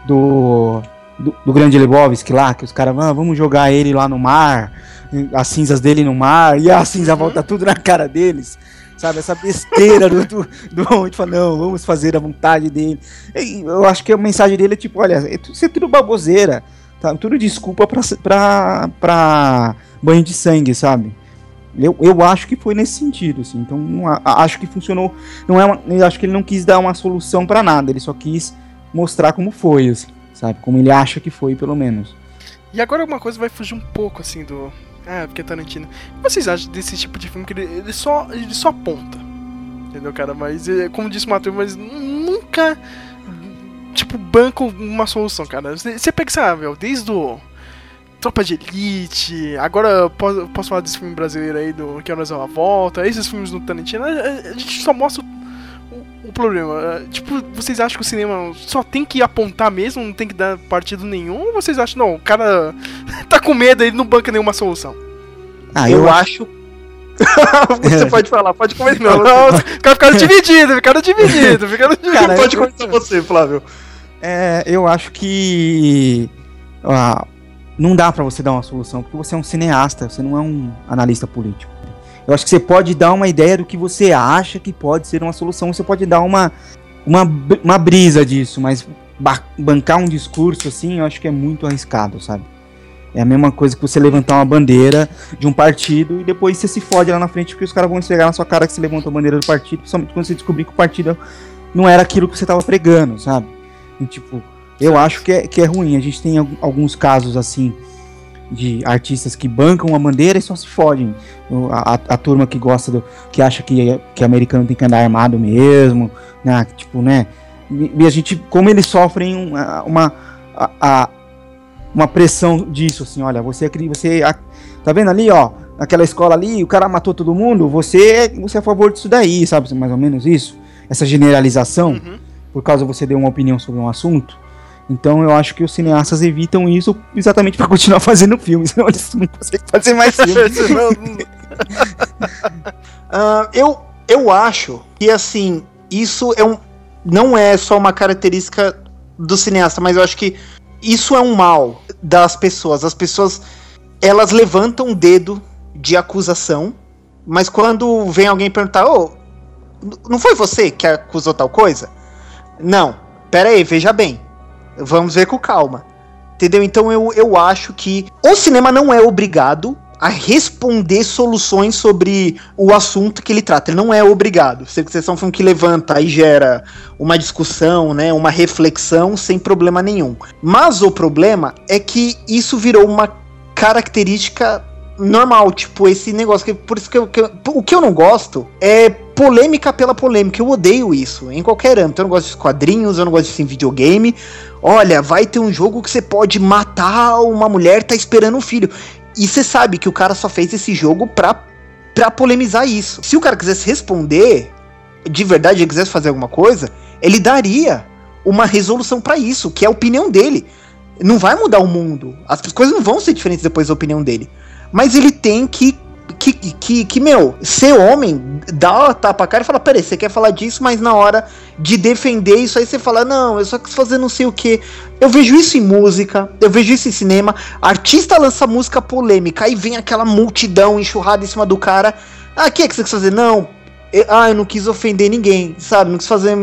do, do, do grande Lebowski lá, que os caras, ah, vamos jogar ele lá no mar, as cinzas dele no mar, e a cinza volta tudo na cara deles. Sabe, essa besteira do, do, do homem de falar, não, vamos fazer a vontade dele. E eu acho que a mensagem dele é tipo, olha, é isso é tudo baboseira, tá? Tudo desculpa pra, pra, pra banho de sangue, sabe? Eu, eu acho que foi nesse sentido, assim. Então, não acho que funcionou. Não é uma, acho que ele não quis dar uma solução pra nada, ele só quis mostrar como foi, assim, sabe? Como ele acha que foi, pelo menos. E agora uma coisa vai fugir um pouco, assim, do. Ah, porque é Tarantino. O que vocês acham desse tipo de filme que ele, ele só, ele só aponta? Entendeu, cara? Mas, é, como disse o Matheus, mas nunca. Tipo, banca uma solução, cara. Você pega, sabe, meu, desde o. Tropa de Elite, agora eu posso, eu posso falar desse filme brasileiro aí do Que Horas é uma Volta, esses filmes do Tarantino, a, gente só mostra o, o problema. É, Tipo, vocês acham que o cinema só tem que apontar mesmo, não tem que dar partido nenhum? Ou vocês acham, não, o cara tá com medo, ele não banca nenhuma solução? Ah, eu, acho. você pode falar, pode comentar. Não, não, os caras ficaram divididos, ficaram divididos, ficaram divididos. Cara, pode eu- comentar você, Flávio. É, eu acho que ah, não dá pra você dar uma solução, porque você é um cineasta, você não é um analista político. Eu acho que você pode dar uma ideia do que você acha que pode ser uma solução, você pode dar uma, uma, uma brisa disso, mas ba- bancar um discurso assim, eu acho que é muito arriscado, sabe? É a mesma coisa que você levantar uma bandeira de um partido e depois você se fode lá na frente porque os caras vão esfregar na sua cara que você levantou a bandeira do partido, principalmente quando você descobrir que o partido não era aquilo que você tava pregando, sabe? E, tipo, eu acho que é, que é ruim. A gente tem al- alguns casos assim de artistas que bancam a bandeira e só se fodem. A, a- a turma que gosta do. que acha que, que americano tem que andar armado mesmo, né? Tipo, né? E, a gente. como eles sofrem uma. uma a- uma pressão disso, assim, olha, você é você a- tá vendo ali, ó, naquela escola ali, o cara matou todo mundo, você você é a favor disso daí, sabe, mais ou menos isso, essa generalização, por causa você deu uma opinião sobre um assunto. Então eu acho que os cineastas evitam isso exatamente para continuar fazendo filmes, senão eles não conseguem fazer mais filmes. Ah, eu, eu acho que, assim, isso é um, não é só uma característica do cineasta, mas eu acho que isso é um mal das pessoas. As pessoas, elas levantam o dedo de acusação, mas quando vem alguém perguntar, ô, n- não foi você que acusou tal coisa? Não, pera aí, veja bem. Vamos ver com calma. Entendeu? Então eu, eu acho que o cinema não é obrigado a responder soluções sobre o assunto que ele trata. Ele não é obrigado. Se você é um filme que levanta e gera uma discussão, né, uma reflexão sem problema nenhum. Mas o problema é que isso virou uma característica normal, tipo esse negócio que por isso que, eu, que eu- o que eu não gosto é polêmica pela polêmica. Eu odeio isso em qualquer âmbito. Eu não gosto de quadrinhos, eu não gosto em videogame. Olha, vai ter um jogo que você pode matar uma mulher tá esperando um filho. E você sabe que o cara só fez esse jogo pra, pra polemizar isso. Se o cara quisesse responder, de verdade, ele quisesse fazer alguma coisa, ele daria uma resolução pra isso, que é a opinião dele. Não vai mudar o mundo. As coisas não vão ser diferentes depois da opinião dele. Mas ele tem que. Que, que, que, meu, ser homem, dá a tapa a cara e fala: peraí, você quer falar disso, mas na hora de defender isso aí você fala: não, eu só quis fazer não sei o que. Eu vejo isso em música, eu vejo isso em cinema. Artista lança música polêmica, aí vem aquela multidão enxurrada em cima do cara. Ah, o que é que você quis fazer? Não, eu, ah, eu não quis ofender ninguém, sabe? Não quis fazer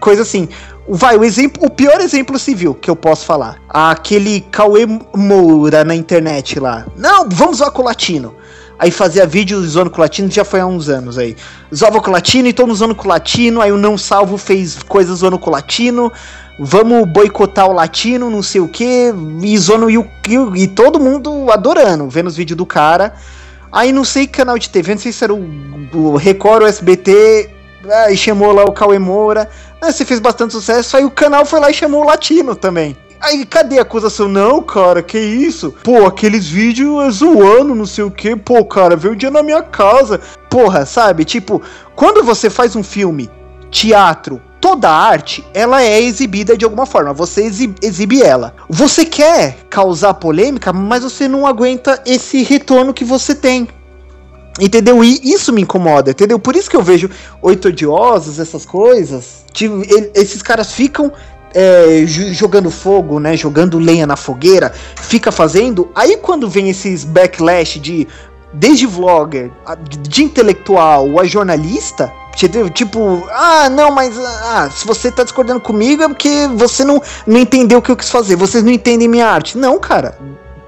coisa assim. Vai, o exemplo, o pior exemplo civil que eu posso falar. Aquele Cauê Moura na internet lá. Não, vamos zoar com o latino. Aí fazia vídeo zoando com o latino, já foi há uns anos aí. Zoava com o latino e todo mundo zoando com o latino. Aí o Não Salvo fez coisas zoando com o latino. Vamos boicotar o latino, não sei o que. E zoando e, e, todo mundo adorando, vendo os vídeos do cara. Aí não sei que canal de TV, não sei se era o, o Record ou SBT. Aí chamou lá o Cauê Moura. Ah, você fez bastante sucesso. Aí o canal foi lá e chamou o Latino também. Aí cadê a acusação? Não, cara, que isso? Pô, aqueles vídeos é zoando, não sei o que. Pô, cara, veio um dia na minha casa. Porra, sabe? Tipo, quando você faz um filme, teatro, toda arte, ela é exibida de alguma forma. Você exi- exibe ela. Você quer causar polêmica, mas você não aguenta esse retorno que você tem. Entendeu? E isso me incomoda, entendeu? Por isso que eu vejo oito odiosos, essas coisas. Tipo, ele- esses caras ficam é, jo- jogando fogo, né? Jogando lenha na fogueira, fica fazendo. Aí quando vem esses backlash de. Desde vlogger, de, intelectual a jornalista? Tipo, ah, não, mas ah, se você tá discordando comigo é porque você não, não entendeu o que eu quis fazer, vocês não entendem minha arte. Não, cara.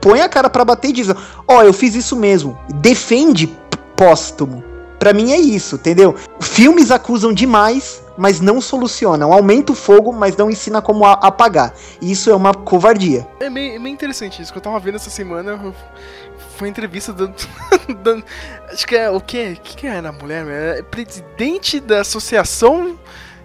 Põe a cara pra bater e diz: Ó, eu fiz isso mesmo. Defende póstumo. Pra mim é isso, entendeu? Filmes acusam demais, mas não solucionam. Aumenta o fogo, mas não ensina como a- apagar. E isso é uma covardia. É meio, é meio interessante isso que eu tava vendo essa semana. Foi entrevista do. do- acho que é o quê? O que, que é na mulher? É presidente da Associação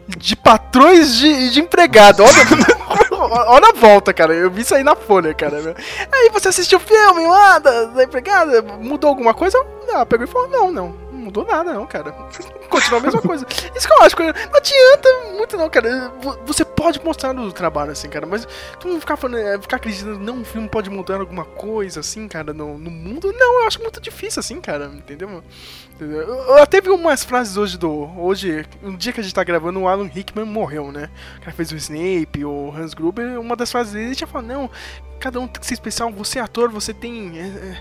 de Patrões de, de Empregado. Olha, olha a volta, cara. Eu vi isso aí na folha, cara. Aí você assistiu o filme lá da, da empregada, mudou alguma coisa? Não, pegou e falou: não, não. Não mudou nada, não, cara. Continua a mesma coisa. Isso que eu acho, cara. Não adianta muito, não, cara. Vo- Você pode mostrar no trabalho, assim, cara, mas tu não ficar, falando, é, ficar acreditando, não, um filme pode mudar alguma coisa, assim, cara, no, no mundo. Não, eu acho muito difícil, assim, cara, entendeu? Entendeu? Eu, eu até vi umas frases hoje do. Hoje, um dia que a gente tá gravando, o Alan Rickman morreu, né? O cara fez o Snape, o Hans Gruber, uma das frases dele ele tinha falado, não, cada um tem que ser especial, você é ator, você tem. é, é,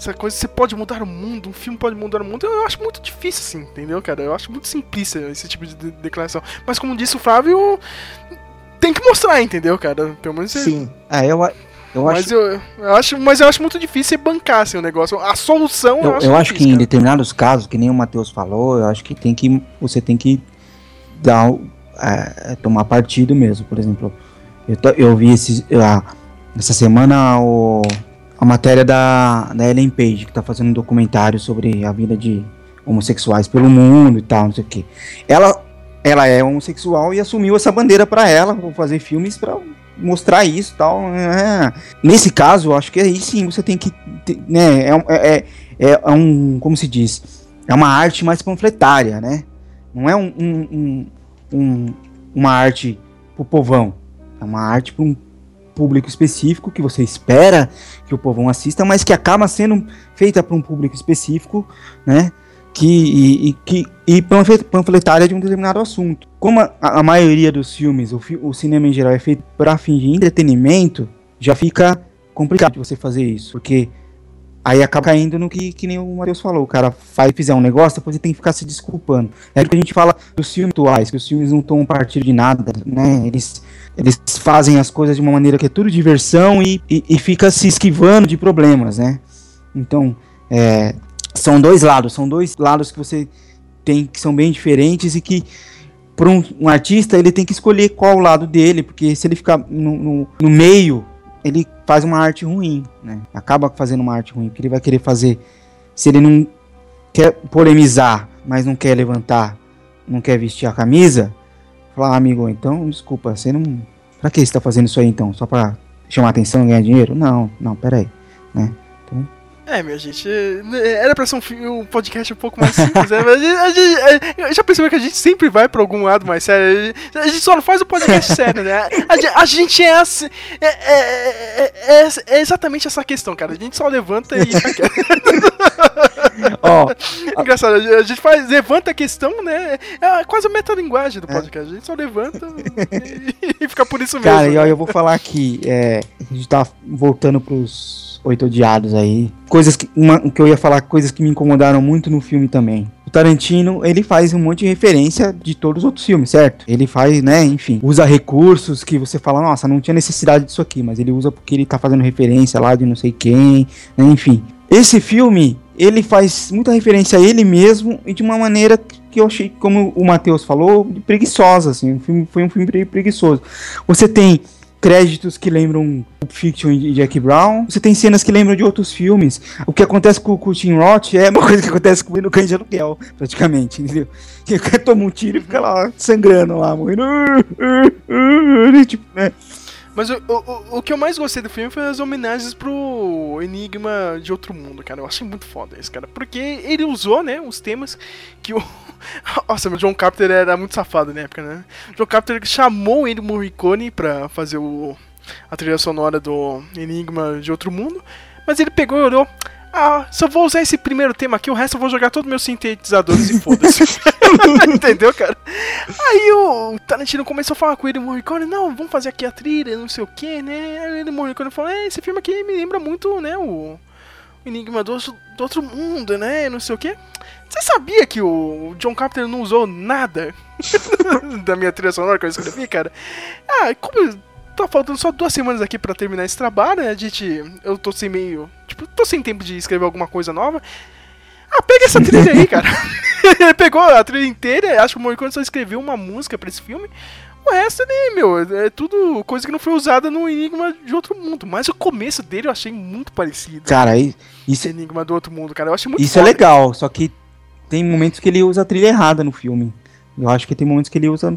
essa coisa, você pode mudar o mundo, um filme pode mudar o mundo. Eu acho muito difícil, assim, entendeu, cara? Eu acho muito simplista esse tipo de de- declaração. Mas como disse o Flávio, tem que mostrar, entendeu, cara? Pelo menos é- Sim. É, eu, eu mas acho, eu, eu acho, mas eu acho muito difícil você bancar assim, o negócio. A solução eu, eu, acho eu acho que difícil, em determinados casos, que nem o Matheus falou, eu acho que tem que. Você tem que dar. o- é, tomar partido mesmo. Por exemplo, eu, to- eu vi esse, ah, essa semana o, a matéria da, da Ellen Page, que tá fazendo um documentário sobre a vida de homossexuais pelo mundo e tal, não sei o que. Ela, ela é homossexual e assumiu essa bandeira pra ela, vou fazer filmes pra mostrar isso tal. é. Nesse caso, acho que aí sim você tem que. Né, é, é, é, é um. Como se diz? É uma arte mais panfletária, né? Não é um, um- um- um- uma arte pro povão. É uma arte para um público específico que você espera que o povão assista, mas que acaba sendo feita para um público específico, né? Que, e, e, que, e panfle- panfletária de um determinado assunto. Como a, a maioria dos filmes, o, fi- o cinema em geral é feito para de entretenimento, já fica complicado de você fazer isso, porque aí acaba caindo no que, que nem o Matheus falou. O cara faz, fizer um negócio, depois ele tem que ficar se desculpando. É o que a gente fala dos filmes atuais, que os filmes não tomam partido de nada, né? Eles, eles fazem as coisas de uma maneira que é tudo diversão e, e, e fica se esquivando de problemas, né? Então, é, são dois lados, são dois lados que você tem que são bem diferentes e que para um, um artista ele tem que escolher qual o lado dele, porque se ele ficar no, no, no meio, ele faz uma arte ruim, né? Acaba fazendo uma arte ruim, porque ele vai querer fazer. Se ele não quer polemizar, mas não quer levantar, não quer vestir a camisa, falar, ah, amigo, então desculpa, você não. Pra que você tá fazendo isso aí então? Só pra chamar atenção e ganhar dinheiro? Não, não, peraí. Né? Então, É, minha gente, é, era pra ser um, um podcast um pouco mais simples, né? Mas a gente, a gente- é, já percebeu que a gente sempre vai pra algum lado mais sério. A gente só não faz o podcast sério, né? A, gente- a gente é assim. É, é- é- é- é exatamente essa questão, cara. A gente só levanta e. Ó, Engraçado, a gente- faz, levanta a questão, né? É quase a metalinguagem do podcast. A gente só levanta e, e fica por isso mesmo. Cara, e né? eu vou falar aqui, é, a gente tá voltando pros oito odiados aí. Coisas que. Uma, que eu ia falar, coisas que me incomodaram muito no filme também. O Tarantino, ele faz um monte de referência de todos os outros filmes, certo? Ele faz, né, enfim, usa recursos que você fala, nossa, não tinha necessidade disso aqui, mas ele usa porque ele tá fazendo referência lá de não sei quem, né, enfim. Esse filme, ele faz muita referência a ele mesmo e de uma maneira que eu achei, como o Matheus falou, preguiçosa, assim, filme, foi um filme pre- preguiçoso. Você tem créditos que lembram Pulp Fiction e Jack Brown. Você tem cenas que lembram de outros filmes. O que acontece com, com o Tim Roth é uma coisa que acontece com ele no Cães de Aluguel, praticamente, entendeu? Que o cara toma um tiro e fica lá sangrando lá, morrendo. Tipo, né? Mas o, o, o- que eu mais gostei do filme foi as homenagens pro Enigma de Outro Mundo, cara. Eu achei muito foda isso, cara. Porque ele usou, né, os temas que o. Nossa, o John Carpenter era muito safado na época, né? O John Carpenter chamou ele Morricone pra fazer o, a trilha sonora do Enigma de Outro Mundo. Mas ele pegou e olhou. Ah, só vou usar esse primeiro tema aqui, o resto eu vou jogar todos meus sintetizadores e foda-se. Entendeu, cara? Aí o Tarantino começou a falar com ele, Morricone, não, vamos fazer aqui a trilha, não sei o que, né? Aí ele, Morricone falou, é, esse filme aqui me lembra muito, né, o Enigma do, Outro- do Outro Mundo, né, não sei o que. Você sabia que o John Carpenter não usou nada da minha trilha sonora que eu escrevi, cara? Ah, como tá faltando só duas semanas aqui pra terminar esse trabalho, né, a gente, eu tô sem meio, tipo, tô sem tempo de escrever alguma coisa nova. Ah, pega essa trilha aí, cara. ele pegou a trilha inteira, acho que o Morricone só escreveu uma música pra esse filme. O resto, né, meu, é tudo coisa que não foi usada no Enigma de Outro Mundo. Mas o começo dele eu achei muito parecido. Cara, aí- isso, Enigma do Outro Mundo, cara. Eu achei muito isso é legal, só que tem momentos que ele usa a trilha errada no filme. Eu acho que tem momentos que ele usa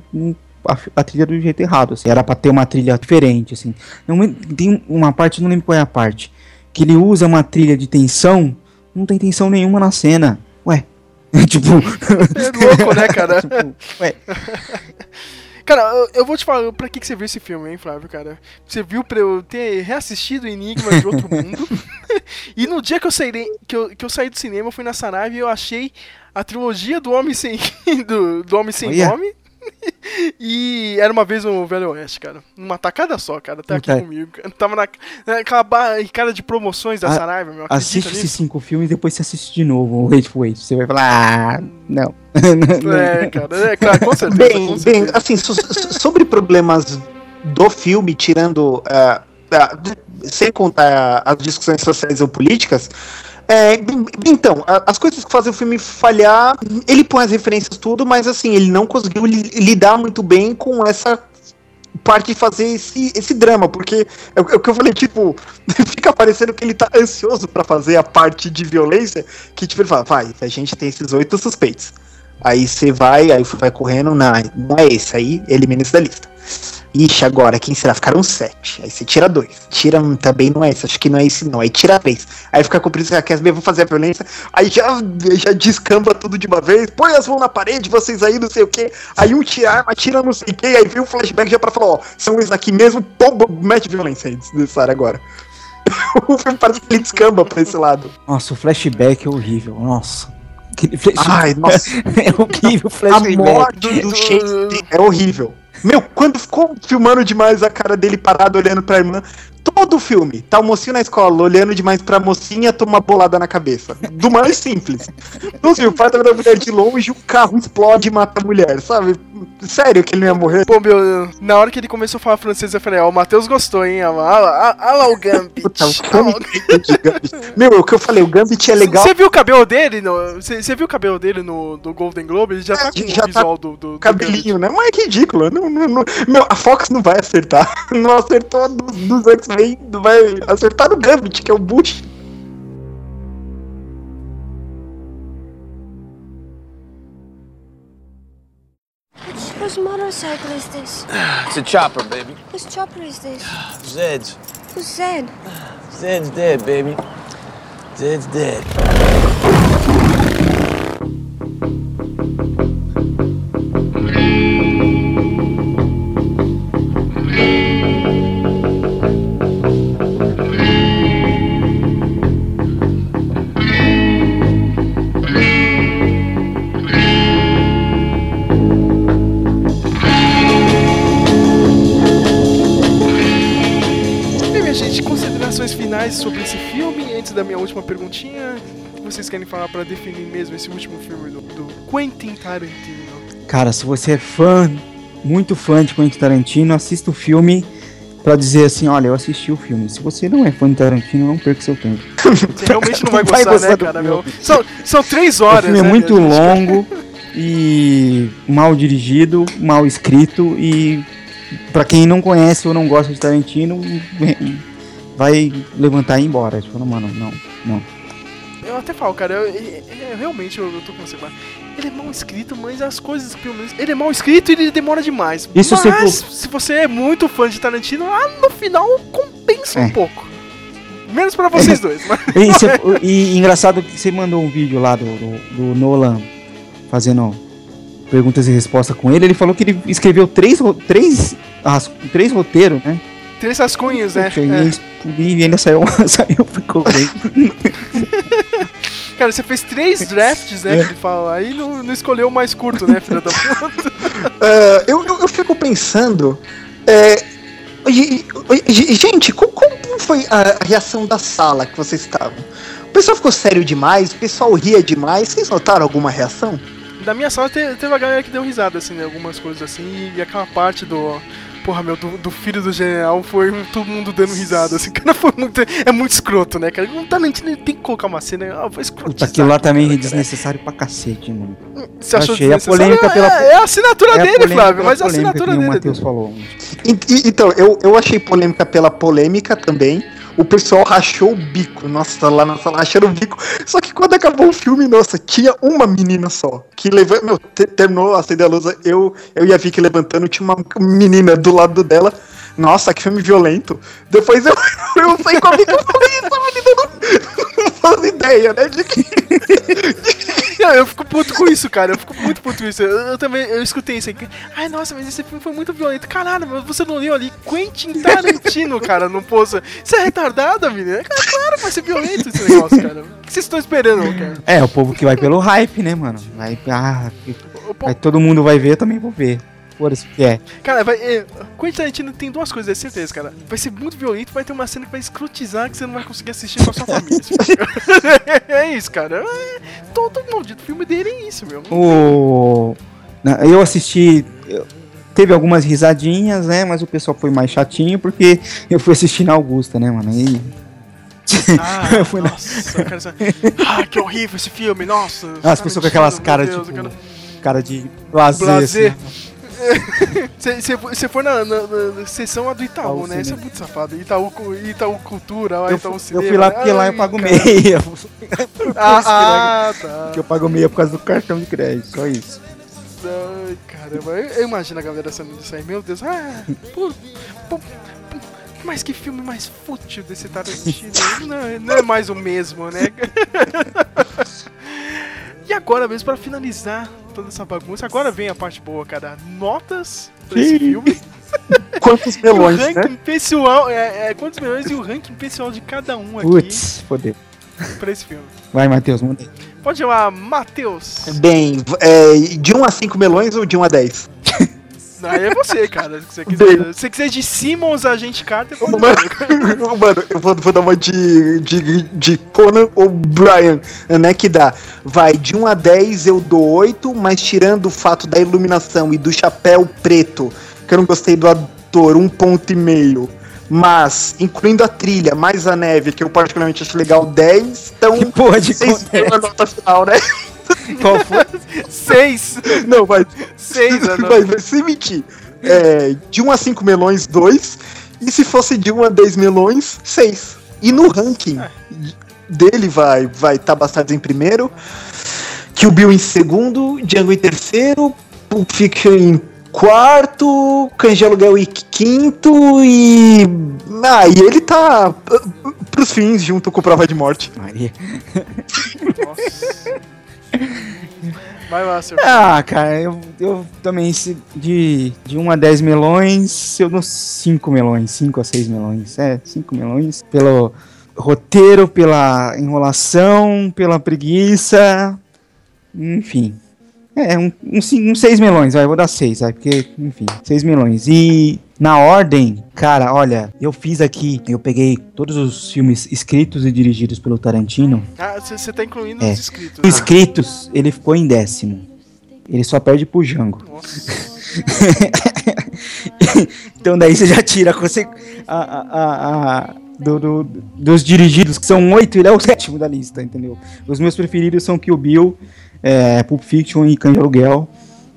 a, a trilha do jeito errado. Assim. Era pra ter uma trilha diferente, assim. Não, Tem uma parte, não lembro qual é a parte, que ele usa uma trilha de tensão, não tem tensão nenhuma na cena. Ué. tipo. É louco, né, cara? Tipo, ué. Cara, eu, eu vou te falar pra que, que você viu esse filme, hein, Flávio, cara? Você viu pra eu ter reassistido Enigma de Outro Mundo. e no dia que eu, saí, que, eu, que eu saí do cinema, eu fui na Saraiva e eu achei a trilogia do Homem Sem, do, do Homem Sem. Nome. e era uma vez no Velho Oeste, cara. Numa tacada só, cara. Tá aqui comigo. Cara. Tava na, naquela ba- cara de promoções da Saraiva, meu. Assiste nisso? esses cinco filmes e depois você assiste de novo o Hateful Eight. Você vai falar, ah, não. É, cara, é claro, com certeza. Bem, com bem, certeza. assim, so- so- sobre problemas do filme, tirando. ah, de- sem contar as discussões sociais ou políticas. É, então, as coisas que fazem o filme falhar, ele põe as referências tudo, mas assim, ele não conseguiu li- lidar muito bem com essa parte de fazer esse, esse drama, porque é o é o que eu falei, tipo, fica parecendo que ele tá ansioso pra fazer a parte de violência, que tipo, ele fala, vai, a gente tem esses oito suspeitos. Aí você vai, aí vai correndo, não, não é esse, aí elimina esse da lista. Ixi, agora, quem será? Ficaram sete. Aí você tira dois. Tira um, também não é esse, acho que não é esse não. Aí tira três. Aí fica com preguiça, quer saber, vou fazer a violência. Aí já, já descamba tudo de uma vez. Põe as mãos na parede, vocês aí, não sei o que. Aí um tira arma, tira não sei o que. Aí vem um flashback já pra falar, ó, são esses aqui mesmo, pomba, mete violência aí, desnecessário agora. o filme parece que ele descamba pra esse lado. Nossa, o flashback é horrível. Nossa. Aquele flashback- Ai, nossa. é horrível o A flashback. morte do, do Shakespeare é horrível. Meu, quando ficou filmando demais a cara dele parado olhando pra irmã, todo filme, tá o mocinho na escola olhando demais pra mocinha, toma bolada na cabeça. Do mais simples. Não sei, o pai tá vendo a mulher de longe, o carro explode e mata a mulher, sabe? Sério que ele não ia morrer? Pô, meu, na hora que ele começou a falar francês, eu falei, ó, o Matheus gostou, hein? Olha lá, o Gambit. Puta, o Gambit. Meu, o que eu falei, o Gambit é legal. Você viu o cabelo dele? Você viu o cabelo dele no do Golden Globe? Ele já tá com É, já o visual tá do, do, do cabelinho, né? Mas é ridículo. Não, não, não- Meu, a Fox não vai acertar. Não acertou dos, dos X-Men, não vai acertar no Gambit, que é o Bush. Which, whose motorcycle is this? It's a chopper, baby. Whose chopper is this? Zed's. Who's Zed? Zed's dead, baby. Zed's dead. Finais sobre esse filme, antes da minha última perguntinha. O que vocês querem falar pra definir mesmo esse último filme do, do Quentin Tarantino? Cara, se você é fã, muito fã de Quentin Tarantino, assista o filme pra dizer assim, olha, eu assisti o filme. Se você não é fã de Tarantino, não perca seu tempo. Você realmente não vai gostar, né, do cara? filme. Meu? São, são três O horas, filme é né, muito minha gente? longo e mal dirigido, mal escrito e pra quem não conhece ou não gosta de Tarantino, vai levantar e ir embora. Tipo, não, mano, não, não. Eu até falo, cara, eu, eu- eu- realmente eu, eu tô com você, mas ele é mal escrito, mas as coisas, pelo menos, ele é mal escrito e ele demora demais. Isso mas, se se você é muito fã de Tarantino, lá no final compensa É. um pouco. Menos pra vocês dois, mas... E, cê- e engraçado que você mandou um vídeo lá do, do, do Nolan fazendo perguntas e respostas com ele. Ele falou que ele escreveu três, três, três roteiros, né? Três rascunhos, né? Puxa, É. E e ainda saiu, saiu ficou bem. Cara, você fez três drafts, né, É. que ele fala, aí não, não escolheu o mais curto, né, filha da puta? É, eu, eu, eu fico pensando. é, gente, como, como foi a, a reação da sala que vocês estavam? O pessoal ficou sério demais, o pessoal ria demais. Vocês notaram alguma reação? Da minha sala te- teve uma galera que deu risada, assim, né? Algumas coisas assim, e aquela parte do. Porra, meu, do, do filho do general foi todo mundo dando risada, assim, cara, foi muito. É muito escroto, né, cara? Um Tarantino ele tem que colocar uma cena. Ah, foi escroto. Aquilo lá também é desnecessário pra cacete, mano. Você achou Achei a polêmica pela. É, é a assinatura é a dele, Flávio, mas é a polêmica assinatura que nem dele. O Matheus falou. Então, eu, eu achei polêmica pela polêmica também. O pessoal rachou o bico. Nossa, lá na sala racharam o bico. Só que quando acabou o filme, nossa, tinha uma menina só. Que levou. Meu, te- terminou, acendeu a luz. Eu, eu e a Vicky levantando, tinha uma menina do lado dela. Nossa, que filme violento. Depois eu, eu saí com a Vicky e falei, menina não, não faz ideia, né? De que. Não, eu fico puto com isso, cara. Eu fico muito puto com isso. Eu, eu também eu escutei isso aí. Ai, nossa, mas esse filme foi muito violento. Caralho, mas você não leu ali Quentin Tarantino, cara, no poço. Você é retardada, menina? Cara, claro que vai ser violento esse negócio, cara. O que vocês estão esperando, cara? É, o povo que vai pelo hype, né, mano? Vai, ah, vai, todo mundo vai ver, eu também vou ver. Foda-se o que é. Cara, vai. É, Quentin Tarantino tem duas coisas, é certeza, cara. Vai ser muito violento, vai ter uma cena que vai escrotizar que você não vai conseguir assistir com a sua família. é isso, cara. É, todo maldito filme dele é isso, meu. O... na- Eu assisti. eu- Teve algumas risadinhas, né? Mas o pessoal foi mais chatinho porque eu fui assistir na Augusta, né, mano? E... Ah, Eu fui na- nossa, cara, essa- ah, que horrível esse filme, nossa. As pessoas com aquelas caras, tipo, cara. cara de lazer. Blazer. assim. Você foi na, na, na sessão do Itaú, Itaú né? Isso é muito safado. Itaú, Itaú Cultura, Eu, Itaú eu Cinema. fui lá porque lá eu Ai, pago cara. meia. Ah, ah, tá. Porque eu pago meia por causa do cartão de crédito, só isso. Ai, caramba, eu, eu imagino a galera sendo disso aí, meu Deus. Ah, pô, pô, mas que filme mais fútil desse Tarantino. não, não é mais o mesmo, né? e agora mesmo, pra finalizar toda essa bagunça, agora vem a parte boa, cara. Notas pra esse filme. Quantos melões, o ranking né? pessoal, é, é, quantos melhões e o ranking pessoal de cada um aqui Putz, fodeu. pra esse filme. Vai, Matheus, manda aí. Pode chamar Matheus. Bem, é, de 1 a 5 melões ou de 1 a 10? Aí é você, cara. Se você quiser, se você quiser de Simmons a gente Carter, pode Mano, mano, eu vou, vou dar uma de, de, de Conan ou Brian, né? Que dá. Vai, de 1 a 10 eu dou 8, mas tirando o fato da iluminação e do chapéu preto, que eu não gostei do ator, um ponto e meio. Mas, incluindo a trilha, mais a neve, que eu particularmente acho legal, 10. Então, porra de vocês viram a nota final, né? Qual foi? Seis! Não, vai. Seis, a nota. vai, vai se mentir. É, de 1 a 5 melões, 2. E se fosse de 1 a 10 melões, 6. E no ranking dele vai vai tá Bastardos em primeiro, Kill Bill em segundo, Django em terceiro, Pulp Fiction em quarto, Cães Aluguel em quinto e... Ah, e ele tá uh, pros fins junto com Prova de Morte. Maria. Vai lá, seu. Ah, cara, eu, eu também, de, de 1 a 10 melões, eu dou 5 melões, 5 a 6 melões. É, 5 melões. Pelo roteiro, pela enrolação, pela preguiça, enfim. É, um 6 um, um melões, vai, vou dar 6, vai, porque, enfim, 6 melões. E na ordem, cara, olha, eu fiz aqui, eu peguei todos os filmes escritos e dirigidos pelo Tarantino. Ah, você tá incluindo É. os inscritos. Os inscritos, ele ficou em décimo. Ele só perde pro Django. então daí você já tira a, conse- a, a, a- a- do- do- dos dirigidos, que são oito, ele é o sétimo da lista, entendeu? Os meus preferidos são Kill Bill, é, Pulp Fiction e Cães de Aluguel,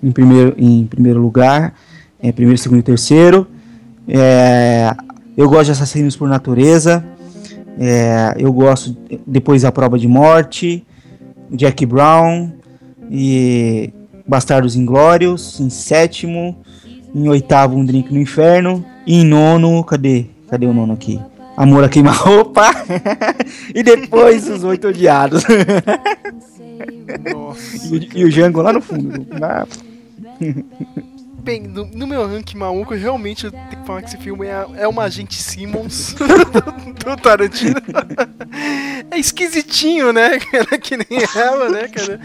em primeiro, em primeiro lugar, é, primeiro, segundo e terceiro. É, eu gosto de Assassinos por Natureza, é, eu gosto depois da Prova de Morte, Jack Brown e Bastardos Inglórios em sétimo, em oitavo Um Drink no Inferno e em nono, cadê? Cadê o nono aqui? Amor a queima-roupa e depois Os Oito Odiados. e, o- e o Django lá no fundo. Ah, Bem, no, no meu ranking maluco, realmente eu tenho que falar que esse filme é, é uma agente Simmons do, do Tarantino. É esquisitinho, né? Cara, que nem ela, né, cara?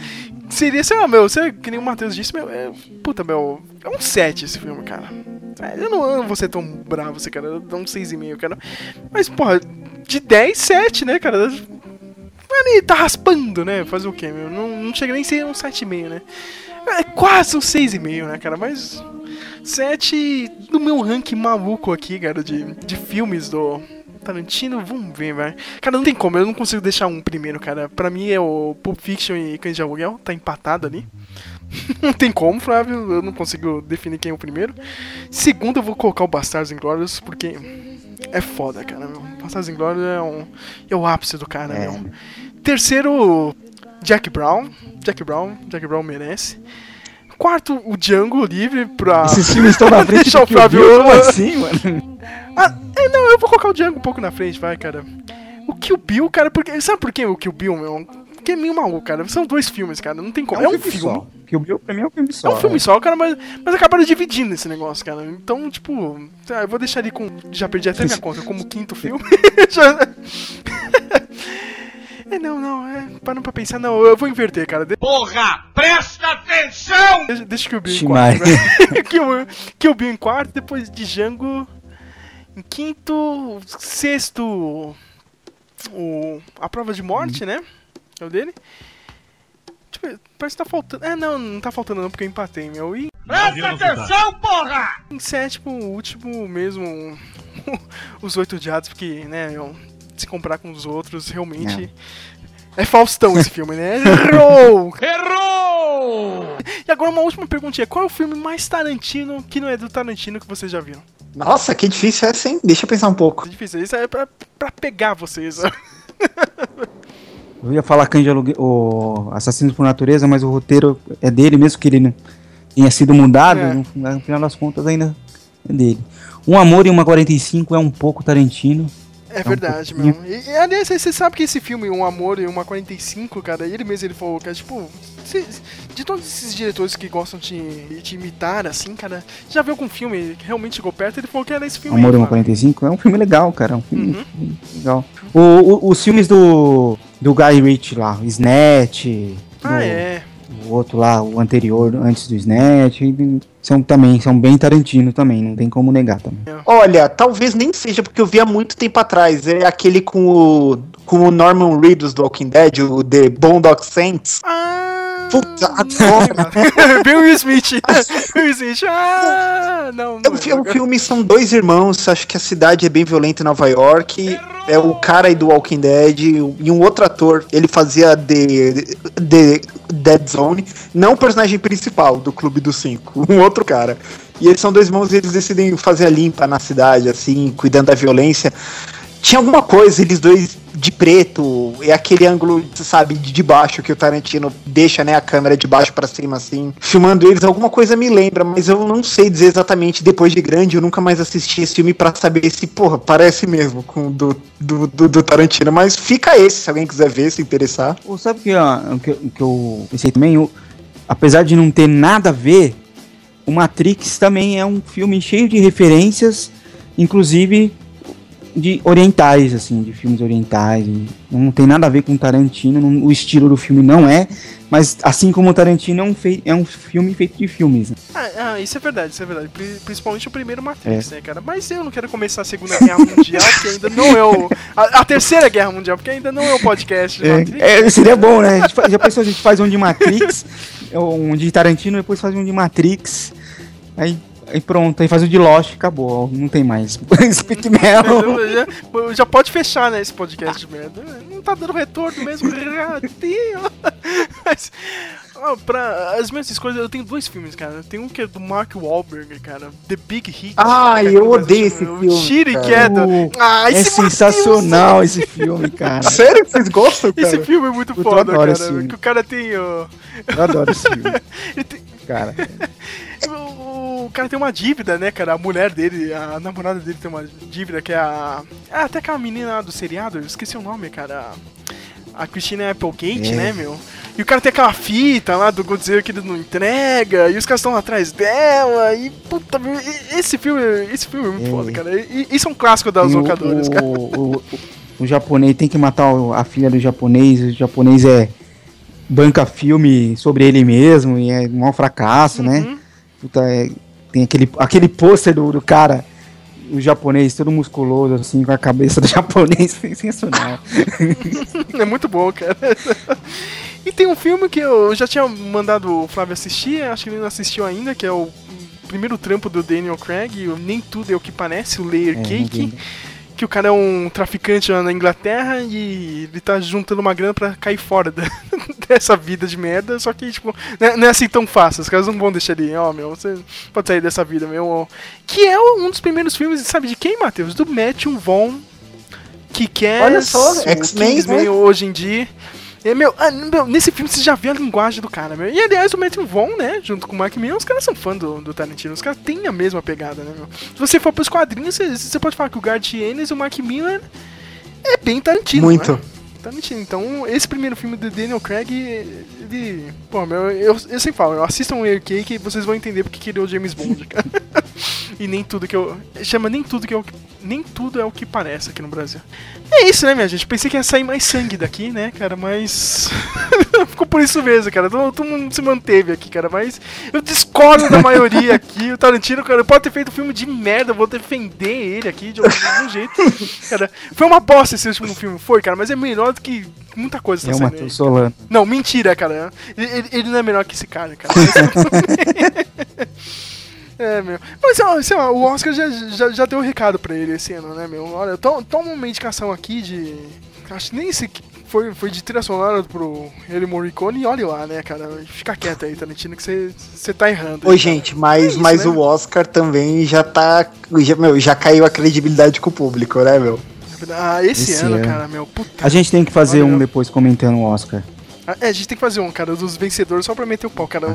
Seria, sei lá, meu, sei, que nem o Matheus disse, meu, é, puta, meu, é um 7 esse filme, cara. É, Eu não, eu não ser tão bravo, você, cara, eu dou um 6,5, cara. Mas, porra, de 10, 7, né, cara? Ele tá raspando, né? Fazer o quê, meu? Não, não chega nem a ser um 7,5, né? É quase um 6,5, né, cara? Mas 7 no meu ranking maluco aqui, cara, de, de filmes do Tarantino, vamos ver, vai. Cara, não tem como, eu não consigo deixar um primeiro, cara. Pra mim é o Pulp Fiction e Cães de Aluguel, tá empatado ali. não tem como, Flávio, eu não consigo definir quem é o primeiro. Segundo, eu vou colocar o Bastardos Inglórios, porque é foda, cara. meu. Bastardos Inglórios é, um, é o ápice do cara, É. meu. Terceiro, Jack Brown. Jack Brown, Jack Brown merece. Quarto, o Django livre pra. Esses filmes estão na frente Deixar o Flávio. Como assim, mano? Ah, é, não, eu vou colocar o Django um pouco na frente, vai, cara. O Kill Bill, cara, porque. Sabe por que o Kill Bill, meu? Porque é meio maluco, cara. São dois filmes, cara. Não tem como. É um, filme. só. Kill Bill pra mim é um filme só. É um filme só, cara, mas, mas acabaram dividindo esse negócio, cara. Então, tipo, tá, eu vou deixar ele com. Já perdi até minha conta, como quinto filme. É, não, não, é. Parando pra pensar, não, eu vou inverter, cara. De- Porra, presta atenção! Deixa, deixa que o Bill em quarto. que, o Bill em quarto, depois de Django em quinto, sexto, o, a prova de morte, né? É o dele. Eu ver, parece que tá faltando. É, não, não tá faltando não, porque eu empatei, meu. E Presta atenção, porra! em sétimo, o último mesmo, os oito odiados, porque, né, eu, se comparar com os outros, realmente. É Faustão esse filme, né? Errou! Errou! E agora uma última perguntinha. Qual é o filme mais Tarantino que não é do Tarantino que vocês já viram? Nossa, que difícil essa, hein? Deixa eu pensar um pouco. É difícil. Isso é pra, pra pegar vocês. Eu ia falar Cães de Aluguel, o Assassinos por Natureza, mas o roteiro é dele, mesmo que ele não tenha sido mudado, É. no, no final das contas ainda é dele. Um Amor e uma 45 é um pouco Tarantino. É um verdade, pouquinho. meu. E, e, aliás, você sabe que esse filme, Um Amor e uma 45, cara, ele mesmo ele falou que é tipo. De todos esses diretores que gostam de, de imitar, assim, cara, já viu algum filme que realmente chegou perto? Ele falou que era esse filme Amor aí, e uma Flávio. 45 é um filme legal, cara. É um filme Uhum. legal. O, o- os filmes do, do Guy Ritchie lá, Snatch, Ah, do- é. O outro lá, o anterior, antes do Snatch, são também, são bem Tarantino também, não tem como negar também. Olha, talvez nem seja porque eu vi há muito tempo atrás. É aquele com o, com o Norman Reedus do Walking Dead, o The Boondock Saints. Puta, agora. Bill Will Smith. Will Smith. Ah, não, não É um fi- um filme, são dois irmãos, acho que a cidade é bem violenta em Nova York. É o cara aí do Walking Dead e um outro ator. Ele fazia The, The Dead Zone, não o personagem principal do Clube dos Cinco, um outro cara. E eles são dois irmãos e eles decidem fazer a limpa na cidade, assim, cuidando da violência. Tinha alguma coisa, eles dois de preto, é aquele ângulo, sabe, de baixo que o Tarantino deixa, né, a câmera de baixo pra cima, assim, filmando eles. Alguma coisa me lembra, mas eu não sei dizer exatamente. Depois de grande, eu nunca mais assisti esse filme pra saber se, porra, parece mesmo com do, do, do, do Tarantino. Mas fica esse, se alguém quiser ver, se interessar. Ou sabe o que, que, eu- que eu pensei também? O- apesar de não ter nada a ver, o Matrix também é um filme cheio de referências, inclusive de orientais, assim, de filmes orientais. não tem nada a ver com Tarantino, não- o estilo do filme não é, mas assim como o Tarantino é um, fei- é um filme feito de filmes. né? Ah, ah, isso é verdade, isso é verdade. Pri- Principalmente o primeiro Matrix, É. né, cara? Mas eu não quero começar a Segunda Guerra Mundial, porque ainda não é o. A, a Terceira Guerra Mundial, porque ainda não é o podcast. É, é, seria bom, né? Já pensou, a gente faz um de Matrix, um de Tarantino, depois faz um de Matrix, aí, aí pronto, aí faz o de Lost, acabou, não tem mais. Speak Mel. já, já pode fechar, né, esse podcast de merda. Não tá dando retorno mesmo. ratinho. Mas, ó, pra as minhas escolhas, eu tenho dois filmes, cara. Tem um que é do Mark Wahlberg, cara. The Big Hit. Ai, Cara, eu odeio esse o filme, Tiro e cara. Queda. Uh, Ah, é sensacional esse filme, cara. Sério que vocês gostam, cara? Esse filme é muito Eu foda, adoro cara. esse filme. Que o cara tem. ó, Eu adoro esse filme. Tem- Cara, O, cara tem uma dívida, né, cara? A mulher dele, a namorada dele tem uma dívida que é a. Ah, até aquela menina lá do seriado, eu esqueci o nome, cara. A Christina Applegate, É. né, meu? E o cara tem aquela fita lá do Godzilla que ele não entrega, e os caras estão atrás dela, e puta, esse filme, esse filme é muito É. foda, cara. E, isso é um clássico das locadoras, cara. o, o, o japonês tem que matar a filha do japonês, o japonês é banca filme sobre ele mesmo e é um fracasso, Uhum. né? Puta, é- tem aquele, aquele pôster do, do cara, o japonês todo musculoso, assim, com a cabeça do japonês, sensacional. É muito bom, cara. E tem um filme que eu já tinha mandado o Flávio assistir, acho que ele não assistiu ainda, que é o primeiro trampo do Daniel Craig, Nem Tudo é o que Parece, o Layer É, Cake. ninguém- Que o cara é um traficante lá na Inglaterra e ele tá juntando uma grana pra cair fora da- dessa vida de merda. Só que, tipo, não é, não é assim tão fácil. Os caras não vão deixar ele, ó, meu, você pode sair dessa vida, meu. Que é um dos primeiros filmes, sabe de quem, Matheus? Do Matthew Vaughn, que quer Olha só, X-Men, né? hoje em dia. É, meu, ah, meu, nesse filme você já vê a linguagem do cara, meu. E aliás, o Matthew Vaughn, né, junto com o Mark Millar, os caras são fãs do, do Tarantino. Os caras têm a mesma pegada, né, meu? Se você for pros quadrinhos, você, você pode falar que o Garth Ennis e o Mark Millar é bem Tarantino, Muito. né? Tarantino. Então, esse primeiro filme do Daniel Craig, ele... Pô, meu, eu, eu sempre falo, assistam o Air Cake e vocês vão entender porque que ele é o James Bond, cara. e nem tudo que eu... Chama nem tudo que eu... Nem tudo é o que parece aqui no Brasil. É isso, né, minha gente? Pensei que ia sair mais sangue daqui, né, cara, mas. Ficou por isso mesmo, cara. Todo, todo mundo se manteve aqui, cara, mas eu discordo da maioria aqui. O Tarantino, cara, pode ter feito um filme de merda, eu vou defender ele aqui de algum jeito. Cara, foi uma bosta esse último filme, foi, cara, mas é melhor do que muita coisa É tá o saindo aí. Solano. Não, mentira, cara. Ele, ele- ele não é melhor que esse cara, cara. É, meu. Mas, ó, sei lá, o Oscar já, já, já deu um recado pra ele esse ano, né, meu? Olha, to- toma uma indicação aqui de. Acho que nem que foi, foi de trilha sonora pro Ennio Morricone e olha lá, né, cara? Fica quieto aí, Tarantino, que você você tá errando. Ô, gente, mas, É isso, mas né? o Oscar também já tá. Já, meu, já caiu a credibilidade com o público, né, meu? Ah, esse, Esse ano, ano. cara, meu, puta. A gente tem que fazer um depois comentando o Oscar. Ah, É, a gente tem que fazer um, cara, dos vencedores só pra meter o pau, cara.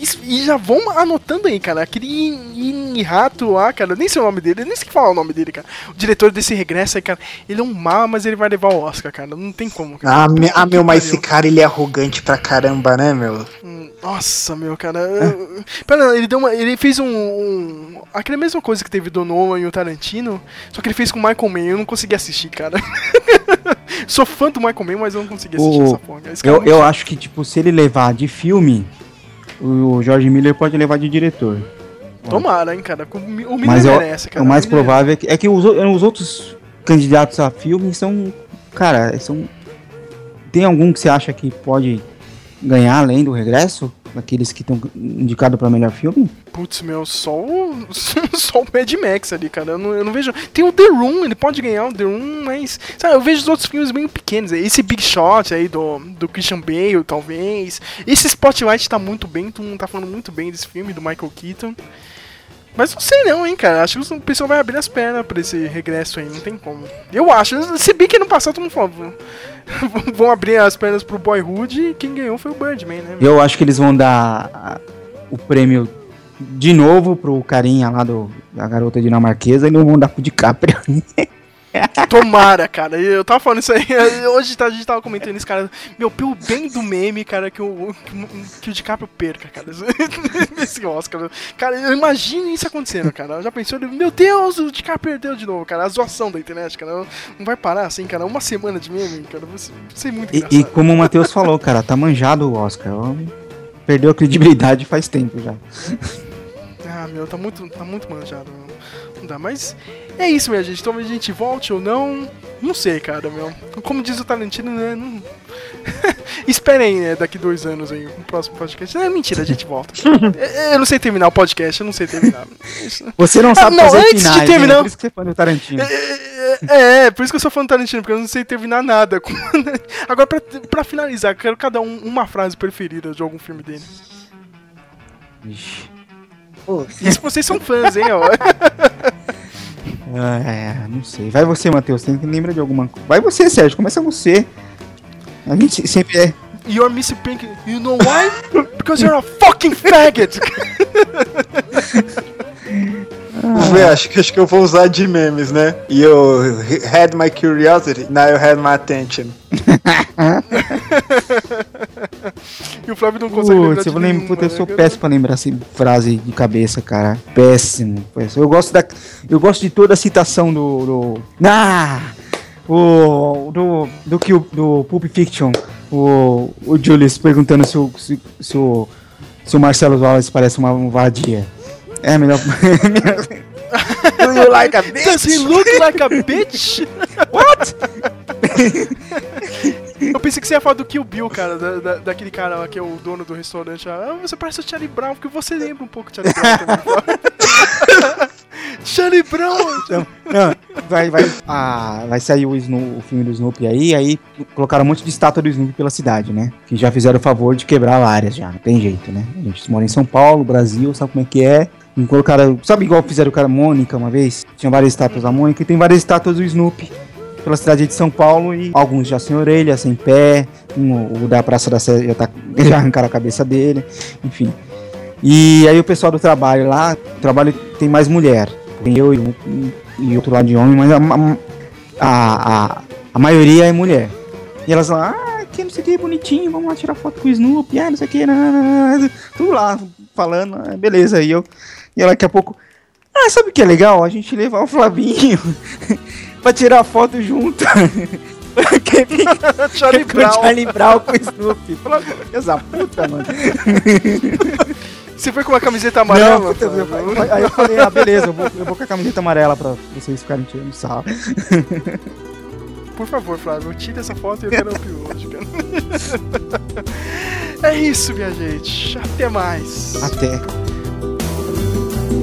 Isso- e já vão anotando aí, cara. Aquele In- Rato lá, cara, eu nem sei o nome dele, eu nem sei falar o nome dele, cara. O diretor desse regresso aí, cara, ele é um mal, mas ele vai levar o Oscar, cara. Não tem como, cara. Ah, me- ah, meu, mas esse cara ele é arrogante pra caramba, né, meu? Hum, Nossa, meu, cara. eu- Pera, ele deu uma. Ele fez um. um aquela mesma coisa que teve do Nolan e o Tarantino, só que ele fez com o Michael Mann. Eu não consegui assistir, cara. Sou fã do Michael Mann, mas eu não consegui assistir O, essa porra. eu, é eu acho que, tipo, se ele levar de filme, o George Miller pode levar de diretor. Tomara, hein, cara. O Mi- o Miller Mas é, merece, cara. o mais Miller- provável é que, é que os, os outros candidatos a filme são. Cara, são. Tem algum que você acha que pode ganhar além do regresso? Daqueles que estão indicados para melhor filme? Putz, meu, só o. só o Mad Max ali, cara. Eu não, eu não vejo. Tem o The Room, ele pode ganhar o The Room, mas. Sabe, eu vejo os outros filmes bem pequenos. Esse Big Shot aí do, do Christian Bale, talvez. Esse Spotlight tá muito bem, todo mundo tá falando muito bem desse filme, do Michael Keaton. Mas não sei não, hein, cara. Acho que o pessoal vai abrir as pernas pra esse regresso aí, não tem como. Eu acho. Se bem que no passado todo mundo falou. "Vão- abrir as pernas pro Boyhood e quem ganhou foi o Birdman, né? Eu acho que eles vão dar a- o prêmio de novo pro carinha lá do, da garota dinamarquesa e não vão dar pro DiCaprio. Tomara, cara. Eu tava falando isso aí. Hoje tá- a gente tava comentando isso, cara. Meu, pelo bem do meme, cara, que o, que o DiCaprio perca, cara. Esse Oscar. Cara, eu imagino isso acontecendo, cara. Já pensou? Meu Deus, o DiCaprio perdeu de novo, cara. A zoação da internet, cara. Não vai parar assim, cara. Uma semana de meme, cara. Vai ser- muito E, engraçado. e como o Matheus falou, cara, tá manjado o Oscar. Perdeu a credibilidade faz tempo já. Ah, meu, tá muito, tá muito manjado, meu. Não dá, mas é isso, minha gente. Talvez a gente volte ou não. Não sei, cara, meu. Como diz o Tarantino, né? Não... Esperem, né, daqui dois anos aí, no próximo podcast. É mentira, a gente volta. É, eu não sei terminar o podcast, eu não sei terminar. Você não Ah, sabe não, fazer antes finais, de terminar. né? Por isso que você é fã do Tarantino. É, é, por isso que eu sou fã do Tarantino, porque eu não sei terminar nada. Agora, pra, pra finalizar, quero cada um uma frase preferida de algum filme dele. Isso vocês são fãs, hein, ó. Ah, é, não sei. Vai você, Matheus. Tem que lembrar de alguma coisa. Vai você, Sérgio. Começa você. A gente sempre é. You're Missy Pink, you know why? Because you're a fucking faggot! Vamos ver, acho, que- acho que eu vou usar de memes, né? E eu had my curiosity, now you had my attention. E o Flávio não consegue lembrar Putz, de eu, vou lembrar, nenhuma, puta, eu né, sou cara? péssimo pra lembrar assim, frase de cabeça, cara. Péssimo, péssimo. Eu gosto da. Eu gosto de toda a citação do. do ah! O. Do. Do que o. Do Pulp Fiction. O. O Julius perguntando se o. Se, se o. Se o Marcelo Wallace parece uma vadia. É melhor. Do you like a bitch? Does he look like a bitch? What? Eu pensei que você ia falar do Kill Bill, cara, da, da- daquele cara lá que é o dono do restaurante. Ah, você parece o Charlie Brown, porque você lembra um pouco o Charlie Brown também. Charlie Brown! Não, não, vai, vai, ah, vai sair o, Snoop, o filme do Snoopy aí, aí colocaram um monte de estátua do Snoopy pela cidade, né? Que já fizeram o favor de quebrar várias já, não tem jeito, né? A gente mora em São Paulo, Brasil, sabe como é que é? E colocaram, sabe igual fizeram com a Mônica uma vez? Tinha várias estátuas da Mônica e tem várias estátuas do Snoopy pela cidade de São Paulo e alguns já sem orelha, sem pé, um, o da Praça da Sé já, tá, já arrancaram a cabeça dele, enfim. E aí o pessoal do trabalho lá, o trabalho tem mais mulher. Tem eu e, e outro lado de homem, mas a, a, a, a maioria é mulher. E elas lá, ah, que não sei o que, bonitinho, vamos lá tirar foto com o Snoopy, ah, não sei o que, tudo lá falando, ah, beleza. E eu, e ela daqui a pouco, ah, sabe o que é legal? A gente levar o Flavinho pra tirar foto junto. Charlie fica o Brown. Charlie Brown com o Snoopy. Fala, Essa puta, mano. Você foi com uma camiseta amarela? Não, puta, eu- aí eu falei, ah, beleza, eu vou, eu vou com a camiseta amarela pra vocês ficarem tirando sarro. Por favor, Flávio, tira essa foto e eu quero ouvir hoje, cara. É isso, minha gente. Até mais. Até.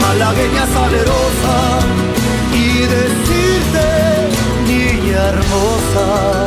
malagueña salerosa y decirte, niña hermosa.